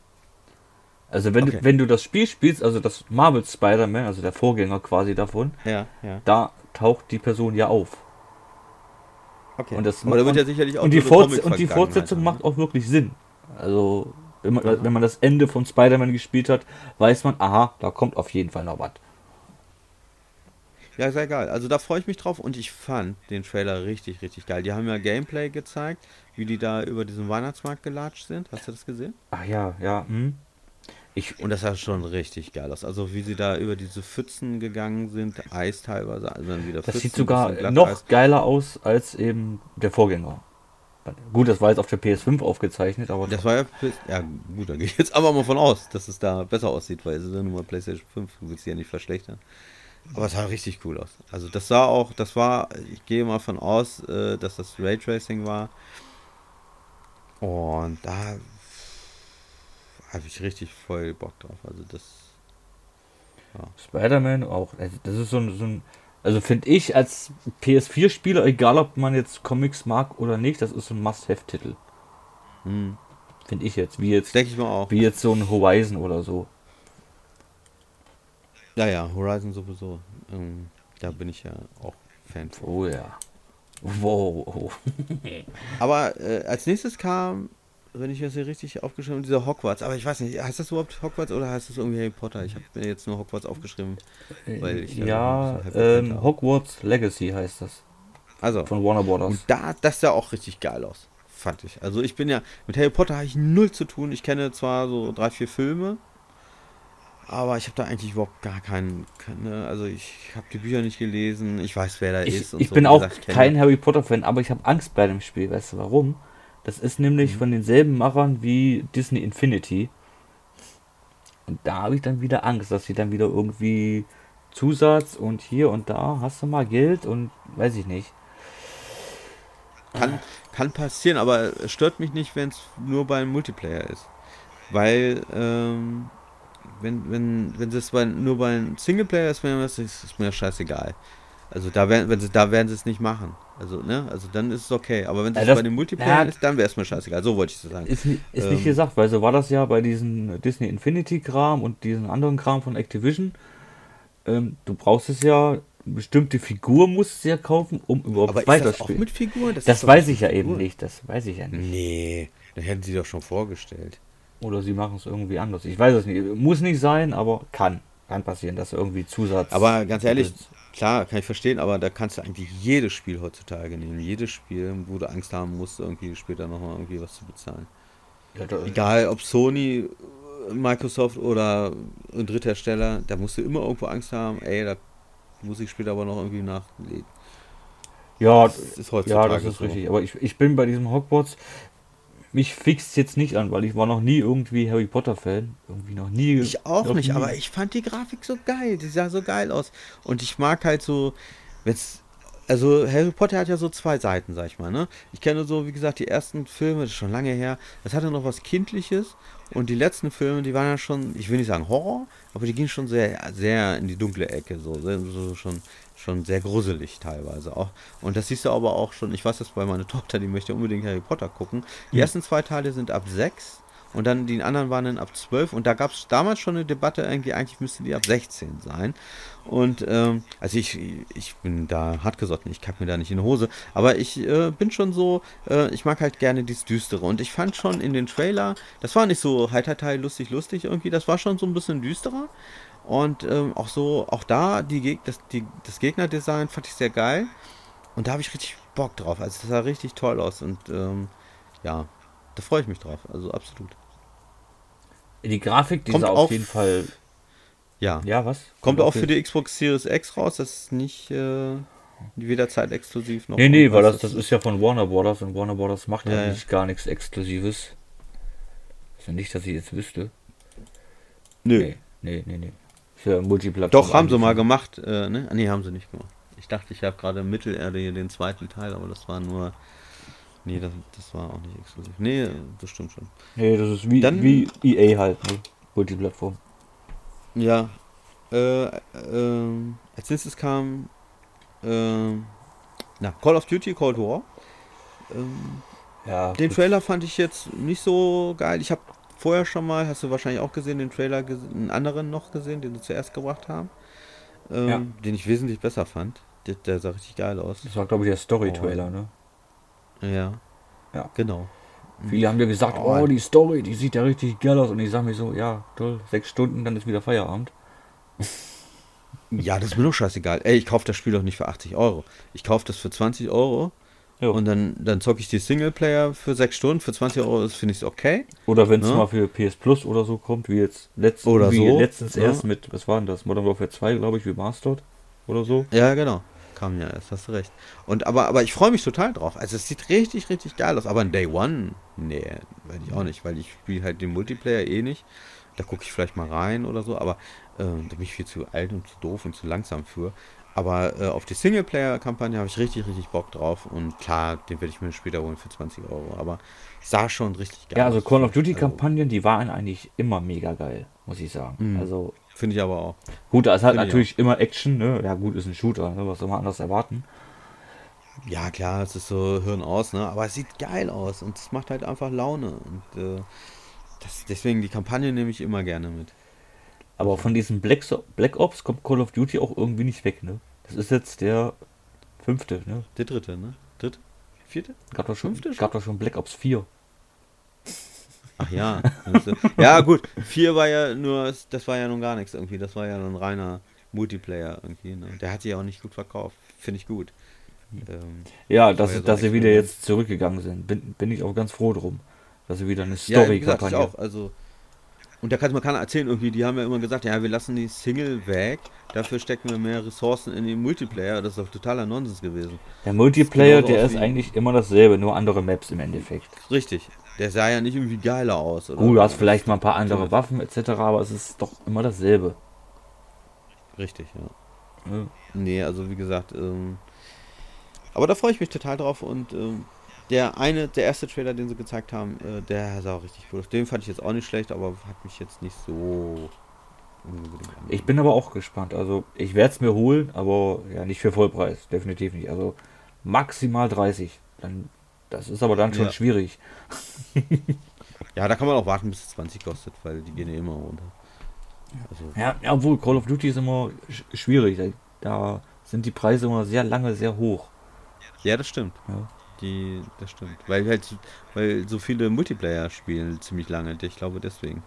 Also wenn, okay. du, wenn du das Spiel spielst, also das Marvel Spider-Man, also der Vorgänger quasi davon, ja, ja. da taucht die Person ja auf. Okay. Und das Aber wird ja sicherlich auch und die, Forts und die Fortsetzung haben. macht auch wirklich Sinn. Also, wenn man, wenn man das Ende von Spider-Man gespielt hat, weiß man, aha, da kommt auf jeden Fall noch was. Ja, sehr geil. Also da freue ich mich drauf und ich fand den Trailer richtig, richtig geil. Die haben ja Gameplay gezeigt, wie die da über diesen Weihnachtsmarkt gelatscht sind. Hast du das gesehen? Ach ja, ja. Hm. Ich, und das sah schon richtig geil aus. Also wie sie da über diese Pfützen gegangen sind, Eis teilweise, also dann wieder Das Pfützen, sieht sogar noch geiler aus als eben der Vorgänger. Gut, das war jetzt auf der PS5 aufgezeichnet, aber. Das war ja. Ja, gut, da gehe ich jetzt aber mal von aus, dass es da besser aussieht, weil es ist ja nur mal PlayStation 5, du willst sie ja nicht verschlechtern. Aber es sah richtig cool aus. Also, das sah auch, das war, ich gehe mal von aus, äh, dass das Raytracing war. Und da habe ich richtig voll Bock drauf. Also das. Ja. Spider-Man auch. Also das ist so ein, so ein also finde ich als PS4-Spieler, egal ob man jetzt Comics mag oder nicht, das ist so ein Must-Have-Titel. Hm. Finde ich jetzt. Wie jetzt. Denke ich mal auch. Wie jetzt so ein Horizon oder so. Ja, ja, Horizon sowieso. Ähm, da bin ich ja auch Fan von. Oh ja. Wow. Aber äh, als nächstes kam wenn ich das hier richtig aufgeschrieben habe, dieser Hogwarts. Aber ich weiß nicht, heißt das überhaupt Hogwarts oder heißt das irgendwie Harry Potter? Ich habe mir jetzt nur Hogwarts aufgeschrieben. Weil ich ja, ähm, Hogwarts Legacy heißt das. Also. Von Warner Brothers. Und da, das sah auch richtig geil aus. Fand ich. Also ich bin ja, mit Harry Potter habe ich null zu tun. Ich kenne zwar so drei, vier Filme, aber ich habe da eigentlich überhaupt gar keinen, keine, also ich habe die Bücher nicht gelesen, ich weiß, wer da ich, ist. ich so, bin auch gesagt, kein Harry Potter Fan, aber ich habe Angst bei dem Spiel, weißt du warum? Das ist nämlich mhm. von denselben Machern wie Disney Infinity. Und da habe ich dann wieder Angst, dass sie dann wieder irgendwie Zusatz und hier und da hast du mal Geld und weiß ich nicht. Kann, kann passieren, aber es stört mich nicht, wenn es nur beim Multiplayer ist. Weil, ähm, wenn, wenn, wenn es nur beim Singleplayer ist, ist, ist mir scheißegal. Also da werden, wenn sie, da werden sie es nicht machen. Also, ne, also dann ist es okay. Aber wenn es ja, bei dem Multiplayer ja, ist, dann wäre es mir scheißegal. So wollte ich es sagen. Ist, ist ähm, nicht gesagt, weil so war das ja bei diesem Disney Infinity-Kram und diesen anderen Kram von Activision. Ähm, du brauchst es ja, bestimmte Figur musst du ja kaufen, um überhaupt aber weiterspielen. mit Figuren? Das, das weiß ich ja eben nicht. Das weiß ich ja nicht. Nee, das hätten sie doch schon vorgestellt. Oder sie machen es irgendwie anders. Ich weiß es nicht. Muss nicht sein, aber kann. Kann passieren, dass irgendwie Zusatz. Aber ganz ehrlich, Klar, kann ich verstehen, aber da kannst du eigentlich jedes Spiel heutzutage nehmen. Jedes Spiel, wo du Angst haben musst, irgendwie später nochmal irgendwie was zu bezahlen. Ja, Egal ob Sony, Microsoft oder ein Dritthersteller, da musst du immer irgendwo Angst haben, ey, da muss ich später aber noch irgendwie nachlegen. Ja, das ist heutzutage ja, das ist so. richtig. Aber ich, ich bin bei diesem Hogwarts, mich fixt jetzt nicht an, weil ich war noch nie irgendwie Harry Potter Fan. Irgendwie noch nie. Ich auch nicht, nie. aber ich fand die Grafik so geil. Die sah so geil aus. Und ich mag halt so, es also Harry Potter hat ja so zwei Seiten, sag ich mal, ne? Ich kenne so, wie gesagt, die ersten Filme, das ist schon lange her, das hatte noch was Kindliches und die letzten Filme, die waren ja schon, ich will nicht sagen Horror, aber die gingen schon sehr, sehr in die dunkle Ecke, so, so schon, schon sehr gruselig teilweise auch. Und das siehst du aber auch schon, ich weiß das bei meiner Tochter, die möchte unbedingt Harry Potter gucken. Die mhm. ersten zwei Teile sind ab sechs und dann die anderen waren dann ab 12 und da gab es damals schon eine Debatte, irgendwie, eigentlich müsste die ab 16 sein. Und ähm, also ich, ich bin da hartgesotten, ich kacke mir da nicht in die Hose, aber ich äh, bin schon so, äh, ich mag halt gerne dieses Düstere und ich fand schon in den Trailer, das war nicht so heiterteil lustig, lustig irgendwie, das war schon so ein bisschen düsterer. Und ähm, auch so, auch da, die Geg das, die, das Gegnerdesign fand ich sehr geil. Und da habe ich richtig Bock drauf. Also das sah richtig toll aus. Und ähm, ja, da freue ich mich drauf. Also absolut. Die Grafik, die Kommt auf, auf jeden Fall. Ja. Ja, was? Kommt, Kommt auch für die Xbox Series X raus. Das ist nicht äh, weder exklusiv noch. Nee, nee, weil das, das ist ja von Warner Brothers und Warner Brothers macht ja, eigentlich gar nichts Exklusives. Ist ja nicht, dass ich jetzt wüsste. Nö. Nee, nee, nee, nee. Für Multiplattform. Doch, haben sie mal gemacht. Äh, ne? Nee, haben sie nicht gemacht. Ich dachte, ich habe gerade Mittelerde hier den zweiten Teil, aber das war nur Nee, das, das war auch nicht exklusiv. Nee, das stimmt schon. Nee, das ist wie, Dann, wie EA halt, ne? Multiplattform. Ja. Äh, äh, als nächstes kam äh, na, Call of Duty Cold War. Ähm, ja, den Trailer fand ich jetzt nicht so geil. Ich habe vorher schon mal, hast du wahrscheinlich auch gesehen, den Trailer, einen anderen noch gesehen, den sie zuerst gebracht haben. Ähm, ja. Den ich wesentlich besser fand. Der, der, sah richtig geil aus. Das war, glaube ich, der Story-Trailer, oh. ne? Ja. Ja. Genau. Viele haben ja gesagt, oh, oh, die Story, die sieht ja richtig geil aus. Und ich sage mir so, ja, toll, sechs Stunden, dann ist wieder Feierabend. Ja, das ist mir doch scheißegal. Ey, ich kaufe das Spiel doch nicht für 80 Euro. Ich kaufe das für 20 Euro. Jo. Und dann, dann zocke ich die Singleplayer für sechs Stunden. Für 20 Euro finde ich es okay. Oder wenn es ja. mal für PS Plus oder so kommt, wie jetzt letzt, oder wie so. letztens ja. erst mit, was war denn das? Modern Warfare 2, glaube ich, wie Remastered oder so. Ja, genau kam ja erst, hast du recht. Und aber, aber ich freue mich total drauf. Also es sieht richtig, richtig geil aus. Aber in Day One, nee, werde ich auch nicht, weil ich spiele halt den Multiplayer eh nicht. Da gucke ich vielleicht mal rein oder so, aber äh, da bin ich viel zu alt und zu doof und zu langsam für. Aber äh, auf die Singleplayer-Kampagne habe ich richtig, richtig Bock drauf. Und klar, den werde ich mir später holen für 20 Euro. Aber sah schon richtig geil aus. Ja, also Call of Duty-Kampagnen, die waren eigentlich immer mega geil, muss ich sagen. Mhm. Also Finde ich aber auch. Gut, da ist halt Find natürlich immer Action, ne? Ja, gut, ist ein Shooter, ne? was soll man anders erwarten? Ja, klar, es ist so Hirn aus, ne? Aber es sieht geil aus und es macht halt einfach Laune. Und äh, das, deswegen die Kampagne nehme ich immer gerne mit. Aber von diesem Black, Black Ops kommt Call of Duty auch irgendwie nicht weg, ne? Das ist jetzt der fünfte, ne? Der dritte, ne? Dritte? Vierte? Gab doch schon, Fünfte gab doch schon Black Ops 4. Ach ja. ja, gut. Vier war ja nur, das war ja nun gar nichts irgendwie. Das war ja ein reiner Multiplayer irgendwie. Ne? Der hat sich auch nicht gut verkauft. Finde ich gut. Ähm, ja, dass, ja so dass sie wieder jetzt zurückgegangen sind. Bin, bin ich auch ganz froh drum. Dass sie wieder eine Story-Kampagne. Ja, auch. Also, und da kann man keiner erzählen, irgendwie, die haben ja immer gesagt, ja, wir lassen die Single weg, dafür stecken wir mehr Ressourcen in den Multiplayer. Das ist doch totaler Nonsens gewesen. Der Multiplayer, der ist eigentlich immer dasselbe, nur andere Maps im Endeffekt. Richtig. Der sah ja nicht irgendwie geiler aus. Oder? Gut, du hast vielleicht mal ein paar andere Waffen etc., aber es ist doch immer dasselbe. Richtig, ja. ja. Nee, also wie gesagt, ähm, aber da freue ich mich total drauf und ähm, der eine, der erste Trailer, den sie gezeigt haben, äh, der sah auch richtig cool aus. Den fand ich jetzt auch nicht schlecht, aber hat mich jetzt nicht so. Ich bin aber auch gespannt. Also ich werde es mir holen, aber ja nicht für Vollpreis, definitiv nicht. Also maximal 30. Dann das ist aber dann schon ja. schwierig. ja, da kann man auch warten, bis es 20 kostet, weil die gehen ja immer runter. Also ja, ja, obwohl Call of Duty ist immer sch schwierig. Da sind die Preise immer sehr lange sehr hoch. Ja, das stimmt. Ja. Die, das stimmt. Weil halt, weil so viele Multiplayer spielen ziemlich lange. Ich glaube deswegen.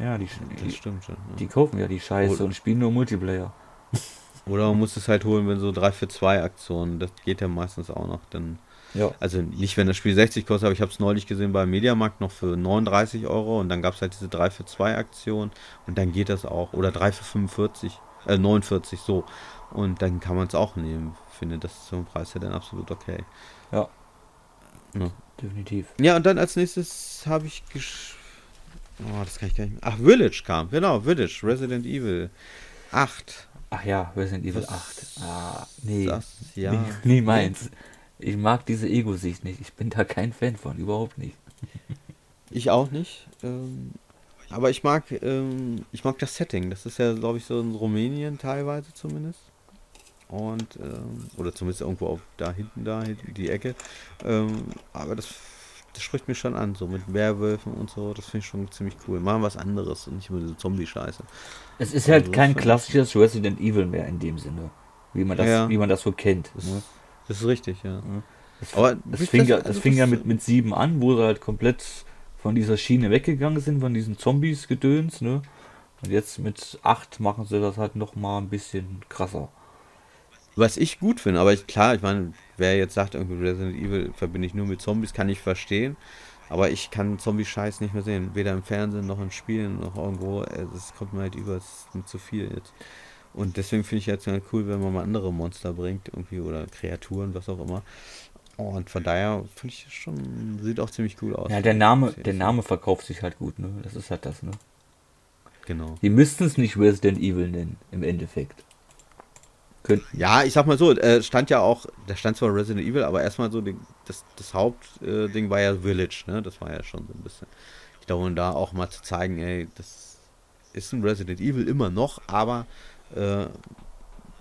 Ja, die, das die, stimmt schon. Ja. Die kaufen ja die Scheiße oder, und spielen nur Multiplayer. Oder man muss es halt holen, wenn so 3 für 2 Aktionen, das geht ja meistens auch noch, dann ja. Also nicht, wenn das Spiel 60 kostet, aber ich habe es neulich gesehen beim Mediamarkt noch für 39 Euro und dann gab es halt diese 3 für 2 Aktion und dann geht das auch. Oder 3 für 45, äh 49 so. Und dann kann man es auch nehmen. Ich finde, das zum Preis ja dann absolut okay. Ja. ja. Definitiv. Ja, und dann als nächstes habe ich gesch Oh, das kann ich gar nicht mehr. Ach, Village kam. Genau, Village. Resident Evil 8. Ach ja, Resident Evil Was 8. Ah, nee. Das, ja. Nie, nie meins. Ich mag diese Ego-Sicht nicht. Ich bin da kein Fan von, überhaupt nicht. Ich auch nicht. Ähm, aber ich mag, ähm, ich mag das Setting. Das ist ja, glaube ich, so in Rumänien teilweise zumindest. Und, ähm, oder zumindest irgendwo auf, da hinten, da hinten die Ecke. Ähm, aber das, das spricht mich schon an, so mit Werwölfen und so. Das finde ich schon ziemlich cool. Machen was anderes und nicht immer diese Zombie-Scheiße. Es ist halt Also, kein das- klassisches Resident Evil mehr in dem Sinne. Wie man das, Ja. wie man das so kennt. Das, Ne? das ist richtig, ja. Es, Aber es wie fing, das- ja, also es fing ja das- mit, mit sieben an, wo sie halt komplett von dieser Schiene weggegangen sind, von diesen Zombies gedöns, ne? Und jetzt mit acht machen sie das halt noch mal ein bisschen krasser. Was ich gut finde, aber ich, klar, ich meine, wer jetzt sagt, irgendwie Resident Evil verbinde ich nur mit Zombies, kann ich verstehen. Aber ich kann Zombie-Scheiß nicht mehr sehen. Weder im Fernsehen noch in Spielen noch irgendwo. Äh, Das kommt mir halt über, es ist mir zu viel jetzt. Und deswegen finde ich jetzt halt cool, wenn man mal andere Monster bringt, irgendwie, oder Kreaturen, was auch immer. Und von daher finde ich das schon, sieht auch ziemlich cool aus. Ja, der Name, der. Name verkauft sich halt gut, ne? Das ist halt das, ne? Genau. Die müssten es nicht Resident Evil nennen, im Endeffekt. Könnten. Ja, ich sag mal so, äh, stand ja auch, da stand zwar Resident Evil, aber erstmal so, die, das, das Hauptding äh, war ja Village, ne? Das war ja schon so ein bisschen. Ich glaube, da auch mal zu zeigen, ey, das ist ein Resident Evil immer noch, aber äh,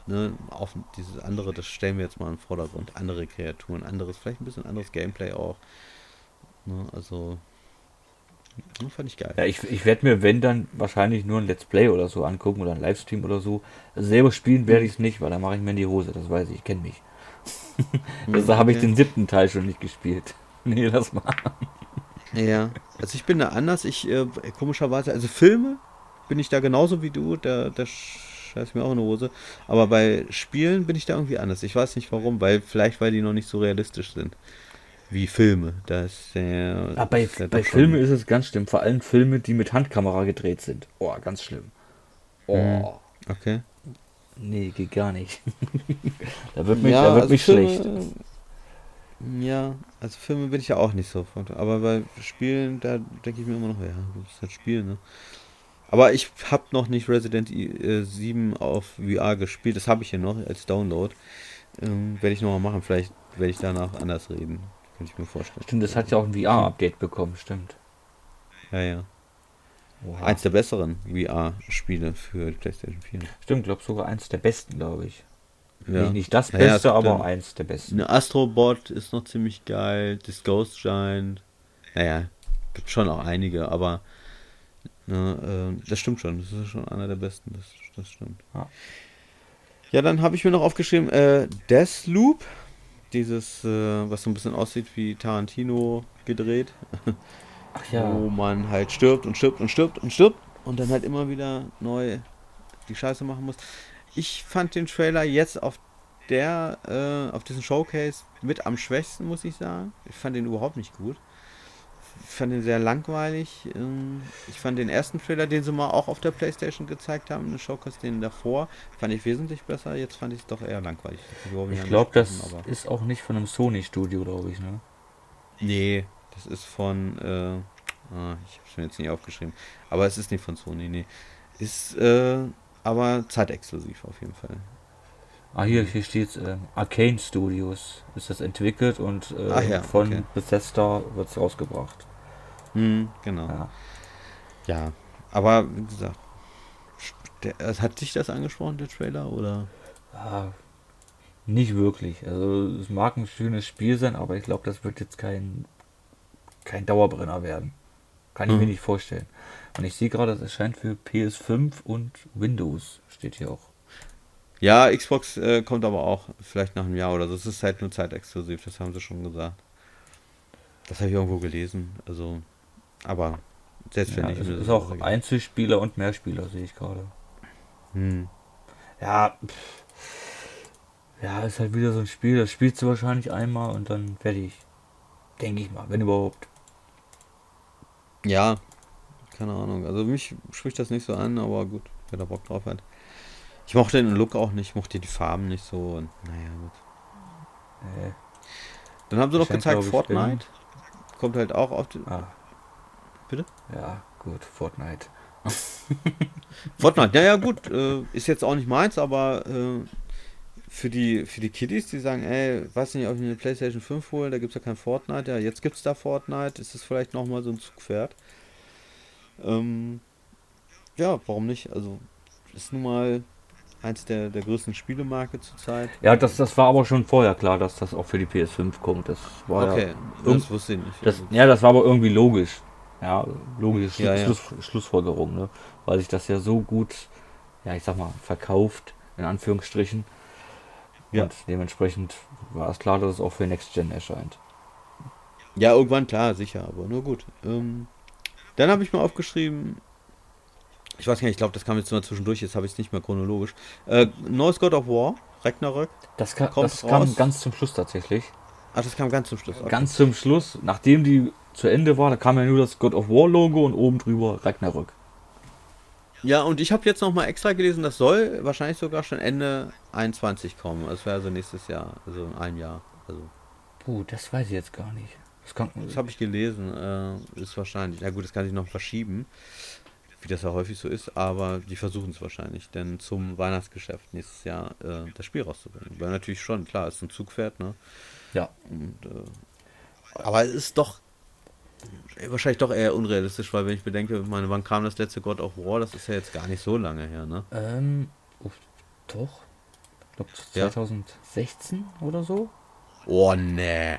ne, auf dieses andere, das stellen wir jetzt mal im Vordergrund. Andere Kreaturen, anderes, vielleicht ein bisschen anderes Gameplay auch. Ne? Also, fand ich geil. Ja, ich, ich werde mir, wenn dann, wahrscheinlich nur ein Let's Play oder so angucken oder ein Livestream oder so. Selber spielen werde ich es nicht, weil da mache ich mir in die Hose, das weiß ich, ich kenne mich. Deshalb habe ich den siebten Teil schon nicht gespielt. Nee, lass mal. Ja, also ich bin da anders. Ich, äh, komischerweise, also Filme bin ich da genauso wie du, da, da scheiß mir auch in die Hose. Aber bei Spielen bin ich da irgendwie anders. Ich weiß nicht warum, weil vielleicht weil die noch nicht so realistisch sind wie Filme. Da ist der. Ah, bei ist bei Filmen ist es ganz schlimm, vor allem Filme, die mit Handkamera gedreht sind. Oh, ganz schlimm. Oh, Mhm. Okay. nee, geht gar nicht. da wird mich, Ja, da wird also mich Filme- schlecht. Ja, also Filme bin ich ja auch nicht so. Aber bei Spielen, da denke ich mir immer noch, ja, das ist halt Spiel, ne? Aber ich habe noch nicht Resident Evil 7 auf VR gespielt. Das habe ich hier noch als Download. Ähm, werde ich nochmal machen. Vielleicht werde ich danach anders reden. Könnte ich mir vorstellen. Stimmt, das hat ja auch ein VR-Update bekommen, stimmt. Ja, ja. Oha. Eins der besseren VR-Spiele für die PlayStation 4. Stimmt, glaube sogar eins der besten, glaube ich. Ja. Nicht, nicht das Beste, gibt aber eins der besten. Eine Astrobot ist noch ziemlich geil. Das Ghost Giant. Naja, gibt schon auch einige, aber ne, äh, das stimmt schon. Das ist schon einer der besten. Das, das stimmt. Ja. Ja, dann habe ich mir noch aufgeschrieben, äh, Deathloop. Dieses, äh, was so ein bisschen aussieht wie Tarantino gedreht. Ach ja. Wo man halt stirbt und stirbt und stirbt und stirbt und dann halt immer wieder neu die Scheiße machen muss. Ich fand den Trailer jetzt auf der, äh, auf diesem Showcase mit am schwächsten, muss ich sagen. Ich fand den überhaupt nicht gut. Ich fand den sehr langweilig. Ähm, Ich fand den ersten Trailer, den sie mal auch auf der Playstation gezeigt haben, den Showcase, den davor, fand ich wesentlich besser. Jetzt fand ich es doch eher langweilig. Ich glaube, das ist auch nicht von einem Sony-Studio, glaube ich, ne? Nee, das ist von, äh, ah, ich habe es mir jetzt nicht aufgeschrieben, aber es ist nicht von Sony, nee. Ist, äh, aber zeitexklusiv auf jeden Fall. Ah, hier, hier steht äh, Arcane Studios ist das entwickelt und äh, ja, von okay. Bethesda wird es rausgebracht. Hm, genau. Ja. Ja, aber wie gesagt, der, äh, hat dich das angesprochen, der Trailer, oder? Ah, nicht wirklich. Also es mag ein schönes Spiel sein, aber ich glaube, das wird jetzt kein, kein Dauerbrenner werden. Kann ich mir nicht vorstellen. Und ich sehe gerade, es erscheint für PS5 und Windows. Steht hier auch. Ja, Xbox äh, kommt aber auch vielleicht nach einem Jahr oder so. Es ist halt nur zeitexklusiv, das haben sie schon gesagt. Das habe ich irgendwo gelesen, also, aber selbst wenn Ja, nicht. es mir das ist auch egal. Einzelspieler und Mehrspieler, sehe ich gerade. Hm. Ja, pff. ja, ist halt wieder so ein Spiel, das spielst du wahrscheinlich einmal und dann fertig. Denke ich mal, wenn überhaupt. Ja, keine Ahnung. Also mich spricht das nicht so an, aber gut, wer da Bock drauf hat. Ich mochte den Look auch nicht, mochte die Farben nicht so und naja, gut. Äh, Dann haben sie noch gezeigt ich, Fortnite. Kommt halt auch auf die. ah. Bitte? Ja, gut, Fortnite. Fortnite, ja, ja, gut, äh, ist jetzt auch nicht meins, aber äh, für die, für die Kiddies, die sagen, ey, weiß nicht, ob ich mir eine Playstation 5 hole, da gibt es ja kein Fortnite, ja, jetzt gibt es da Fortnite, ist das vielleicht nochmal so ein Zugpferd. Ähm, ja, warum nicht? Also, ist nun mal eins der, der größten Spielemarke zurzeit. Ja, das, das war aber schon vorher klar, dass das auch für die PS5 kommt. Das war okay, ja, das wusste ich nicht. Das, ja, das war aber irgendwie logisch. Ja, logische Schlu Ja, ja. Schluss, Schlussfolgerung, ne? Weil sich das ja so gut, ja, ich sag mal, verkauft, in Anführungsstrichen. Ja. Und dementsprechend war es klar, dass es auch für Next Gen erscheint. Ja, irgendwann klar, sicher, aber nur gut. Ähm, dann habe ich mal aufgeschrieben, ich weiß gar nicht, ich glaube, das kam jetzt mal zwischendurch, jetzt habe ich es nicht mehr chronologisch. Äh, neues God of War, Ragnarök. Das, ka Kommt das kam ganz zum Schluss tatsächlich. Ach, das kam ganz zum Schluss. Okay. Ganz zum Schluss, nachdem die zu Ende war, da kam ja nur das God of War Logo und oben drüber Ragnarök. Ja, und ich habe jetzt noch mal extra gelesen, das soll wahrscheinlich sogar schon Ende 21 kommen. Das wäre also nächstes Jahr, also in einem Jahr. Also, Puh, das weiß ich jetzt gar nicht. Das kann, das habe ich gelesen, äh, ist wahrscheinlich. Na gut, das kann sich noch verschieben, wie das ja häufig so ist, aber die versuchen es wahrscheinlich, denn zum Weihnachtsgeschäft nächstes Jahr äh, das Spiel rauszubringen. Weil natürlich schon, klar, ist ein Zugpferd, ne? ja. Und, äh, aber es ist doch wahrscheinlich doch eher unrealistisch, weil wenn ich bedenke, meine, wann kam das letzte God of War, das ist ja jetzt gar nicht so lange her, ne? Ähm, uff, doch. Ich glaube Ja. 2016 oder so. Oh, nee.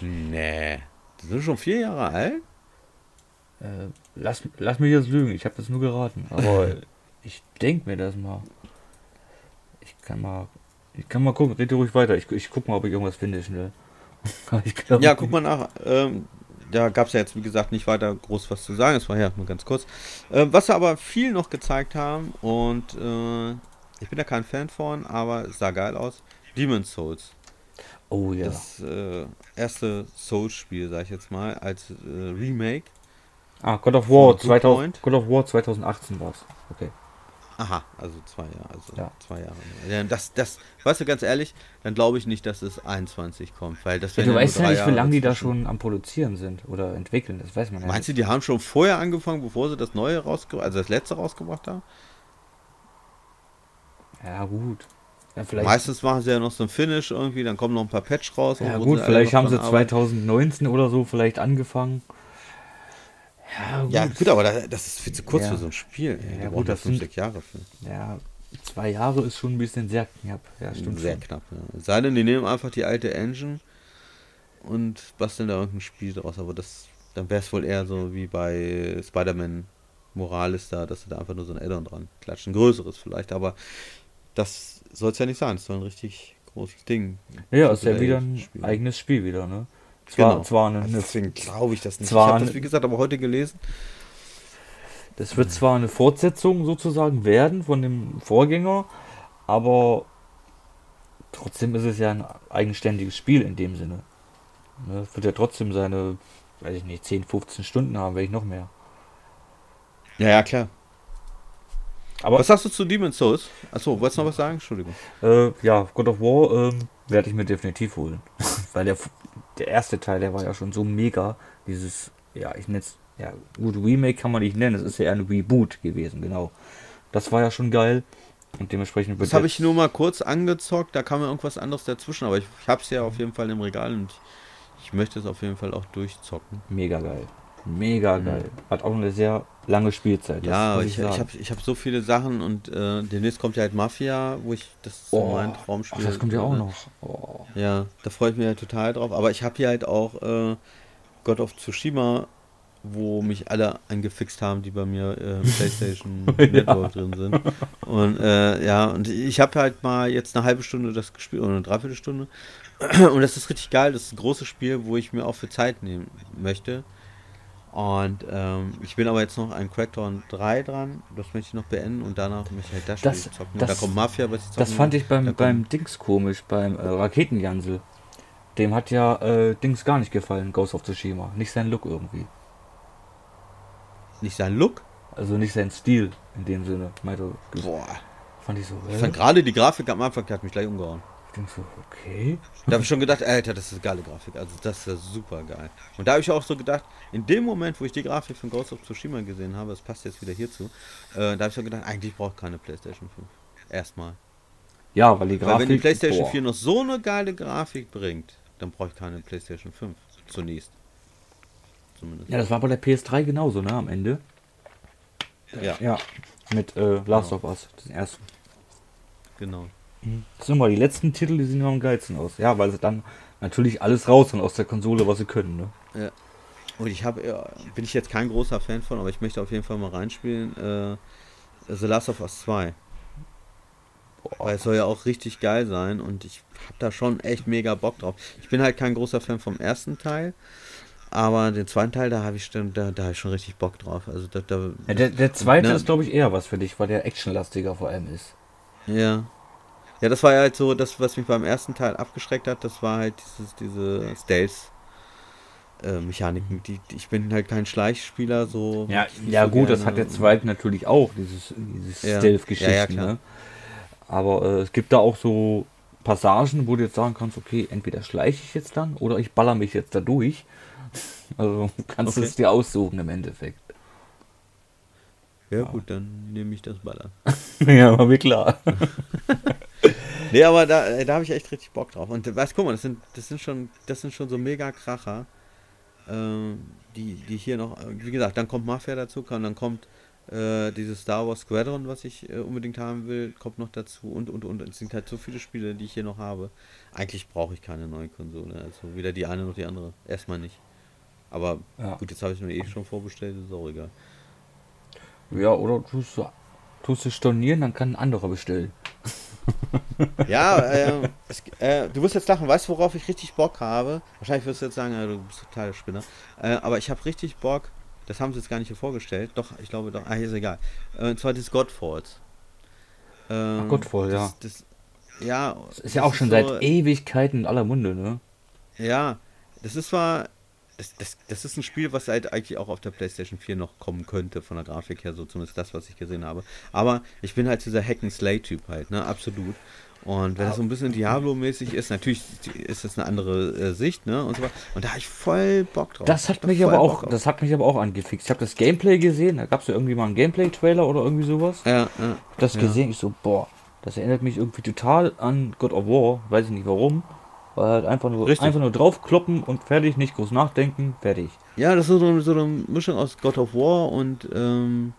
Nee. Die sind schon vier Jahre alt? Äh, lass, lass mich jetzt lügen, ich habe das nur geraten. Aber ich denke mir das mal. Ich kann mal. Ich kann mal gucken, rede ruhig weiter. Ich, ich guck mal, ob ich irgendwas finde schnell. ich glaub, Ja, guck mal nach. Ähm, da gab es ja jetzt, wie gesagt, nicht weiter groß was zu sagen. Es war ja nur ganz kurz. Äh, was sie aber viel noch gezeigt haben, und äh, ich bin da kein Fan von, aber es sah geil aus. Demon's Souls. Oh ja. Das äh, erste Souls-Spiel, sag ich jetzt mal, als äh, Remake. ah, God of War, Von 2000, Bluepoint. God of War 2018 war's. Okay. Aha, also zwei Jahre, also Ja. zwei Jahre. Ja, das, das, weißt du, ganz ehrlich, dann glaube ich nicht, dass es 21 kommt, weil das Ja, du weißt ja nicht, wie lange die da schon am Produzieren sind oder entwickeln. Das weiß man ja Meinst nicht. du, die haben schon vorher angefangen, bevor sie das neue rausgebracht, also das letzte rausgebracht haben? Ja, gut. Ja, vielleicht, Meistens machen sie ja noch so ein Finish irgendwie, dann kommen noch ein paar Patch raus. ja, gut, vielleicht haben sie dran arbeiten. 2019 oder so vielleicht angefangen. Ja, gut. Ja, gut, aber das, das ist viel zu kurz Ja. für so ein Spiel. Ey. Ja, gut, das sind- sechs Jahre für. Ja, zwei Jahre ist schon ein bisschen sehr knapp. Ja, stimmt Sehr schon. knapp. Ja. Sei denn, die nehmen einfach die alte Engine und basteln da irgendein Spiel draus. Aber das, dann wäre es wohl eher so wie bei Spider-Man Morales da, dass sie da einfach nur so ein Add-on dran klatschen. Ein größeres vielleicht, aber das soll es ja nicht sein. Es soll ein richtig großes Ding. Ja, ist ja wieder ein Spiel. eigenes Spiel wieder, ne? Zwar, Genau. zwar eine, Also Deswegen glaube ich das nicht. zwar ich habe das, wie gesagt, aber heute gelesen. das wird zwar eine Fortsetzung sozusagen werden von dem Vorgänger, aber trotzdem ist es ja ein eigenständiges Spiel in dem Sinne. Ne, wird ja trotzdem seine, weiß ich nicht, 10, 15 Stunden haben, wenn ich noch mehr. Ja, ja, klar. Aber Was sagst du zu Demon's Souls? Achso, wolltest du noch was sagen? Entschuldigung. Äh, ja, God of War ähm, werde ich mir definitiv holen. Weil der, der erste Teil, der war ja schon so mega. Dieses, ja, ich nenne es, ja, gut, Remake kann man nicht nennen, es ist ja eher ein Reboot gewesen, genau. Das war ja schon geil. Und dementsprechend Das habe ich nur mal kurz angezockt, da kam mir irgendwas anderes dazwischen, aber ich, ich habe es ja auf jeden Fall im Regal und ich möchte es auf jeden Fall auch durchzocken. mega geil. Mega geil. Hat auch eine sehr lange Spielzeit. ja, ich, ich sagen. habe ich hab so viele Sachen und äh, demnächst kommt ja halt Mafia, wo ich, das Oh, mein Ach, Traumspiel. das kommt ja auch noch. Oh. Ja, da freue ich mich halt total drauf. Aber ich habe hier halt auch äh, God of Tsushima, wo mich alle angefixt haben, die bei mir äh, PlayStation Network drin sind. Und äh, ja, und ich habe halt mal jetzt eine halbe Stunde das gespielt oder eine Dreiviertelstunde. Und das ist richtig geil. Das ist ein großes Spiel, wo ich mir auch für Zeit nehmen möchte. Und ähm, ich bin aber jetzt noch an Crackdown 3 dran. Das möchte ich noch beenden und danach möchte ich halt das Spiel Das- zocken. das- da kommt Mafia, was ich zocken Das fand ich beim, beim Dings komisch, beim äh, Raketenjansel. Dem hat ja äh, Dings gar nicht gefallen, Ghost of Tsushima. Nicht sein Look irgendwie. Nicht sein Look. Also nicht sein Stil in dem Sinne. Meinte, Boah. fand ich so. Ich hä? fand gerade die Grafik am Anfang, die hat mich gleich umgehauen. Denke so, okay. Da habe ich schon gedacht, Alter, das ist eine geile Grafik. Also das ist super geil. Und da habe ich auch so gedacht, in dem Moment, wo ich die Grafik von Ghost of Tsushima gesehen habe, das passt jetzt wieder hierzu, äh, da habe ich so gedacht, eigentlich braucht keine PlayStation 5. Erstmal. Ja, weil die Grafik. Weil wenn die PlayStation boah. 4 noch so eine geile Grafik bringt, dann brauche ich keine PlayStation 5. Zunächst. Zumindest. Ja, das war bei der PS3 genauso, ne, am Ende. Ja, Ja. Mit äh, Last Genau. of Us, den ersten. genau. Das sind mal die letzten Titel, die sehen immer am geilsten aus. Ja, weil sie dann natürlich alles raus und aus der Konsole, was sie können, ne? Und ich habe, ja, bin ich jetzt kein großer Fan von, aber ich möchte auf jeden Fall mal reinspielen. Äh, The Last of Us 2. Weil es soll ja auch richtig geil sein und ich habe da schon echt mega Bock drauf. Ich bin halt kein großer Fan vom ersten Teil, aber den zweiten Teil, da habe ich, schon- da, da hab ich schon richtig Bock drauf. Also da, da Ja, der, der zweite Ne? ist, glaube ich, eher was für dich, weil der actionlastiger vor allem ist. Ja. Ja, das war ja halt so, das, was mich beim ersten Teil abgeschreckt hat, das war halt dieses, diese Stealth-Mechaniken. Die, die, ich bin halt kein Schleichspieler, so. Ja, ja so gut, das gerne. hat der zweite natürlich auch, dieses, dieses Ja. Stealth-Geschichten, Ja, ne? Aber äh, es gibt da auch so Passagen, wo du jetzt sagen kannst, okay, entweder schleiche ich jetzt dann oder ich baller mich jetzt da durch. Also kannst du Okay. es dir aussuchen im Endeffekt. Ja, gut, dann nehme ich das Baller. ja, war mir klar. Nee, aber da, äh, da habe ich echt richtig Bock drauf. Und äh, weißt, guck mal, das sind, das sind schon, das sind schon so mega Kracher, ähm, die, die hier noch, äh, wie gesagt, dann kommt Mafia dazu, dann kommt äh, dieses Star Wars Squadron, was ich äh, unbedingt haben will, kommt noch dazu und und und. Es sind halt so viele Spiele, die ich hier noch habe. Eigentlich brauche ich keine neue Konsole. Also weder die eine noch die andere. Erstmal nicht. Aber Ja. gut, jetzt habe ich mir eh schon vorbestellt, ist auch egal. Ja, oder tust du, tust du stornieren, dann kann ein anderer bestellen. Ja, äh, es, äh, du wirst jetzt lachen, weißt du, worauf ich richtig Bock habe? Wahrscheinlich wirst du jetzt sagen, ja, du bist total Spinner. Äh, aber ich habe richtig Bock, das haben sie jetzt gar nicht hier vorgestellt. Doch, ich glaube doch. Ah, hier ist egal. Äh, und zwar das Godfalls. Ähm, Ach, Godfall, ja. das, Das, ja. Das ist ja auch schon seit Ewigkeiten in aller Munde, ne? Ja, das ist zwar. Das, das, das ist ein Spiel, was halt eigentlich auch auf der PlayStation 4 noch kommen könnte, von der Grafik her, so zumindest das, was ich gesehen habe. Aber ich bin halt dieser Hack-and-Slay-Typ halt, ne? Absolut. Und wenn das so ein bisschen Diablo-mäßig ist, natürlich ist das eine andere äh, Sicht, ne? Und so weiter. Und da habe ich voll Bock drauf. Das hat mich aber auch, das hat mich aber auch angefixt. Ich habe das Gameplay gesehen, da gab es ja irgendwie mal einen Gameplay-Trailer oder irgendwie sowas. Ja, ja. Das Ja. gesehen, ich so, boah, das erinnert mich irgendwie total an God of War, weiß ich nicht warum. Weil halt einfach nur, Richtig. einfach nur draufkloppen und fertig, nicht groß nachdenken, fertig. Ja, das ist so eine, so eine Mischung aus God of War und, ähm,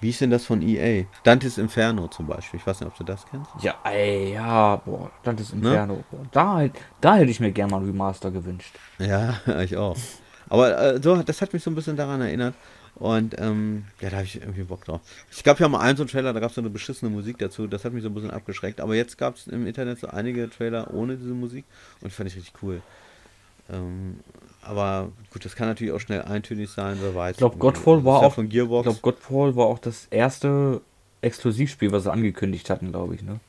wie ist denn das von EA? Dantes Inferno zum Beispiel. Ich weiß nicht, ob du das kennst. Ja, ey, ja, boah, Dantes Ne? Inferno. Boah, da, halt, da hätte ich mir gerne mal ein Remaster gewünscht. Ja, ich auch. Aber äh, so, das hat mich so ein bisschen daran erinnert. Und ähm, ja, da habe ich irgendwie Bock drauf. Ich gab ja mal einen so einen Trailer, da gab es so eine beschissene Musik dazu. Das hat mich so ein bisschen abgeschreckt. Aber jetzt gab es im Internet so einige Trailer ohne diese Musik und fand ich richtig cool. Ähm, aber gut, das kann natürlich auch schnell eintönig sein, wer weiß. Ich glaube, Godfall war ja auch, von ich Gearbox. glaube, Godfall war auch das erste Exklusivspiel, was sie angekündigt hatten, glaube ich, ne?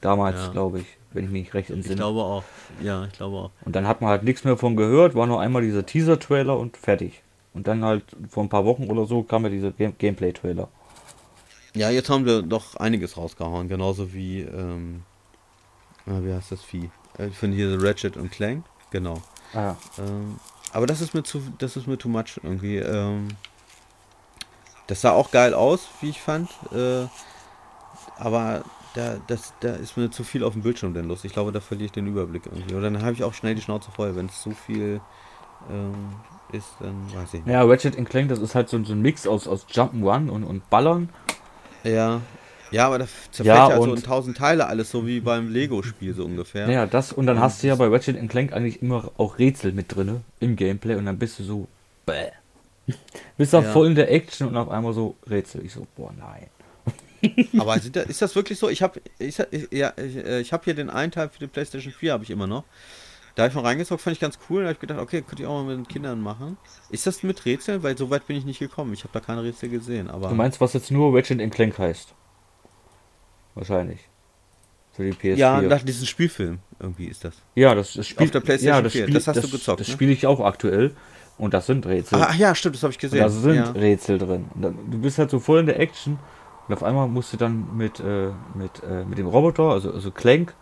Damals, Ja. glaube ich, wenn ich mich recht ich entsinne. glaube auch. Ja, ich glaube auch. Und dann hat man halt nichts mehr von gehört, war nur einmal dieser Teaser-Trailer und fertig. Und dann halt vor ein paar Wochen oder so kam ja dieser Game Gameplay-Trailer. Ja, jetzt haben wir doch einiges rausgehauen, genauso wie, ähm, ah, wie heißt das Vieh? Äh, Ich finde hier Ratchet und Clank, genau. Ah, Ähm, aber das ist mir zu, das ist mir too much irgendwie. Ähm, das sah auch geil aus, wie ich fand. Äh, aber da, das, da ist mir zu viel auf dem Bildschirm denn los. Ich glaube, da verliere ich den Überblick irgendwie. Oder dann habe ich auch schnell die Schnauze voll. Wenn es zu viel ähm, ist, dann weiß ich nicht. ja, Ratchet Clank, das ist halt so, so ein Mix aus, aus Jump'n'Run und, und Ballern. Ja. Ja, aber da zerfällt Ja, ja, so und- in tausend Teile alles, so wie beim Lego-Spiel so ungefähr. Ja, das und dann hast du ja das- bei Ratchet Clank eigentlich immer auch Rätsel mit drinne im Gameplay und dann bist du so, bäh. Bist da Ja. voll in der Action und auf einmal so Rätsel. Ich so, boah, nein. Aber da, ist das wirklich so? Ich habe ich, ich, ja, ich, äh, ich hab hier den einen Teil für die PlayStation 4 habe ich immer noch. Da habe ich mal reingezockt, fand ich ganz cool. Da habe ich gedacht, okay, könnte ich auch mal mit den Kindern machen. Ist das mit Rätseln? Weil so weit bin ich nicht gekommen. Ich habe da keine Rätsel gesehen. Aber Du meinst, was jetzt nur Ratchet Clank heißt? Wahrscheinlich. Für die PS4. ja, nach diesem Spielfilm irgendwie ist das. Ja, das, das Spiel, Auf der PlayStation ja, das 4, Spiel, das hast du gezockt, Das ne? spiele ich auch aktuell. Und das sind Rätsel. Ach ja, stimmt, das habe ich und gesehen. da sind ja. Rätsel drin. Du bist halt so voll in der Action. Und auf einmal musst du dann mit, äh, mit, äh, mit dem Roboter, also, also Clank,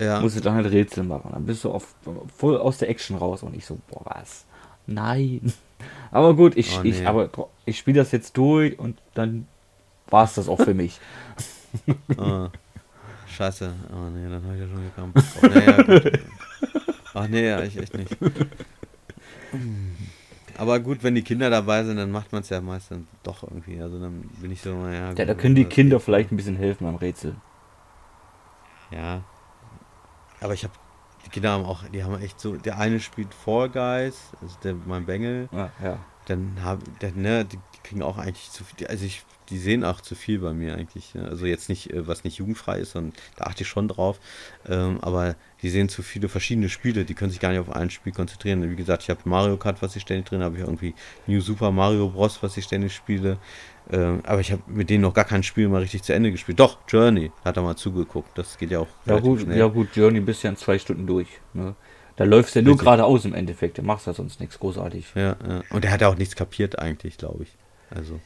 Ja. musst du dann halt Rätsel machen. Dann bist du auf, voll aus der Action raus und ich so, boah, was? Nein. Aber gut, ich, Oh, nee. ich, aber ich spiele das jetzt durch und dann war es das auch für mich. Ah, scheiße. Oh nee, dann habe ich ja schon gekommen. Oh, gut. Ach nee, ja, ich echt nicht. Aber gut, wenn die Kinder dabei sind, dann macht man es ja meistens doch irgendwie. Also dann bin ich so, naja. Ja, da können die Kinder vielleicht ein bisschen helfen beim Rätsel. Ja. Aber ich habe, die Kinder haben auch, die haben echt so, der eine spielt Fall Guys, also der, mein Bengel. Ja, ja. Dann haben, ne, die kriegen auch eigentlich zu viel, also ich, die sehen auch zu viel bei mir eigentlich. Also jetzt nicht, äh, was nicht jugendfrei ist, und da achte ich schon drauf. Ähm, aber die sehen zu viele verschiedene Spiele, die können sich gar nicht auf ein Spiel konzentrieren. Wie gesagt, ich habe Mario Kart, was ich ständig drin habe, ich irgendwie New Super Mario Bros, was ich ständig spiele. Ähm, aber ich habe mit denen noch gar kein Spiel mal richtig zu Ende gespielt. Doch, Journey hat er mal zugeguckt. Das geht ja auch Ja gut, schnell. ja gut, Journey bist ja in zwei Stunden durch. Ne? Da läufst du ja nur geradeaus im Endeffekt. Du machst ja sonst nichts großartig. Ja, ja. Und der hat ja auch nichts kapiert eigentlich, glaube ich. Also.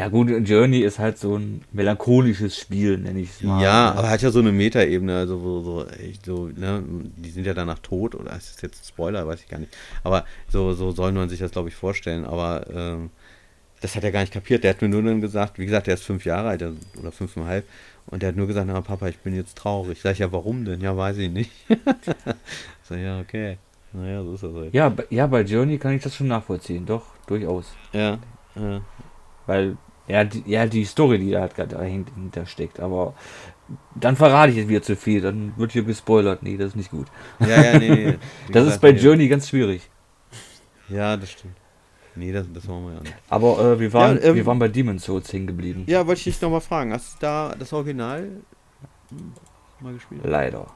Ja gut, Journey ist halt so ein melancholisches Spiel, nenne ich es mal. Ja, aber er hat ja so eine Metaebene, also so, echt so, ne, die sind ja danach tot, oder ist das jetzt ein Spoiler, weiß ich gar nicht. Aber so, so soll man sich das, glaube ich, vorstellen. Aber ähm, das hat er gar nicht kapiert. Der hat mir nur dann gesagt, wie gesagt, der ist fünf Jahre alt der- oder fünfeinhalb, und der hat nur gesagt, na Papa, ich bin jetzt traurig. Sag ich, ja, warum denn? Ja, weiß ich nicht. so, ja, okay. Naja, so ist das halt. Ja, bei- ja, bei Journey kann ich das schon nachvollziehen, doch, durchaus. Ja, ja. Weil, ja, die, ja, die Story, die da halt dahinter steckt, aber dann verrate ich jetzt wieder zu viel, dann wird hier gespoilert. Nee, das ist nicht gut. Ja, ja, nee, nee. Das ist bei. Journey ganz schwierig. Ja, das stimmt. Nee, das, das wollen wir ja nicht. Aber äh, wir, waren, Ja, ähm, wir waren bei Demon's Souls hängen geblieben. Ja, wollte ich dich nochmal fragen. Hast du da das Original mal gespielt? Leider.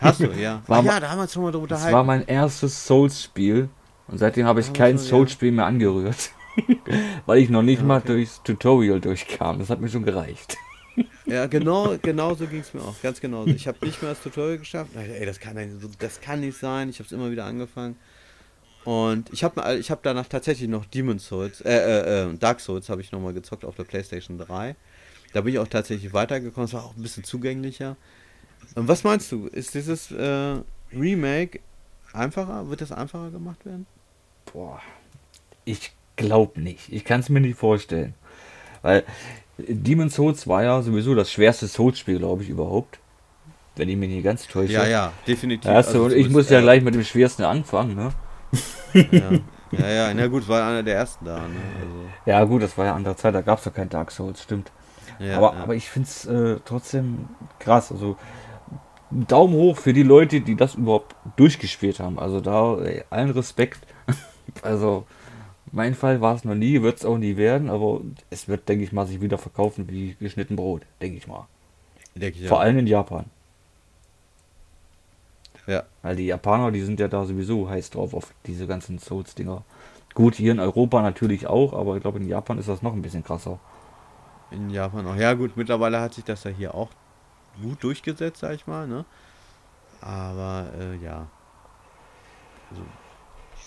Hast du, ja. War ja, da haben wir uns schon mal drüber Das unterhalten. war mein erstes Souls-Spiel und seitdem habe ich kein. Souls-Spiel mehr angerührt. Weil ich noch nicht Ja, mal okay. durchs Tutorial durchkam. Das hat mir schon gereicht. Ja, genau, genau so ging es mir auch. Ganz genau. Ich habe nicht mehr das Tutorial geschafft. Ey, das kann, das kann nicht sein. Ich habe es immer wieder angefangen. Und ich habe ich hab danach tatsächlich noch Demon's Souls, äh, äh, äh, Dark Souls habe ich nochmal gezockt auf der Playstation 3. Da bin ich auch tatsächlich weitergekommen. Es war auch ein bisschen zugänglicher. Und was meinst du? Ist dieses äh, Remake einfacher? Wird das einfacher gemacht werden? Boah, ich glaube nicht. Ich kann es mir nicht vorstellen. Weil Demon's Souls war ja sowieso das schwerste Souls-Spiel, glaube ich, überhaupt. Wenn ich mich nicht ganz täusche. Ja, ja, definitiv. Ja, so, Also ich muss ja äh, gleich mit dem schwersten anfangen, ne? Ja, ja, ja, na gut, war einer der ersten da. Ne? Also, Ja, gut, das war ja andere Zeit, da gab es ja kein Dark Souls, stimmt. ja, aber, ja. aber ich finde es äh, trotzdem krass. Also, Daumen hoch für die Leute, die das überhaupt durchgespielt haben. Also, da ey, allen Respekt. also, mein Fall war es noch nie, wird es auch nie werden, aber es wird, denke ich mal, sich wieder verkaufen wie geschnitten Brot, denke ich mal. Denke ich ja. Vor allem in Japan. Ja. Weil die Japaner, die sind ja da sowieso heiß drauf auf diese ganzen Souls-Dinger. Gut, hier in Europa natürlich auch, aber ich glaube, in Japan ist das noch ein bisschen krasser. In Japan auch. Ja, gut, mittlerweile hat sich das ja hier auch gut durchgesetzt, sag ich mal, ne? Aber, äh, ja. Also,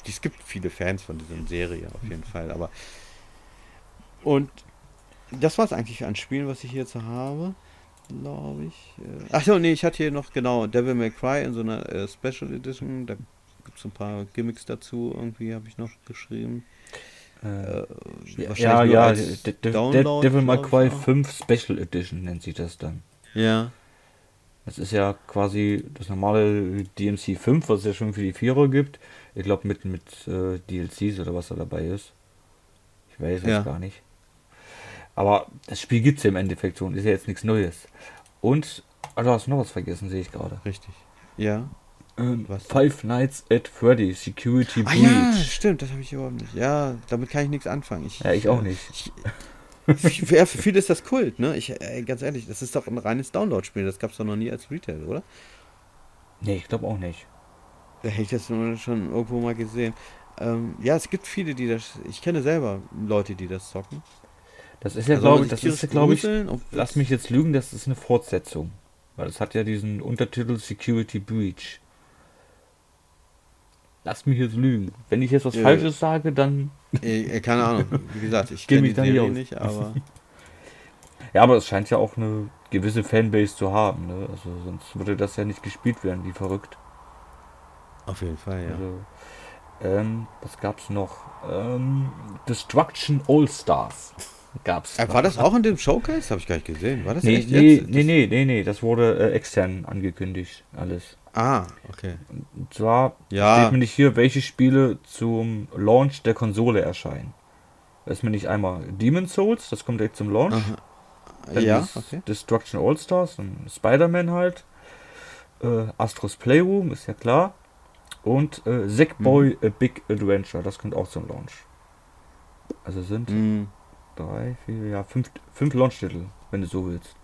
es gibt viele Fans von dieser Serie, auf jeden Fall, aber. Und das war es eigentlich an Spielen, was ich hier jetzt habe, glaube ich. Äh, Achso, nee, ich hatte hier noch, genau, Devil May Cry in so einer äh, Special Edition. Da gibt es ein paar Gimmicks dazu, irgendwie habe ich noch geschrieben. Äh, Äh, ja, ja, Download, Devil May Cry auch. 5 Special Edition nennt sich das dann. Ja. Das ist ja quasi das normale DMC 5, was es ja schon für die Vierer gibt. Ich glaube mit, mit äh, DLCs oder was da dabei ist. Ich weiß es Ja. gar nicht. Aber das Spiel gibt es ja im Endeffekt schon, ist ja jetzt nichts Neues. Und, ah, du hast noch was vergessen, sehe ich gerade. Richtig. Ja. Ähm, Was? Five Nights at Freddy's Security Ah Breach. ja, stimmt, das habe ich überhaupt nicht. Ja, damit kann ich nichts anfangen. Ich, Ja, ich auch nicht. Ich, für, ja, für viele ist das Kult, ne? Ich, ey, ganz ehrlich, das ist doch ein reines Download-Spiel. Das gab es doch noch nie als Retail, oder? Nee, ich glaube auch nicht. Da hätte ich das schon irgendwo mal gesehen. Ähm, ja, es gibt viele, die das. Ich kenne selber Leute, die das zocken. Das ist ja, soll glaube ich, das ist, tierisch glaube ich, lass mich jetzt lügen, das ist eine Fortsetzung. Weil es hat ja diesen Untertitel Security Breach. Lass mich jetzt lügen. Wenn ich jetzt was Ja. Falsches sage, dann. Äh, äh, keine Ahnung, wie gesagt, ich Kenn kenne mich die da nicht Serie nicht, aber. Ja, aber es scheint ja auch eine gewisse Fanbase zu haben. Ne? Also sonst würde das ja nicht gespielt werden, wie verrückt. Auf jeden Fall, ja. Also, ähm, was gab's noch? Ähm, Destruction All Stars gab's. Äh, war das auch in dem Showcase? Habe ich gar nicht gesehen. War das Nee, echt nee, jetzt? nee, nee, nee, nee, das wurde äh, extern angekündigt, alles. Ah, okay. Und zwar Ja. steht mir nicht hier, welche Spiele zum Launch der Konsole erscheinen. Da ist mir nicht einmal Demon's Souls, das kommt direkt zum Launch. Aha. Dann Ja, okay. Destruction All Stars, und Spider-Man halt. Äh, Astros Playroom, ist ja klar. Und äh, Sackboy Mhm. A Big Adventure, das kommt auch zum Launch. Also sind Mhm. drei, vier, ja, fünf, fünf Launch-Titel, wenn du so willst.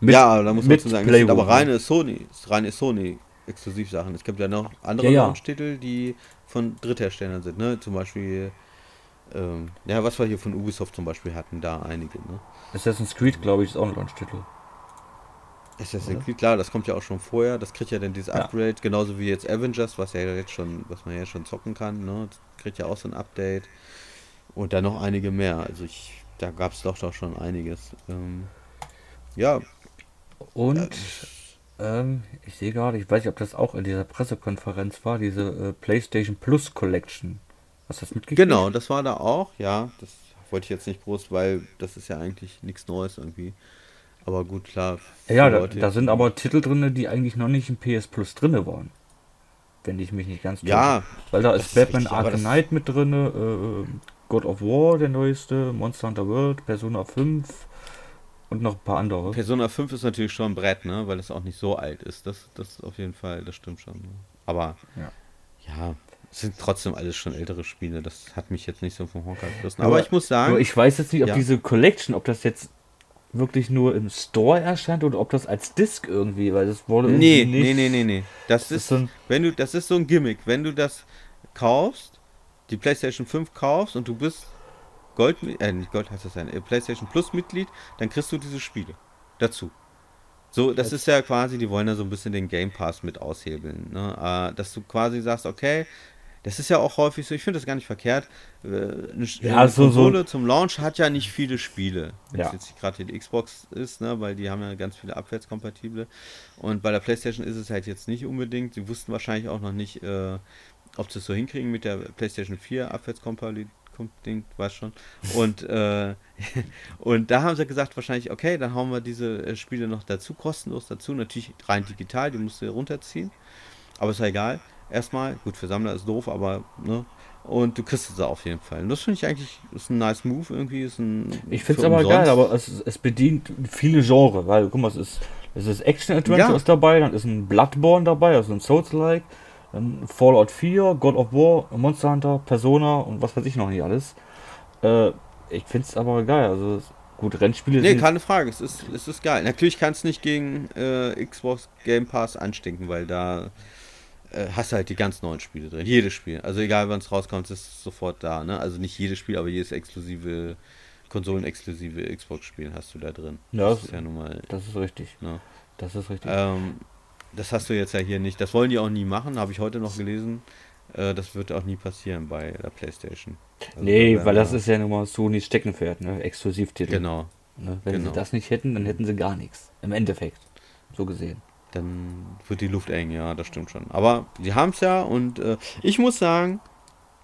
ja, da muss man mit zu sagen, aber reine Sony, reine Sony Exklusivsachen. Es gibt ja noch andere Ja. Launch-Titel, die von Drittherstellern sind, ne? Zum Beispiel, ähm, ja, was wir hier von Ubisoft zum Beispiel hatten, da einige, ne? Assassin's Creed, glaube ich, ist auch ein Launch-Titel. Assassin's? Creed, klar, das kommt ja auch schon vorher. Das kriegt ja dann dieses Ja. Upgrade, genauso wie jetzt Avengers, was ja jetzt schon, was man ja schon zocken kann, ne? Das kriegt ja auch so ein Update. Und dann noch einige mehr. Also ich, da gab es doch doch schon einiges. Ähm, ja, Und ähm, ich sehe gerade, ich weiß nicht, ob das auch in dieser Pressekonferenz war, diese äh, PlayStation Plus Collection. Hast du das mitgekriegt? genau, das war da auch, ja. Das wollte ich jetzt nicht groß, weil das ist ja eigentlich nichts Neues irgendwie. Aber gut, klar. Ja, da, da sind aber Titel drin, die eigentlich noch nicht im PS Plus drin waren. Wenn ich mich nicht ganz täusche. Ja, Weil da ist ist Batman richtig, Arkham Knight mit drin, äh, God of War, der neueste, Monster Hunter World, Persona 5 und noch ein paar andere. Persona 5 ist natürlich schon ein Brett, ne? Weil es auch nicht so alt ist. Das, das auf jeden Fall, das stimmt schon. ne? Aber Ja. ja, es sind trotzdem alles schon ältere Spiele. Das hat mich jetzt nicht so vom Honker gerissen. Aber- Aber ich muss sagen, ich weiß jetzt nicht, ob Ja. diese Collection, ob das jetzt wirklich nur im Store erscheint oder ob das als Disc irgendwie, weil das wurde nee, irgendwie nee, nicht. nee, nee, nee. Das Das ist, ist so ein, wenn du, das ist so ein Gimmick. Wenn du das kaufst, die PlayStation 5 kaufst und du bist Gold, äh, nicht Gold heißt das ja, äh, PlayStation Plus Mitglied, dann kriegst du diese Spiele dazu. So, das ist ja quasi, die wollen ja so ein bisschen den Game Pass mit aushebeln, ne? Äh, dass du quasi sagst, okay, das ist ja auch häufig so, ich finde das gar nicht verkehrt. Äh, Eine, Ja, eine so- so- Konsole zum Launch hat ja nicht viele Spiele. Wenn es Ja. jetzt gerade die Xbox ist, ne, weil die haben ja ganz viele abwärtskompatible. Und bei der PlayStation ist es halt jetzt nicht unbedingt. Sie wussten wahrscheinlich auch noch nicht, äh, ob sie es so hinkriegen mit der PlayStation 4 abwärtskompatibel. Ding, weiß schon. Und, äh, und da haben sie gesagt, wahrscheinlich, okay, dann hauen wir diese äh, Spiele noch dazu, kostenlos dazu. Natürlich rein digital, die musst du runterziehen. Aber ist ja egal. Erstmal, gut, für Sammler ist doof, aber, ne? Und du kriegst es auf jeden Fall. Und das finde ich eigentlich, ist ein nice Move irgendwie. Ist ein, ich finde es aber umsonst. geil, aber es, es bedient viele Genres, weil, guck mal, es ist, es ist Action-Adventure Ja. ist dabei, dann ist ein Bloodborne dabei, also ein Souls-like, Fallout 4, God of War, Monster Hunter, Persona und was weiß ich noch nicht alles. Äh, ich finde es aber geil, also es- gut, Rennspiele Nee, sind keine Frage, es ist, es ist geil. Natürlich kannst du nicht gegen äh, Xbox Game Pass anstinken, weil da äh, hast du halt die ganz neuen Spiele drin. Jedes Spiel. Also egal wann es rauskommt, ist es sofort da. Ne? Also nicht jedes Spiel, aber jedes exklusive, konsolenexklusive Xbox-Spiel hast du da drin. Ja, das ist ja nun mal. Das ist richtig. Ne? Das ist richtig. Ähm, das hast du jetzt ja hier nicht. Das wollen die auch nie machen, habe ich heute noch gelesen. Äh, das wird auch nie passieren bei der PlayStation. Also nee, weil das ist ja nun mal Sonys Steckenpferd, ne? Exklusivtitel. Genau. Ne? Wenn genau. sie das nicht hätten, dann hätten sie gar nichts. Im Endeffekt. So gesehen. dann wird die Luft eng, ja, das stimmt schon. Aber sie haben es ja und äh, ich muss sagen,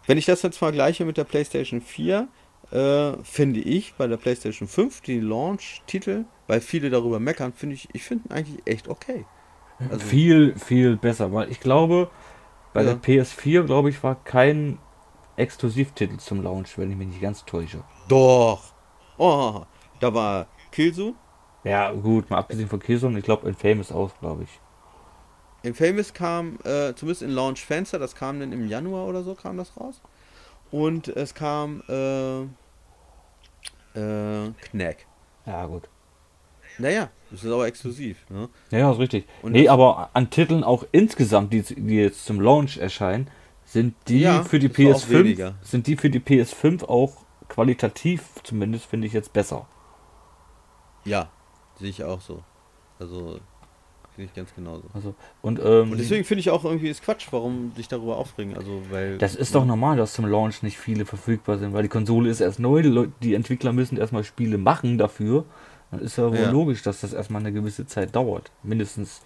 wenn ich das jetzt vergleiche mit der PlayStation 4, äh, finde ich bei der PlayStation 5 die Launch-Titel, weil viele darüber meckern, finde ich, ich finde eigentlich echt okay. Also- viel, viel besser, weil ich glaube, bei Ja. der PS4, glaube ich, war kein Exklusivtitel zum Launch, wenn ich mich nicht ganz täusche. Doch. Oh, da war Killzone. Ja, gut, mal abgesehen von Killzone, ich glaube, Infamous auch, glaube ich. Infamous kam, äh, zumindest in Launch Fenster, das kam dann im Januar oder so, kam das raus. Und es kam äh, äh, Knack. Ja, gut. Naja, das ist aber exklusiv. Ne? Ja, ja, ist richtig. Und nee, aber an Titeln auch insgesamt, die, die jetzt zum Launch erscheinen, sind die Ja, für die das war auch PS5, weniger. sind die für die PS5 auch qualitativ zumindest, finde ich jetzt besser. Ja, sehe ich auch so. Also, finde ich ganz genauso. Also, und, ähm, Und deswegen finde ich auch irgendwie ist Quatsch, warum sich darüber aufregen. Also, weil. Das ist doch normal, dass zum Launch nicht viele verfügbar sind, weil die Konsole ist erst neu, die Entwickler müssen erstmal Spiele machen dafür. Dann ist ja wohl Ja. logisch, dass das erstmal eine gewisse Zeit dauert. Mindestens,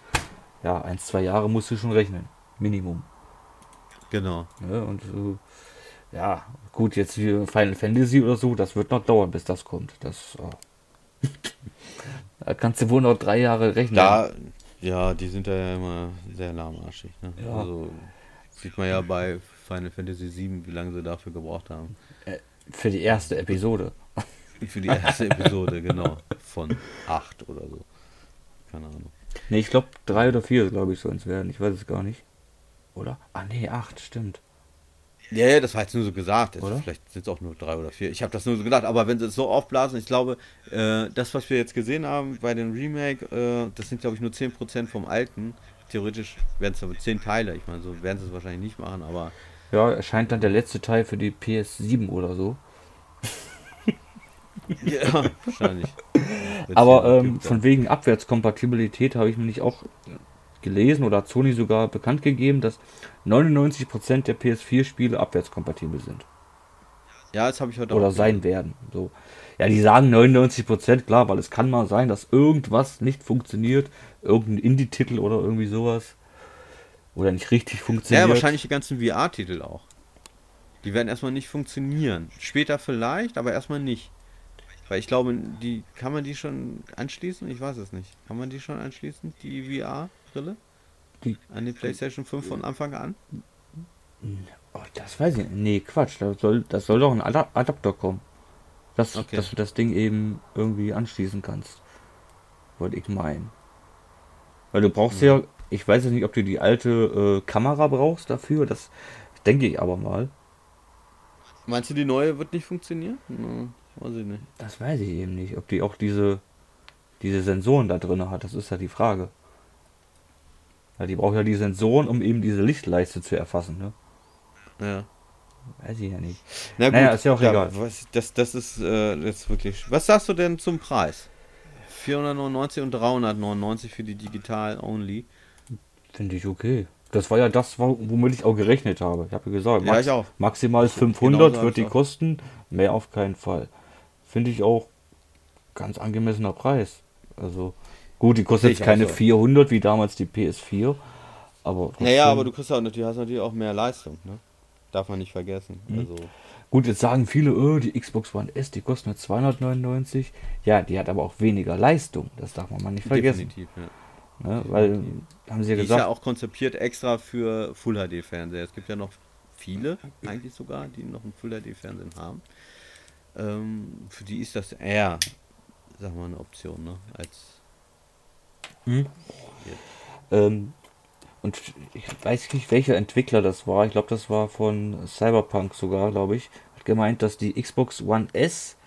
ja, ein, zwei Jahre musst du schon rechnen. Minimum. Genau. Ne? Und äh, ja, gut, jetzt wie Final Fantasy oder so, das wird noch dauern, bis das kommt. Das, äh, da kannst du wohl noch drei Jahre rechnen. Da, ja, die sind da ja immer sehr lahmarschig. Ne? Ja. Also sieht man ja bei Final Fantasy VII, wie lange sie dafür gebraucht haben. Für die erste Episode. Für die erste Episode, genau. Von acht oder so. Keine Ahnung. Ne, ich glaube drei oder vier, glaube ich, sollen es werden. Ich weiß es gar nicht. Oder? Ah, nee, acht, stimmt. Ja, ja, das war jetzt nur so gesagt. Es- Oder? Vielleicht sind es auch nur drei oder vier. Ich habe das nur so gedacht. Aber wenn sie es so aufblasen, ich glaube, äh, das, was wir jetzt gesehen haben bei dem Remake, äh, das sind, glaube ich, nur 10% vom alten. Theoretisch wären es aber 10 Teile. Ich meine, so werden sie es wahrscheinlich nicht machen, aber Ja, erscheint dann der letzte Teil für die PS7 oder so. Ja, wahrscheinlich. Aber ähm, von wegen Abwärtskompatibilität habe ich nämlich auch gelesen oder hat Sony sogar bekannt gegeben, dass 99% der PS4-Spiele abwärtskompatibel sind. ja, das habe ich heute oder sein werden. So. Ja, die sagen 99%, klar, weil es kann mal sein, dass irgendwas nicht funktioniert, irgendein Indie-Titel oder irgendwie sowas. Oder nicht richtig funktioniert. Ja, wahrscheinlich die ganzen VR-Titel auch. Die werden erstmal nicht funktionieren. Später vielleicht, aber erstmal nicht. Weil ich glaube, die kann man die schon anschließen? Ich weiß es nicht. Kann man die schon anschließen, die VR-Brille? An die PlayStation 5 von Anfang an? Oh, das weiß ich nicht. Nee, Quatsch. Da soll, das soll doch ein Adap- Adapter kommen. Dass, Okay. dass du das Ding eben irgendwie anschließen kannst. Wollte ich meinen. Weil du brauchst ja, ich weiß jetzt nicht, ob du die alte äh, Kamera brauchst dafür. Das denke ich aber mal. Meinst du, die neue wird nicht funktionieren? Hm, weiß ich nicht. Das weiß ich eben nicht. Ob die auch diese, diese Sensoren da drin hat. Das ist ja die Frage. Ja, die braucht ja die Sensoren, um eben diese Lichtleiste zu erfassen. Ne? Ja. Weiß ich ja nicht. Na Naja, ist ja auch egal. Was, das, das ist äh, jetzt wirklich. Was sagst du denn zum Preis? 499 und 399 für die Digital Only. Finde ich okay. Das war ja das, wo- womit ich auch gerechnet habe. Ich habe ja gesagt, Ja, ich auch. maximal Ich- 500 genauso hab wird die ich auch. kosten, mehr auf keinen Fall. Finde ich auch ganz angemessener Preis. Also gut, die kostet jetzt keine so. 400 wie damals die PS4, aber trotzdem, Naja, aber du kriegst auch natürlich, hast natürlich auch mehr Leistung, ne? Darf man nicht vergessen. Mhm. Also, gut, jetzt sagen viele, oh, die Xbox One S, die kostet nur 299. Ja, die hat aber auch weniger Leistung, das darf man mal nicht vergessen, definitiv, ja. ne? weil haben sie ja Die ist ja gesagt, auch konzipiert extra für Full HD Fernseher. Es gibt ja noch viele, eigentlich sogar, die noch einen Full HD Fernsehen haben. Ähm, für die ist das eher, sag mal, eine Option, ne? Als Ähm, und ich weiß nicht, welcher Entwickler das war. Ich glaube, das war von Cyberpunk sogar, glaube ich. Hat gemeint, dass die Xbox One S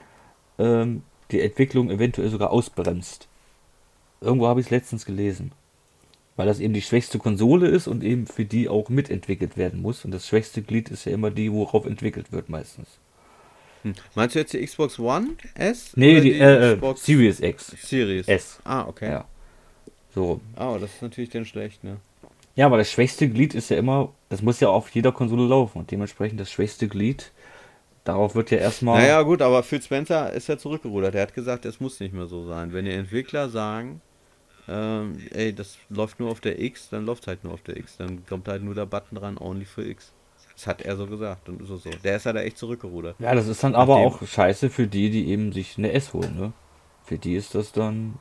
ähm, die Entwicklung eventuell sogar ausbremst. Irgendwo habe ich es letztens gelesen. Weil das eben die schwächste Konsole ist und eben für die auch mitentwickelt werden muss. Und das schwächste Glied ist ja immer die, worauf entwickelt wird meistens. Hm. Meinst du jetzt die Xbox One S? Nee, oder die, äh, äh, Series X. Series S. Ah, okay. Ja. So. Oh, das ist natürlich dann schlecht, ne? Ja, aber das schwächste Glied ist ja immer, das muss ja auf jeder Konsole laufen und dementsprechend das schwächste Glied, darauf wird ja erstmal. Naja, gut, aber Phil Spencer ist ja zurückgerudert. Er hat gesagt, es muss nicht mehr so sein. Wenn die Entwickler sagen, ähm, ey, das läuft nur auf der X, dann läuft halt nur auf der X. Dann kommt halt nur der Button dran, only für X. Das hat er so gesagt und ist es so. Der ist ja da echt zurückgerudert. Ja, das ist dann aber Nachdem- auch scheiße für die, die eben sich eine S holen, ne? Für die ist das dann.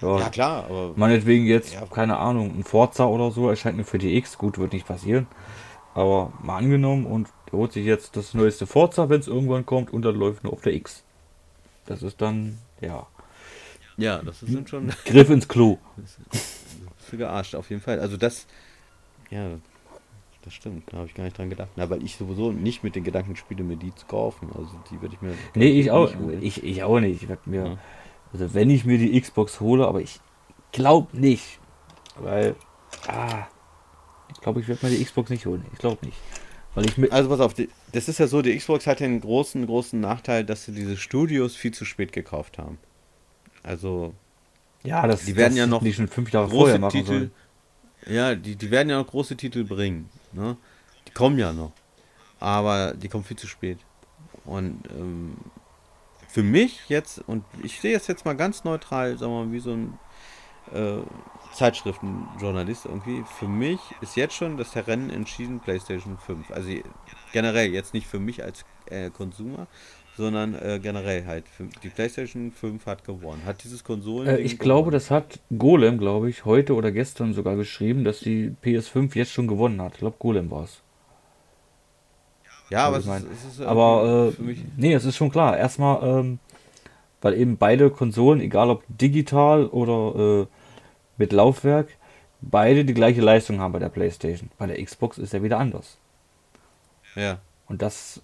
Ja, Ja, klar, aber meinetwegen jetzt, Ja. keine Ahnung, ein Forza oder so erscheint nur für die X. Gut, wird nicht passieren. Aber mal angenommen und er holt sich jetzt das neueste Forza, wenn es irgendwann kommt und dann läuft nur auf der X. Das ist dann, ja, ja, das sind schon Griff ins Klo. bist du gearscht, auf jeden Fall. Also das, ja, das stimmt. Da habe ich gar nicht dran gedacht. Na, weil ich sowieso nicht mit den Gedanken spiele, mir die zu kaufen. Also die würde ich mir. Nee, ich auch, ich, ich auch nicht. Ich mir, Ja. also wenn ich mir die Xbox hole, aber ich glaube nicht, weil, ah, ich glaube, ich werde mir die Xbox nicht holen. Ich glaube nicht, weil ich mit, Also pass auf, die, das ist ja so, die Xbox hat den großen, großen Nachteil, dass sie diese Studios viel zu spät gekauft haben. Also ja, das, die werden das ja noch die schon fünf Jahre vorher machen Titel, sollen. ja, die, die werden ja noch große Titel bringen. Ne? Die kommen ja noch. Aber die kommen viel zu spät. Und ähm, für mich jetzt, und ich sehe es jetzt mal ganz neutral, sagen wir mal, wie so ein äh, Zeitschriftenjournalist irgendwie, für mich ist jetzt schon das Rennen entschieden PlayStation 5. Also generell, jetzt nicht für mich als äh, Konsumer, sondern äh, generell halt. Die PlayStation 5 hat gewonnen. Hat dieses Konsolen. Äh, ich glaube, das hat Golem, glaube ich, heute oder gestern sogar geschrieben, dass die PS5 jetzt schon gewonnen hat. Ich glaube, Golem war es. Ja, aber, es ist, es ist aber äh, nee, es ist schon klar. Erstmal, ähm, weil eben beide Konsolen, egal ob digital oder äh, mit Laufwerk, beide die gleiche Leistung haben bei der PlayStation. Bei der Xbox ist ja wieder anders. Ja. Und das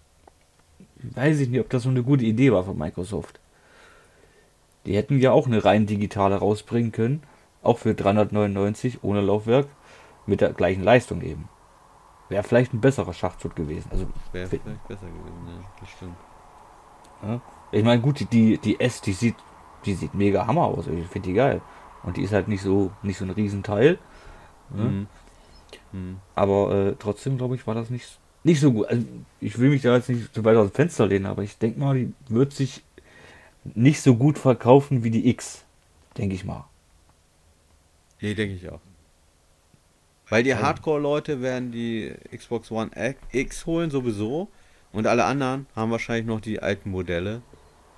weiß ich nicht, ob das so eine gute Idee war von Microsoft. Die hätten ja auch eine rein digitale rausbringen können, auch für 399 ohne Laufwerk, mit der gleichen Leistung eben. Wäre vielleicht ein besserer Schachzug gewesen. Also, Wäre vielleicht besser gewesen, ja, das stimmt. Ja. Ich meine, gut, die, die S, die sieht, die sieht mega Hammer aus. Ich finde die geil. Und die ist halt nicht so, nicht so ein Riesenteil. Ne? Mhm. Mhm. Aber äh, trotzdem, glaube ich, war das nicht, nicht so gut. Also, ich will mich da jetzt nicht zu weit aus dem Fenster lehnen, aber ich denke mal, die wird sich nicht so gut verkaufen wie die X. Denke ich mal. Nee, denke ich auch. Weil die Hardcore-Leute werden die Xbox One X holen sowieso und alle anderen haben wahrscheinlich noch die alten Modelle,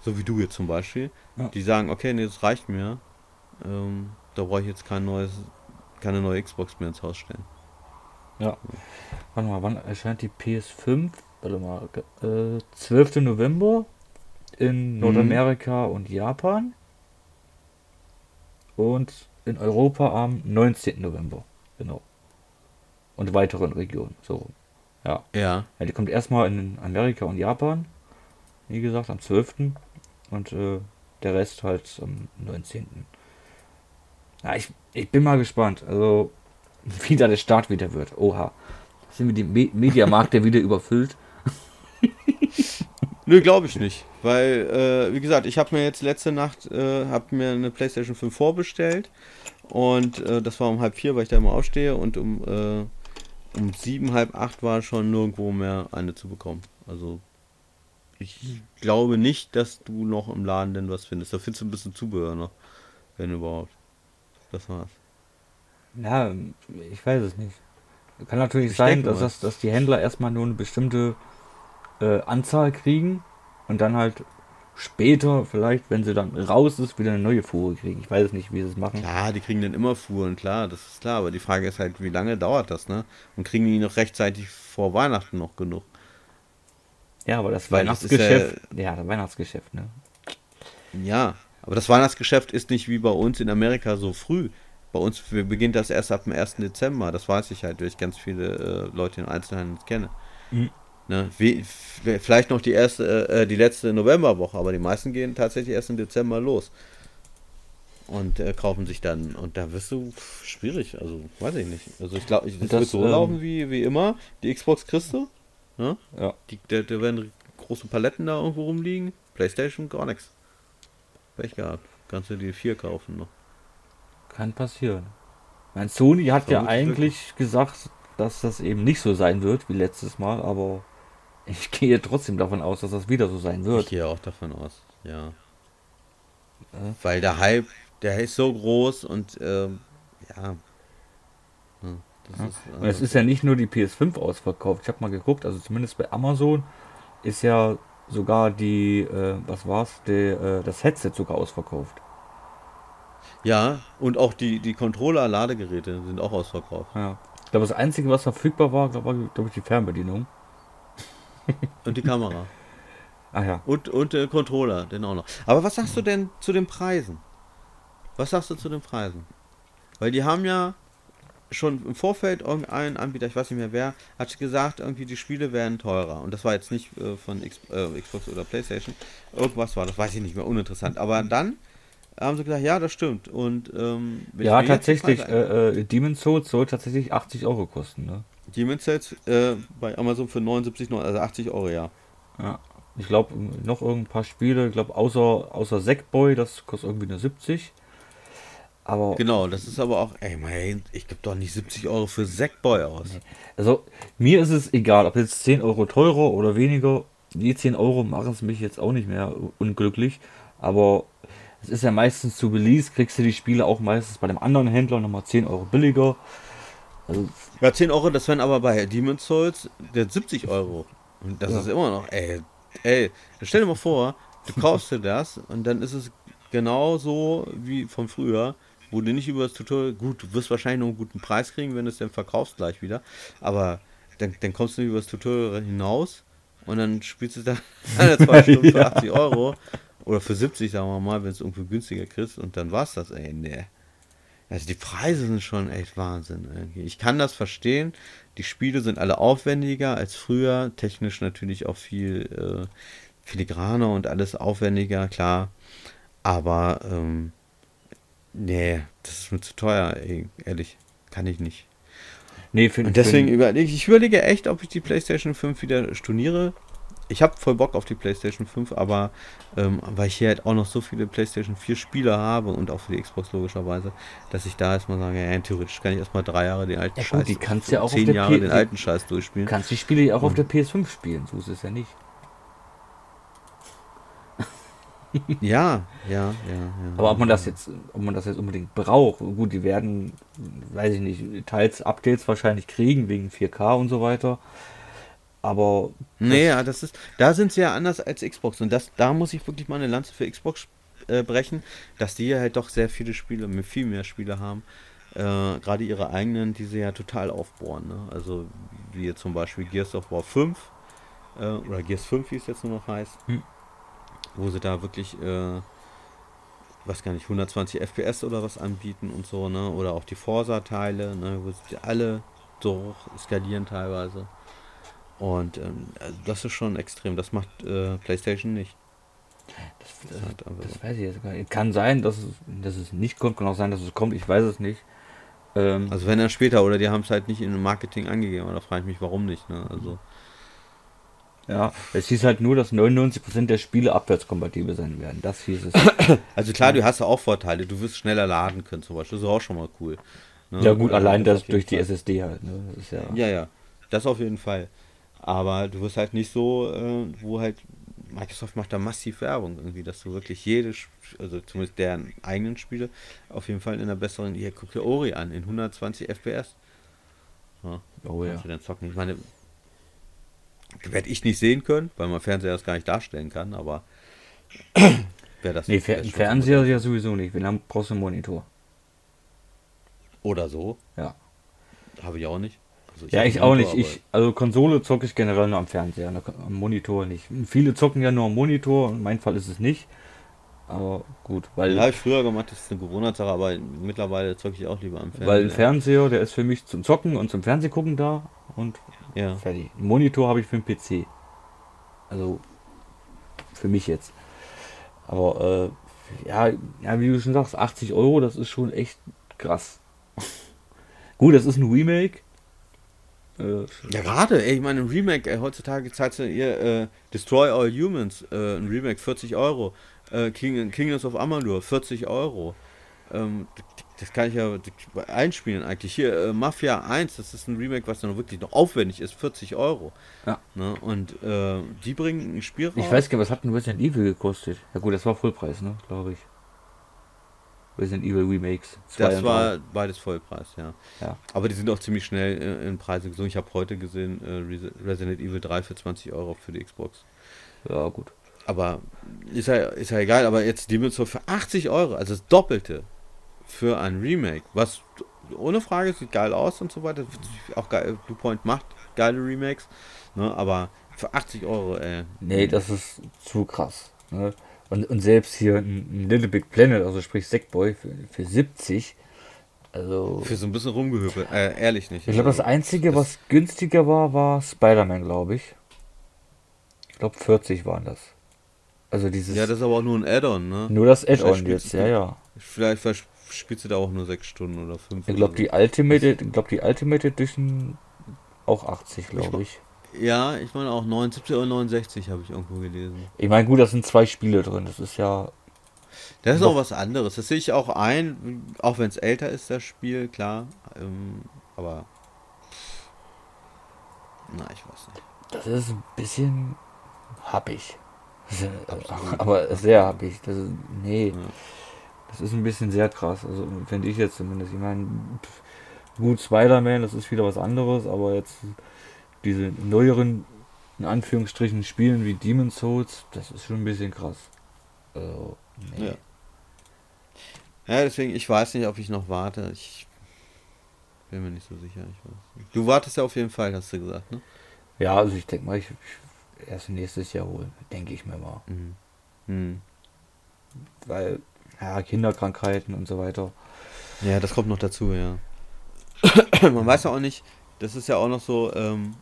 so wie du jetzt zum Beispiel, ja. die sagen, okay, nee, das reicht mir. Ähm, da brauche ich jetzt kein neues, keine neue Xbox mehr ins Haus stellen. Ja. Warte mal, wann erscheint die PS5? Warte mal, äh, 12. November in Nordamerika mhm. und Japan und in Europa am 19. November. Genau und weiteren Regionen. So. Ja. Ja. ja die kommt erstmal in Amerika und Japan. Wie gesagt, am 12. Und äh, der Rest halt am 19. Ja, ich, ich bin mal gespannt. Also, wie da der Start wieder wird. Oha. Sind wir die Me Mediamarkt der wieder überfüllt? Nö, glaube ich nicht. Weil, äh, wie gesagt, ich habe mir jetzt letzte Nacht äh, hab mir eine PlayStation 5 vorbestellt. Und äh, das war um halb vier, weil ich da immer aufstehe. Und um äh, um sieben, halb acht war schon nirgendwo mehr eine zu bekommen. Also ich glaube nicht, dass du noch im Laden denn was findest. Da findest du ein bisschen Zubehör noch, wenn überhaupt. Das war's. Ja, ich weiß es nicht. Kann natürlich ich sein, dass, das, dass die Händler erstmal nur eine bestimmte äh, Anzahl kriegen und dann halt später vielleicht, wenn sie dann raus ist, wieder eine neue Fuhre kriegen. Ich weiß nicht, wie sie es machen. Klar, die kriegen dann immer Fuhren, klar, das ist klar. Aber die Frage ist halt, wie lange dauert das, ne? Und kriegen die noch rechtzeitig vor Weihnachten noch genug? Ja, aber das Weil Weihnachtsgeschäft, ja, ja, das Weihnachtsgeschäft, ne? Ja, aber das Weihnachtsgeschäft ist nicht wie bei uns in Amerika so früh. Bei uns beginnt das erst ab dem 1. Dezember. Das weiß ich halt, weil ich ganz viele äh, Leute in Einzelhandel kenne. Mhm. Ne, wie, vielleicht noch die erste, äh, die letzte Novemberwoche, aber die meisten gehen tatsächlich erst im Dezember los. Und äh, kaufen sich dann, und da wirst du schwierig, also weiß ich nicht. Also ich glaube, das, das, wird so ähm, laufen wie, wie immer. Die Xbox kriegst du. Ne? Ja. Die, da, da werden große Paletten da irgendwo rumliegen. Playstation gar nichts. Pech gehabt. Kannst du die vier kaufen noch. Kann passieren. Mein Sony hat ja eigentlich gesagt, dass das eben nicht so sein wird wie letztes Mal, aber ich gehe trotzdem davon aus, dass das wieder so sein wird. Ich gehe auch davon aus, ja. Äh? Weil der Hype, der ist so groß und ähm, ja. ja, ja. Ist, äh, und es ist ja nicht nur die PS5 ausverkauft. Ich habe mal geguckt, also zumindest bei Amazon ist ja sogar die, äh, was war's, die, äh, das Headset sogar ausverkauft. Ja, und auch die, die Controller-Ladegeräte sind auch ausverkauft. Ja. Ich glaube, das Einzige, was verfügbar war, glaube glaub ich, die Fernbedienung. Und die Kamera. Ach ja. Und, und der Controller, den auch noch. Aber was sagst du denn zu den Preisen? Was sagst du zu den Preisen? Weil die haben ja schon im Vorfeld irgendein Anbieter, ich weiß nicht mehr wer, hat gesagt, irgendwie die Spiele wären teurer. Und das war jetzt nicht äh, von X, äh, Xbox oder Playstation. Irgendwas war, das weiß ich nicht mehr, uninteressant. Aber dann haben sie gesagt, ja, das stimmt. Und ähm, ja, tatsächlich, äh, äh, Demon's Souls soll tatsächlich 80 Euro kosten, ne? Demon's Souls äh, bei Amazon für 79, also 80 Euro, ja. Ja. Ich glaube, noch irgendein paar Spiele, ich glaube, außer, außer Sackboy, das kostet irgendwie nur 70. Aber. Genau, das ist aber auch, ey, mein, ich gebe doch nicht 70 Euro für Sackboy aus. Also, mir ist es egal, ob jetzt 10 Euro teurer oder weniger. die 10 Euro machen es mich jetzt auch nicht mehr unglücklich, aber es ist ja meistens zu Release, kriegst du die Spiele auch meistens bei dem anderen Händler nochmal 10 Euro billiger. Also ja, 10 Euro, das wären aber bei Demon's Souls der 70 Euro. Und das ja. ist immer noch, ey, ey, stell dir mal vor, du kaufst dir das und dann ist es genau so wie von früher, wo du nicht über das Tutorial, gut, du wirst wahrscheinlich noch einen guten Preis kriegen, wenn du es dann verkaufst gleich wieder, aber dann, dann kommst du über das Tutorial hinaus und dann spielst du da eine, zwei Stunden für 80 Euro oder für 70, sagen wir mal, wenn es irgendwie günstiger kriegst und dann war's das, ey, nee. Also die Preise sind schon echt Wahnsinn. Irgendwie. Ich kann das verstehen. Die Spiele sind alle aufwendiger als früher. Technisch natürlich auch viel äh, filigraner und alles aufwendiger, klar. Aber ähm, nee, das ist mir zu teuer, ey, ehrlich. Kann ich nicht. Nee, für, Und deswegen überlege ich, ich überlege echt, ob ich die PlayStation 5 wieder storniere. Ich habe voll Bock auf die PlayStation 5, aber ähm, weil ich hier halt auch noch so viele PlayStation 4 Spiele habe und auch für die Xbox logischerweise, dass ich da erstmal sage, ja, theoretisch kann ich erstmal drei Jahre den alten ja, Scheiß, die kannst ja auch zehn Jahre P den alten Scheiß durchspielen. Kannst die Spiele ja auch mhm. auf der PS5 spielen, so ist es ja nicht. ja, ja, ja, ja. Aber ob man das jetzt, ob man das jetzt unbedingt braucht, gut, die werden, weiß ich nicht, teils Updates wahrscheinlich kriegen wegen 4K und so weiter. Aber. Nee, ja, das ist, da sind sie ja anders als Xbox. Und das, da muss ich wirklich mal eine Lanze für Xbox äh, brechen, dass die ja halt doch sehr viele Spiele, viel mehr Spiele haben. Äh, Gerade ihre eigenen, die sie ja total aufbohren. Ne? Also wie zum Beispiel Gears of War 5 äh, oder Gears 5, wie es jetzt nur noch heißt. Hm wo sie da wirklich, äh, was gar nicht, 120 FPS oder was anbieten und so, ne? Oder auch die Forsa-Teile, ne? Wo sie alle so skalieren teilweise. Und ähm, also das ist schon extrem. Das macht äh, PlayStation nicht. Das, das, das, das weiß ich jetzt gar nicht. Kann sein, dass es, dass es nicht kommt, kann auch sein, dass es kommt, ich weiß es nicht. Ähm, also wenn er später, oder die haben es halt nicht in dem Marketing angegeben, da frage ich mich, warum nicht, ne? Also. Ja, es hieß halt nur, dass 99% der Spiele abwärtskompatibel sein werden. Das hieß es. Also klar, du hast ja auch Vorteile. Du wirst schneller laden können zum Beispiel. Das ist auch schon mal cool. Ne? Ja gut, allein das, das durch die Fall. SSD halt. Ne? Ja, ja, ja. Das auf jeden Fall. Aber du wirst halt nicht so, äh, wo halt Microsoft macht da massiv Werbung irgendwie, dass du wirklich jede, also zumindest deren eigenen Spiele, auf jeden Fall in einer besseren, hier guck dir Ori an, in 120 FPS. Ja, oh ja. Dann zocken. Ich meine, werde ich nicht sehen können, weil mein Fernseher das gar nicht darstellen kann, aber wäre das. Nee, Fer Fernseher ja sowieso nicht. Wir haben brauchst du einen Monitor. Oder so? Ja. Habe ich auch nicht. Also ich ja, ich auch nicht. Ich, also Konsole zocke ich generell nur am Fernseher, am Monitor nicht. Viele zocken ja nur am Monitor, in meinem Fall ist es nicht. Aber gut, weil. Habe ich früher gemacht, das ist eine Gewohnheitssache, aber mittlerweile zocke ich auch lieber am Fernseher. Weil ein Fernseher, der ist für mich zum Zocken und zum Fernsehgucken da und ja. fertig. Einen Monitor habe ich für den PC. Also für mich jetzt. Aber äh, ja, ja, wie du schon sagst, 80 Euro, das ist schon echt krass. gut, das ist ein Remake. Äh, ja, gerade, ey, ich meine, ein Remake, ey, heutzutage zahlt ihr äh, Destroy All Humans, äh, ein Remake 40 Euro. Äh, King, Kingdoms of Amalur, 40 Euro. Ähm, das kann ich ja einspielen eigentlich. Hier, äh, Mafia 1, das ist ein Remake, was dann wirklich noch aufwendig ist, 40 Euro. Ja. Ne? Und äh, die bringen ein Spiel raus. Ich weiß gar nicht, was hat ein Resident Evil gekostet? Ja gut, das war Vollpreis, ne, glaube ich. Resident Evil Remakes. Das war beides Vollpreis, ja. ja. Aber die sind auch ziemlich schnell äh, in Preise gesunken. Ich habe heute gesehen, äh, Resident Evil 3 für 20 Euro für die Xbox. Ja, gut. Aber ist ja, ist ja egal, aber jetzt Demon's Souls für 80 Euro, also das Doppelte für ein Remake, was ohne Frage sieht geil aus und so weiter. Auch geil, Bluepoint macht geile Remakes, ne, aber für 80 Euro, ey. Nee, das ist zu krass. Ne? Und, und selbst hier ein, Little Big Planet, also sprich Sackboy, für, für 70. Also. Für so ein bisschen rumgehüppelt, äh, ehrlich nicht. Ich glaube, das Einzige, das was günstiger war, war Spider-Man, glaube ich. Ich glaube, 40 waren das. Also dieses. Ja, das ist aber auch nur ein Add-on, ne? Nur das Add-on jetzt, ja, ja. Vielleicht spielst du da auch nur 6 Stunden oder 5. Ich glaube, die Ultimate, ich glaube, die Ultimate Edition auch 80, glaube ich. Ja, ich meine auch 79 oder 69 habe ich irgendwo gelesen. Ich meine, gut, da sind zwei Spiele drin. Das ist ja. Das ist auch was anderes. Das sehe ich auch ein, auch wenn es älter ist, das Spiel, klar. Ähm, aber. Na, ich weiß nicht. Das ist ein bisschen hab ich. Aber sehr hab ich. Das ist, nee. Ja. Das ist ein bisschen sehr krass. Also finde ich jetzt zumindest. Ich meine, gut, Spider-Man, das ist wieder was anderes, aber jetzt diese neueren, in Anführungsstrichen, Spielen wie Demon's Souls, das ist schon ein bisschen krass. Also, nee. Ja. Ja, deswegen, ich weiß nicht, ob ich noch warte. Ich bin mir nicht so sicher. Du wartest ja auf jeden Fall, hast du gesagt, ne? Ja, also ich denke mal, ich, ich erst nächstes Jahr holen, denke ich mir mal. Mhm. Mhm. Weil, ja, Kinderkrankheiten und so weiter. Ja, das kommt noch dazu, ja. Man weiß ja auch nicht, das ist ja auch noch so, ähm,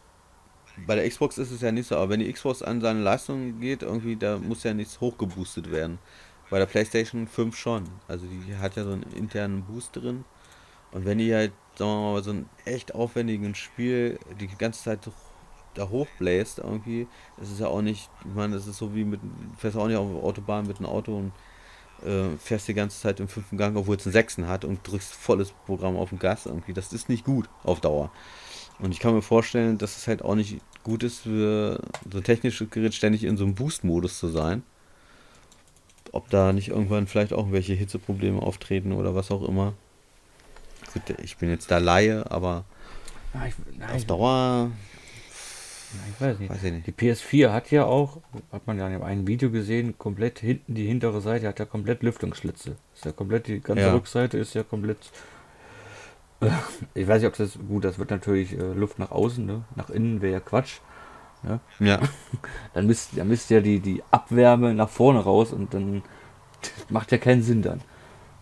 bei der Xbox ist es ja nicht so, aber wenn die Xbox an seine Leistung geht, irgendwie, da muss ja nichts hochgeboostet werden. Bei der PlayStation 5 schon. Also die hat ja so einen internen Boost drin. Und wenn die halt, sagen wir mal, so ein echt aufwendiges Spiel die ganze Zeit da hochbläst irgendwie, das ist ja auch nicht, ich meine, das ist so wie mit, fährst auch nicht auf der Autobahn mit einem Auto und äh, fährst die ganze Zeit im fünften Gang, obwohl es einen sechsten hat und drückst volles Programm auf den Gas irgendwie. Das ist nicht gut auf Dauer. Und ich kann mir vorstellen, dass es halt auch nicht gut ist für so ein technisches Gerät ständig in so einem Boost-Modus zu sein ob da nicht irgendwann vielleicht auch welche Hitzeprobleme auftreten oder was auch immer. Gut, ich bin jetzt da Laie, aber na, ich, na, auf Dauer. Ich weiß nicht. weiß ich nicht. Die PS4 hat ja auch, hat man ja in einem Video gesehen, komplett hinten die hintere Seite hat ja komplett Lüftungsschlitze. Ist ja komplett, die ganze ja. Rückseite ist ja komplett. Ich weiß nicht, ob das gut, das wird natürlich äh, Luft nach außen, ne? Nach innen wäre ja Quatsch. Ne? Ja. Dann müsst, dann müsst ja die, die Abwärme nach vorne raus und dann macht ja keinen Sinn dann.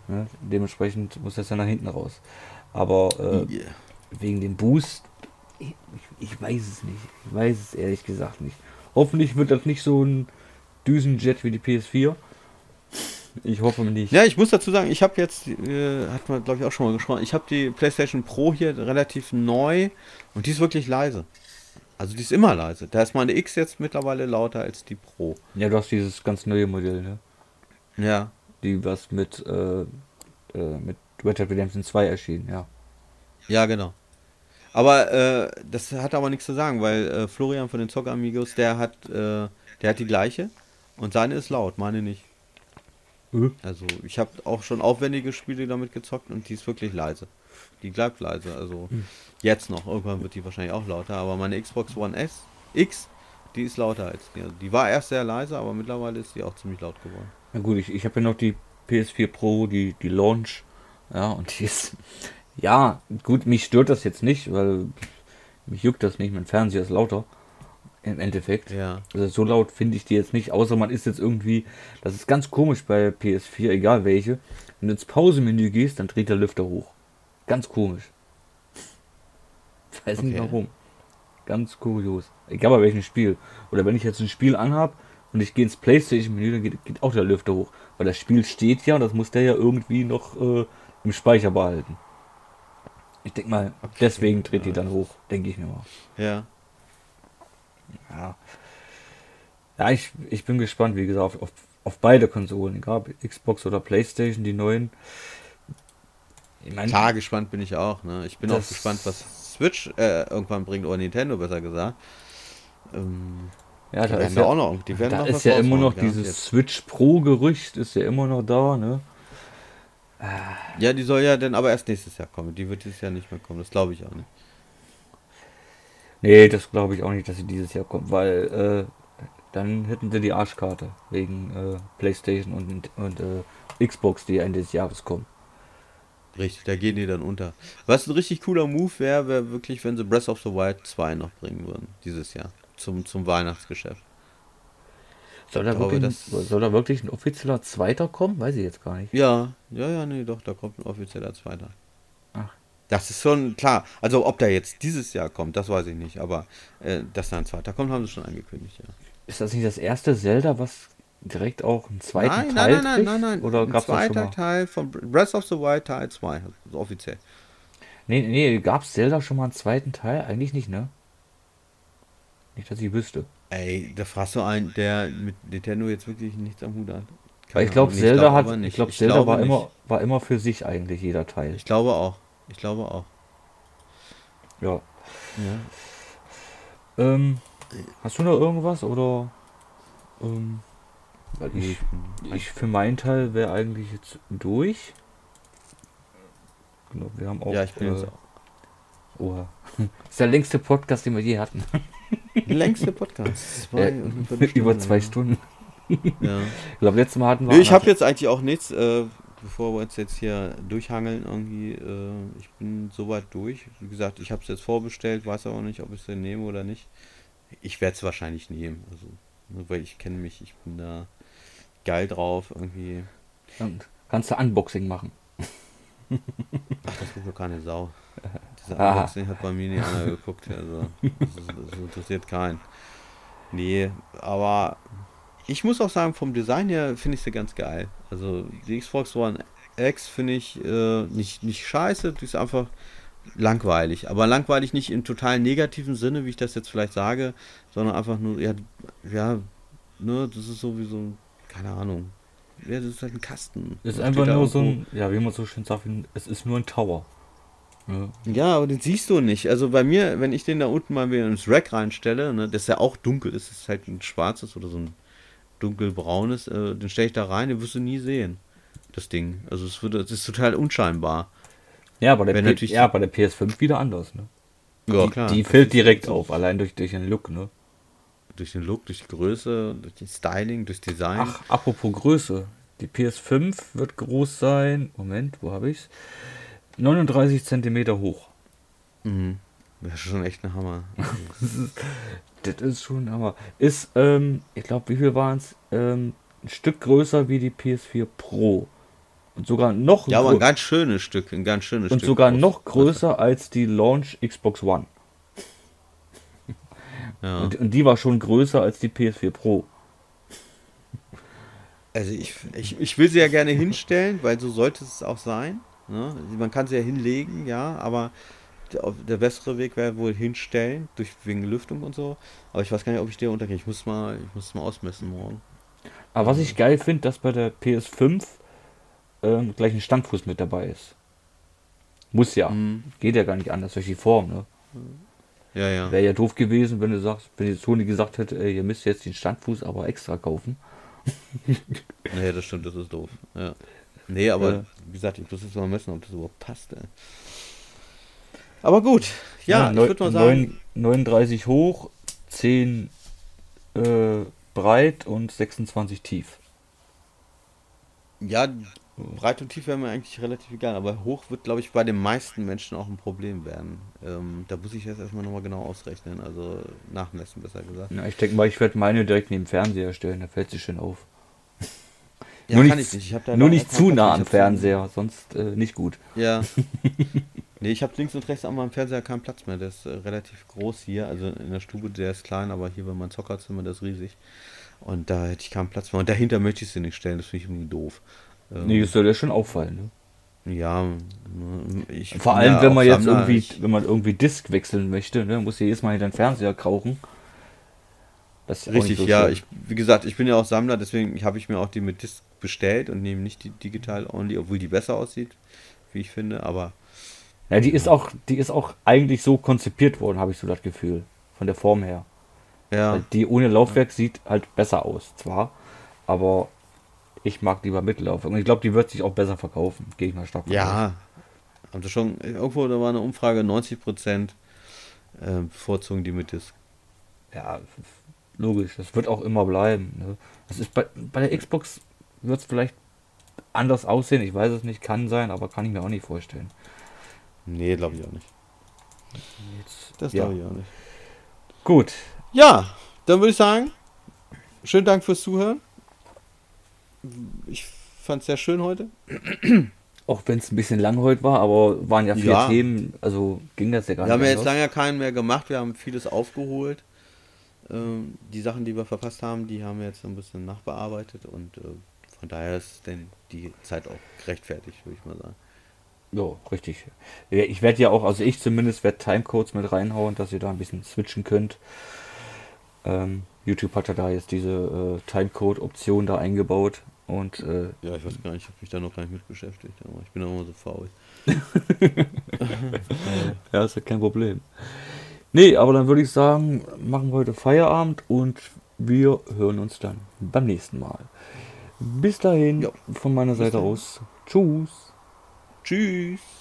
Ne? Dementsprechend muss das ja nach hinten raus. Aber äh, yeah. wegen dem Boost, ich, ich, weiß es nicht. Ich weiß es ehrlich gesagt nicht. Hoffentlich wird das nicht so ein Düsenjet wie die PS4. Ich hoffe nicht. Ja, ich muss dazu sagen, ich habe jetzt, äh, hat man glaube ich auch schon mal gesprochen, ich habe die PlayStation Pro hier relativ neu und die ist wirklich leise. Also die ist immer leise. Da ist meine X jetzt mittlerweile lauter als die Pro. Ja, du hast dieses ganz neue Modell, ne? Ja. Die was mit, äh, äh, mit Red Dead Redemption 2 erschienen, ja. Ja, genau. Aber äh, das hat aber nichts zu sagen, weil äh, Florian von den Zocker Amigos, der hat, äh, der hat die gleiche und seine ist laut, meine nicht. Mhm. Also ich habe auch schon aufwendige Spiele damit gezockt und die ist wirklich leise. Die bleibt leise, also mhm. Jetzt noch, irgendwann wird die wahrscheinlich auch lauter, aber meine Xbox One S X, die ist lauter als die. Die war erst sehr leise, aber mittlerweile ist die auch ziemlich laut geworden. Na gut, ich, ich habe ja noch die PS4 Pro, die, die Launch, ja, und die ist, ja, gut, mich stört das jetzt nicht, weil mich juckt das nicht, mein Fernseher ist lauter. Im Endeffekt. Ja. Also so laut finde ich die jetzt nicht, außer man ist jetzt irgendwie, das ist ganz komisch bei PS4, egal welche. Wenn du ins Pausemenü gehst, dann dreht der Lüfter hoch. Ganz komisch. Ich weiß okay. nicht warum. Ganz kurios. Egal bei welchem Spiel. Oder wenn ich jetzt ein Spiel anhab und ich gehe ins Playstation-Menü, dann geht, geht, auch der Lüfter hoch. Weil das Spiel steht ja, das muss der ja irgendwie noch äh, im Speicher behalten. Ich denke mal, okay. deswegen dreht die dann hoch, denke ich mir mal. Ja. Ja. Ja, ich, ich bin gespannt, wie gesagt, auf, auf, auf beide Konsolen, egal Xbox oder Playstation, die neuen. Ich mein, Klar, gespannt bin ich auch. Ne? Ich bin auch gespannt, was Switch äh, irgendwann bringt, oder Nintendo besser gesagt. Ähm, ja, da ist ja auch noch, die werden da noch ist ja immer noch dieses jetzt. Switch Pro Gerücht ist ja immer noch da, ne? Ja, die soll ja dann aber erst nächstes Jahr kommen. Die wird dieses Jahr nicht mehr kommen, das glaube ich auch nicht. Nee, das glaube ich auch nicht, dass sie dieses Jahr kommt, weil äh, dann hätten sie die Arschkarte wegen äh, PlayStation und, und äh, Xbox, die Ende des Jahres kommen. Richtig, da gehen die dann unter. Was ein richtig cooler Move wäre, wäre wirklich, wenn sie Breath of the Wild 2 noch bringen würden, dieses Jahr, zum, zum Weihnachtsgeschäft. Soll da, glaube, wirklich, soll da wirklich ein offizieller Zweiter kommen? Weiß ich jetzt gar nicht. Ja, ja, ja, nee, doch, da kommt ein offizieller Zweiter. Das ist schon klar. Also, ob der jetzt dieses Jahr kommt, das weiß ich nicht, aber äh, dass da ein Zweiter kommt, haben sie schon angekündigt, ja. Ist das nicht das erste Zelda, was direkt auch einen zweiten nein, Teil Nein, nein, nein, nein, nein. Oder gab es schon mal? Teil von Breath of the Wild Teil 2, also offiziell. Nee, nee, gab es Zelda schon mal einen zweiten Teil? Eigentlich nicht, ne? Nicht, dass ich wüsste. Ey, da fragst du einen, der mit Nintendo jetzt wirklich nichts am Hut hat. Weil ich glaube, Zelda glaub, hat, ich glaube, Zelda glaube war nicht. immer, war immer für sich eigentlich jeder Teil. Ich glaube auch. Ich glaube auch. Ja. ja. Ähm, hast du noch irgendwas oder? Ähm, ich, ich für meinen Teil wäre eigentlich jetzt durch. Genau, wir haben auch. Ja, ich bin äh, jetzt auch. Oha. Das ist der längste Podcast, den wir je hatten. Längste Podcast. Zwei Äh, über zwei. Stunden. Ja. Ich glaube, letztes Mal hatten wir. Nee, ich habe jetzt eigentlich auch nichts, äh, bevor wir uns jetzt hier durchhangeln irgendwie. Äh, ich bin soweit durch. Wie gesagt, ich habe es jetzt vorbestellt, weiß aber nicht, ob ich es denn nehme oder nicht. Ich werde es wahrscheinlich nehmen. Also, nur weil ich kenne mich, ich bin da geil drauf irgendwie. Dann kannst du Unboxing machen. Ach, das guckt doch keine Sau. Dieser Aha. Unboxing hat bei mir nie einer geguckt. Also, das, das interessiert keinen. Nee, aber ich muss auch sagen, vom Design her finde ich sie ganz geil. Also, die Xbox One X finde ich äh, nicht, nicht scheiße, die ist einfach langweilig. Aber langweilig nicht im total negativen Sinne, wie ich das jetzt vielleicht sage, sondern einfach nur, ja, ja, ne, das ist so wie so, ein- keine Ahnung. Ja, das ist halt ein Kasten. Es ist einfach nur so ein, ja, wie man so schön sagt, es ist nur ein Tower. Ja. Aber den siehst du nicht. Also bei mir, wenn ich den da unten mal wieder ins Rack reinstelle, ne, das ist ja auch dunkel ist, ist halt ein schwarzes oder so ein dunkelbraunes, äh, den stelle ich da rein, den wirst du nie sehen. Das Ding. Also es wird, es ist total unscheinbar. Ja, bei der, Wenn P natürlich- ja, bei der PS5 wieder anders, ne? Ja, die, die fällt direkt auf, allein durch, durch den Look, ne? Durch den Look, durch die Größe, durch das Styling, durch Design. Ach, apropos Größe. Die PS5 wird groß sein. Moment, wo habe ich's? 39 Zentimeter hoch. Mhm. Das ist schon echt ein Hammer. Das ist schon Hammer. Ist, ähm, ich glaube, wie viel waren es? Ähm, ein Stück größer wie die PS4 Pro. Und sogar noch ja, aber ein ganz schönes Stück, ein ganz schönes und Stück. sogar aus- noch größer als die Launch Xbox One. Ja. Und, und die war schon größer als die PS4 Pro. Also ich, ich, ich will sie ja gerne hinstellen, weil so sollte es auch sein. Ne? Man kann sie ja hinlegen, ja, aber der, der bessere Weg wäre wohl hinstellen, durch wegen Lüftung und so. Aber ich weiß gar nicht, ob ich der untergehe. Ich muss mal, ich muss mal ausmessen morgen. Aber was ich geil finde, dass bei der PS5 ähm, gleich ein Standfuß mit dabei ist. Muss ja. Mhm. Geht ja gar nicht anders durch die Form. Ne? Ja, ja. Wäre ja doof gewesen, wenn du sagst, wenn die Sony gesagt hätte, ey, ihr müsst jetzt den Standfuß aber extra kaufen. Nee, das stimmt, das ist doof. Ja. Nee, aber Ja. wie gesagt, ich muss jetzt mal messen, ob das überhaupt passt. Ey. Aber gut, ja, ich neu- würde mal sagen, neun- 39 hoch, 10 äh, breit und 26 tief. ja, breit und tief wäre mir eigentlich relativ egal, aber hoch wird, glaube ich, bei den meisten Menschen auch ein Problem werden. Ähm, da muss ich jetzt erstmal nochmal genau ausrechnen, also nachmessen, besser gesagt. Ja, ich denke mal, ich werde meine direkt neben dem Fernseher stellen, da fällt sie schön auf. Ja, nur kann nicht, ich nicht. Ich nur nicht zu nah Ich am Fernseher, sonst äh, nicht gut. Ja. nee, ich habe links und rechts an meinem Fernseher keinen Platz mehr. Der ist äh, relativ groß hier. Also in der Stube, der ist klein, aber hier bei meinem Zockerzimmer, der ist riesig. Und da hätte ich keinen Platz mehr. Und dahinter möchte ich sie nicht stellen, das finde ich irgendwie doof. Ähm, Nee, das soll ja schon auffallen. Ne? Ja, ne, ich Vor allem, ja wenn man jetzt Sammler. irgendwie, Ich, wenn man irgendwie Disk wechseln möchte, ne, muss ja jedes Mal hinter den Fernseher krauchen. Richtig, so ja. Ich, wie gesagt, ich bin ja auch Sammler, deswegen habe ich mir auch die mit Disc bestellt und nehme nicht die digital only, obwohl die besser aussieht, wie ich finde. Aber Ja, die ist auch, die ist auch eigentlich so konzipiert worden, habe ich so das Gefühl. Von der Form her. ja, Weil Die ohne Laufwerk sieht halt besser aus, zwar, aber ich mag lieber mit Laufwerk. Und ich glaube, die wird sich auch besser verkaufen. Gehe ich mal stark von ja. Haben sie schon, irgendwo, da war eine Umfrage, 90% äh, bevorzugen die mit Disc. Ja, logisch. Das wird auch immer bleiben. Ne? Das ist bei, bei der Xbox wird es vielleicht anders aussehen. Ich weiß es nicht, kann sein, aber kann ich mir auch nicht vorstellen. Nee, glaube ich auch nicht. Jetzt, Das ja. glaube ich auch nicht. Gut. Ja, dann würde ich sagen, schönen Dank fürs Zuhören. Ich fand es sehr schön heute. Auch wenn es ein bisschen lang heute war, aber waren ja vier Ja. Themen, also ging das ja gar Wir haben ja nicht. jetzt lange keinen mehr gemacht, wir haben vieles aufgeholt. Ähm, die Sachen, die wir verpasst haben, die haben wir jetzt so ein bisschen nachbearbeitet und äh, von daher ist denn die Zeit auch gerechtfertigt, würde ich mal sagen. Ja, richtig. Ich werde ja auch, also ich zumindest werde Timecodes mit reinhauen, dass ihr da ein bisschen switchen könnt. Ähm, YouTube hat ja da jetzt diese äh, Timecode-Option da eingebaut und äh, Ja, ich weiß gar nicht, ich habe mich da noch gar nicht mit beschäftigt, aber ich bin auch immer so faul. ja, ist ja kein Problem. Nee, aber dann würde ich sagen, machen wir heute Feierabend und wir hören uns dann beim nächsten Mal. Bis dahin, Ja. von meiner Seite dahin. aus. Tschüss. Tschüss.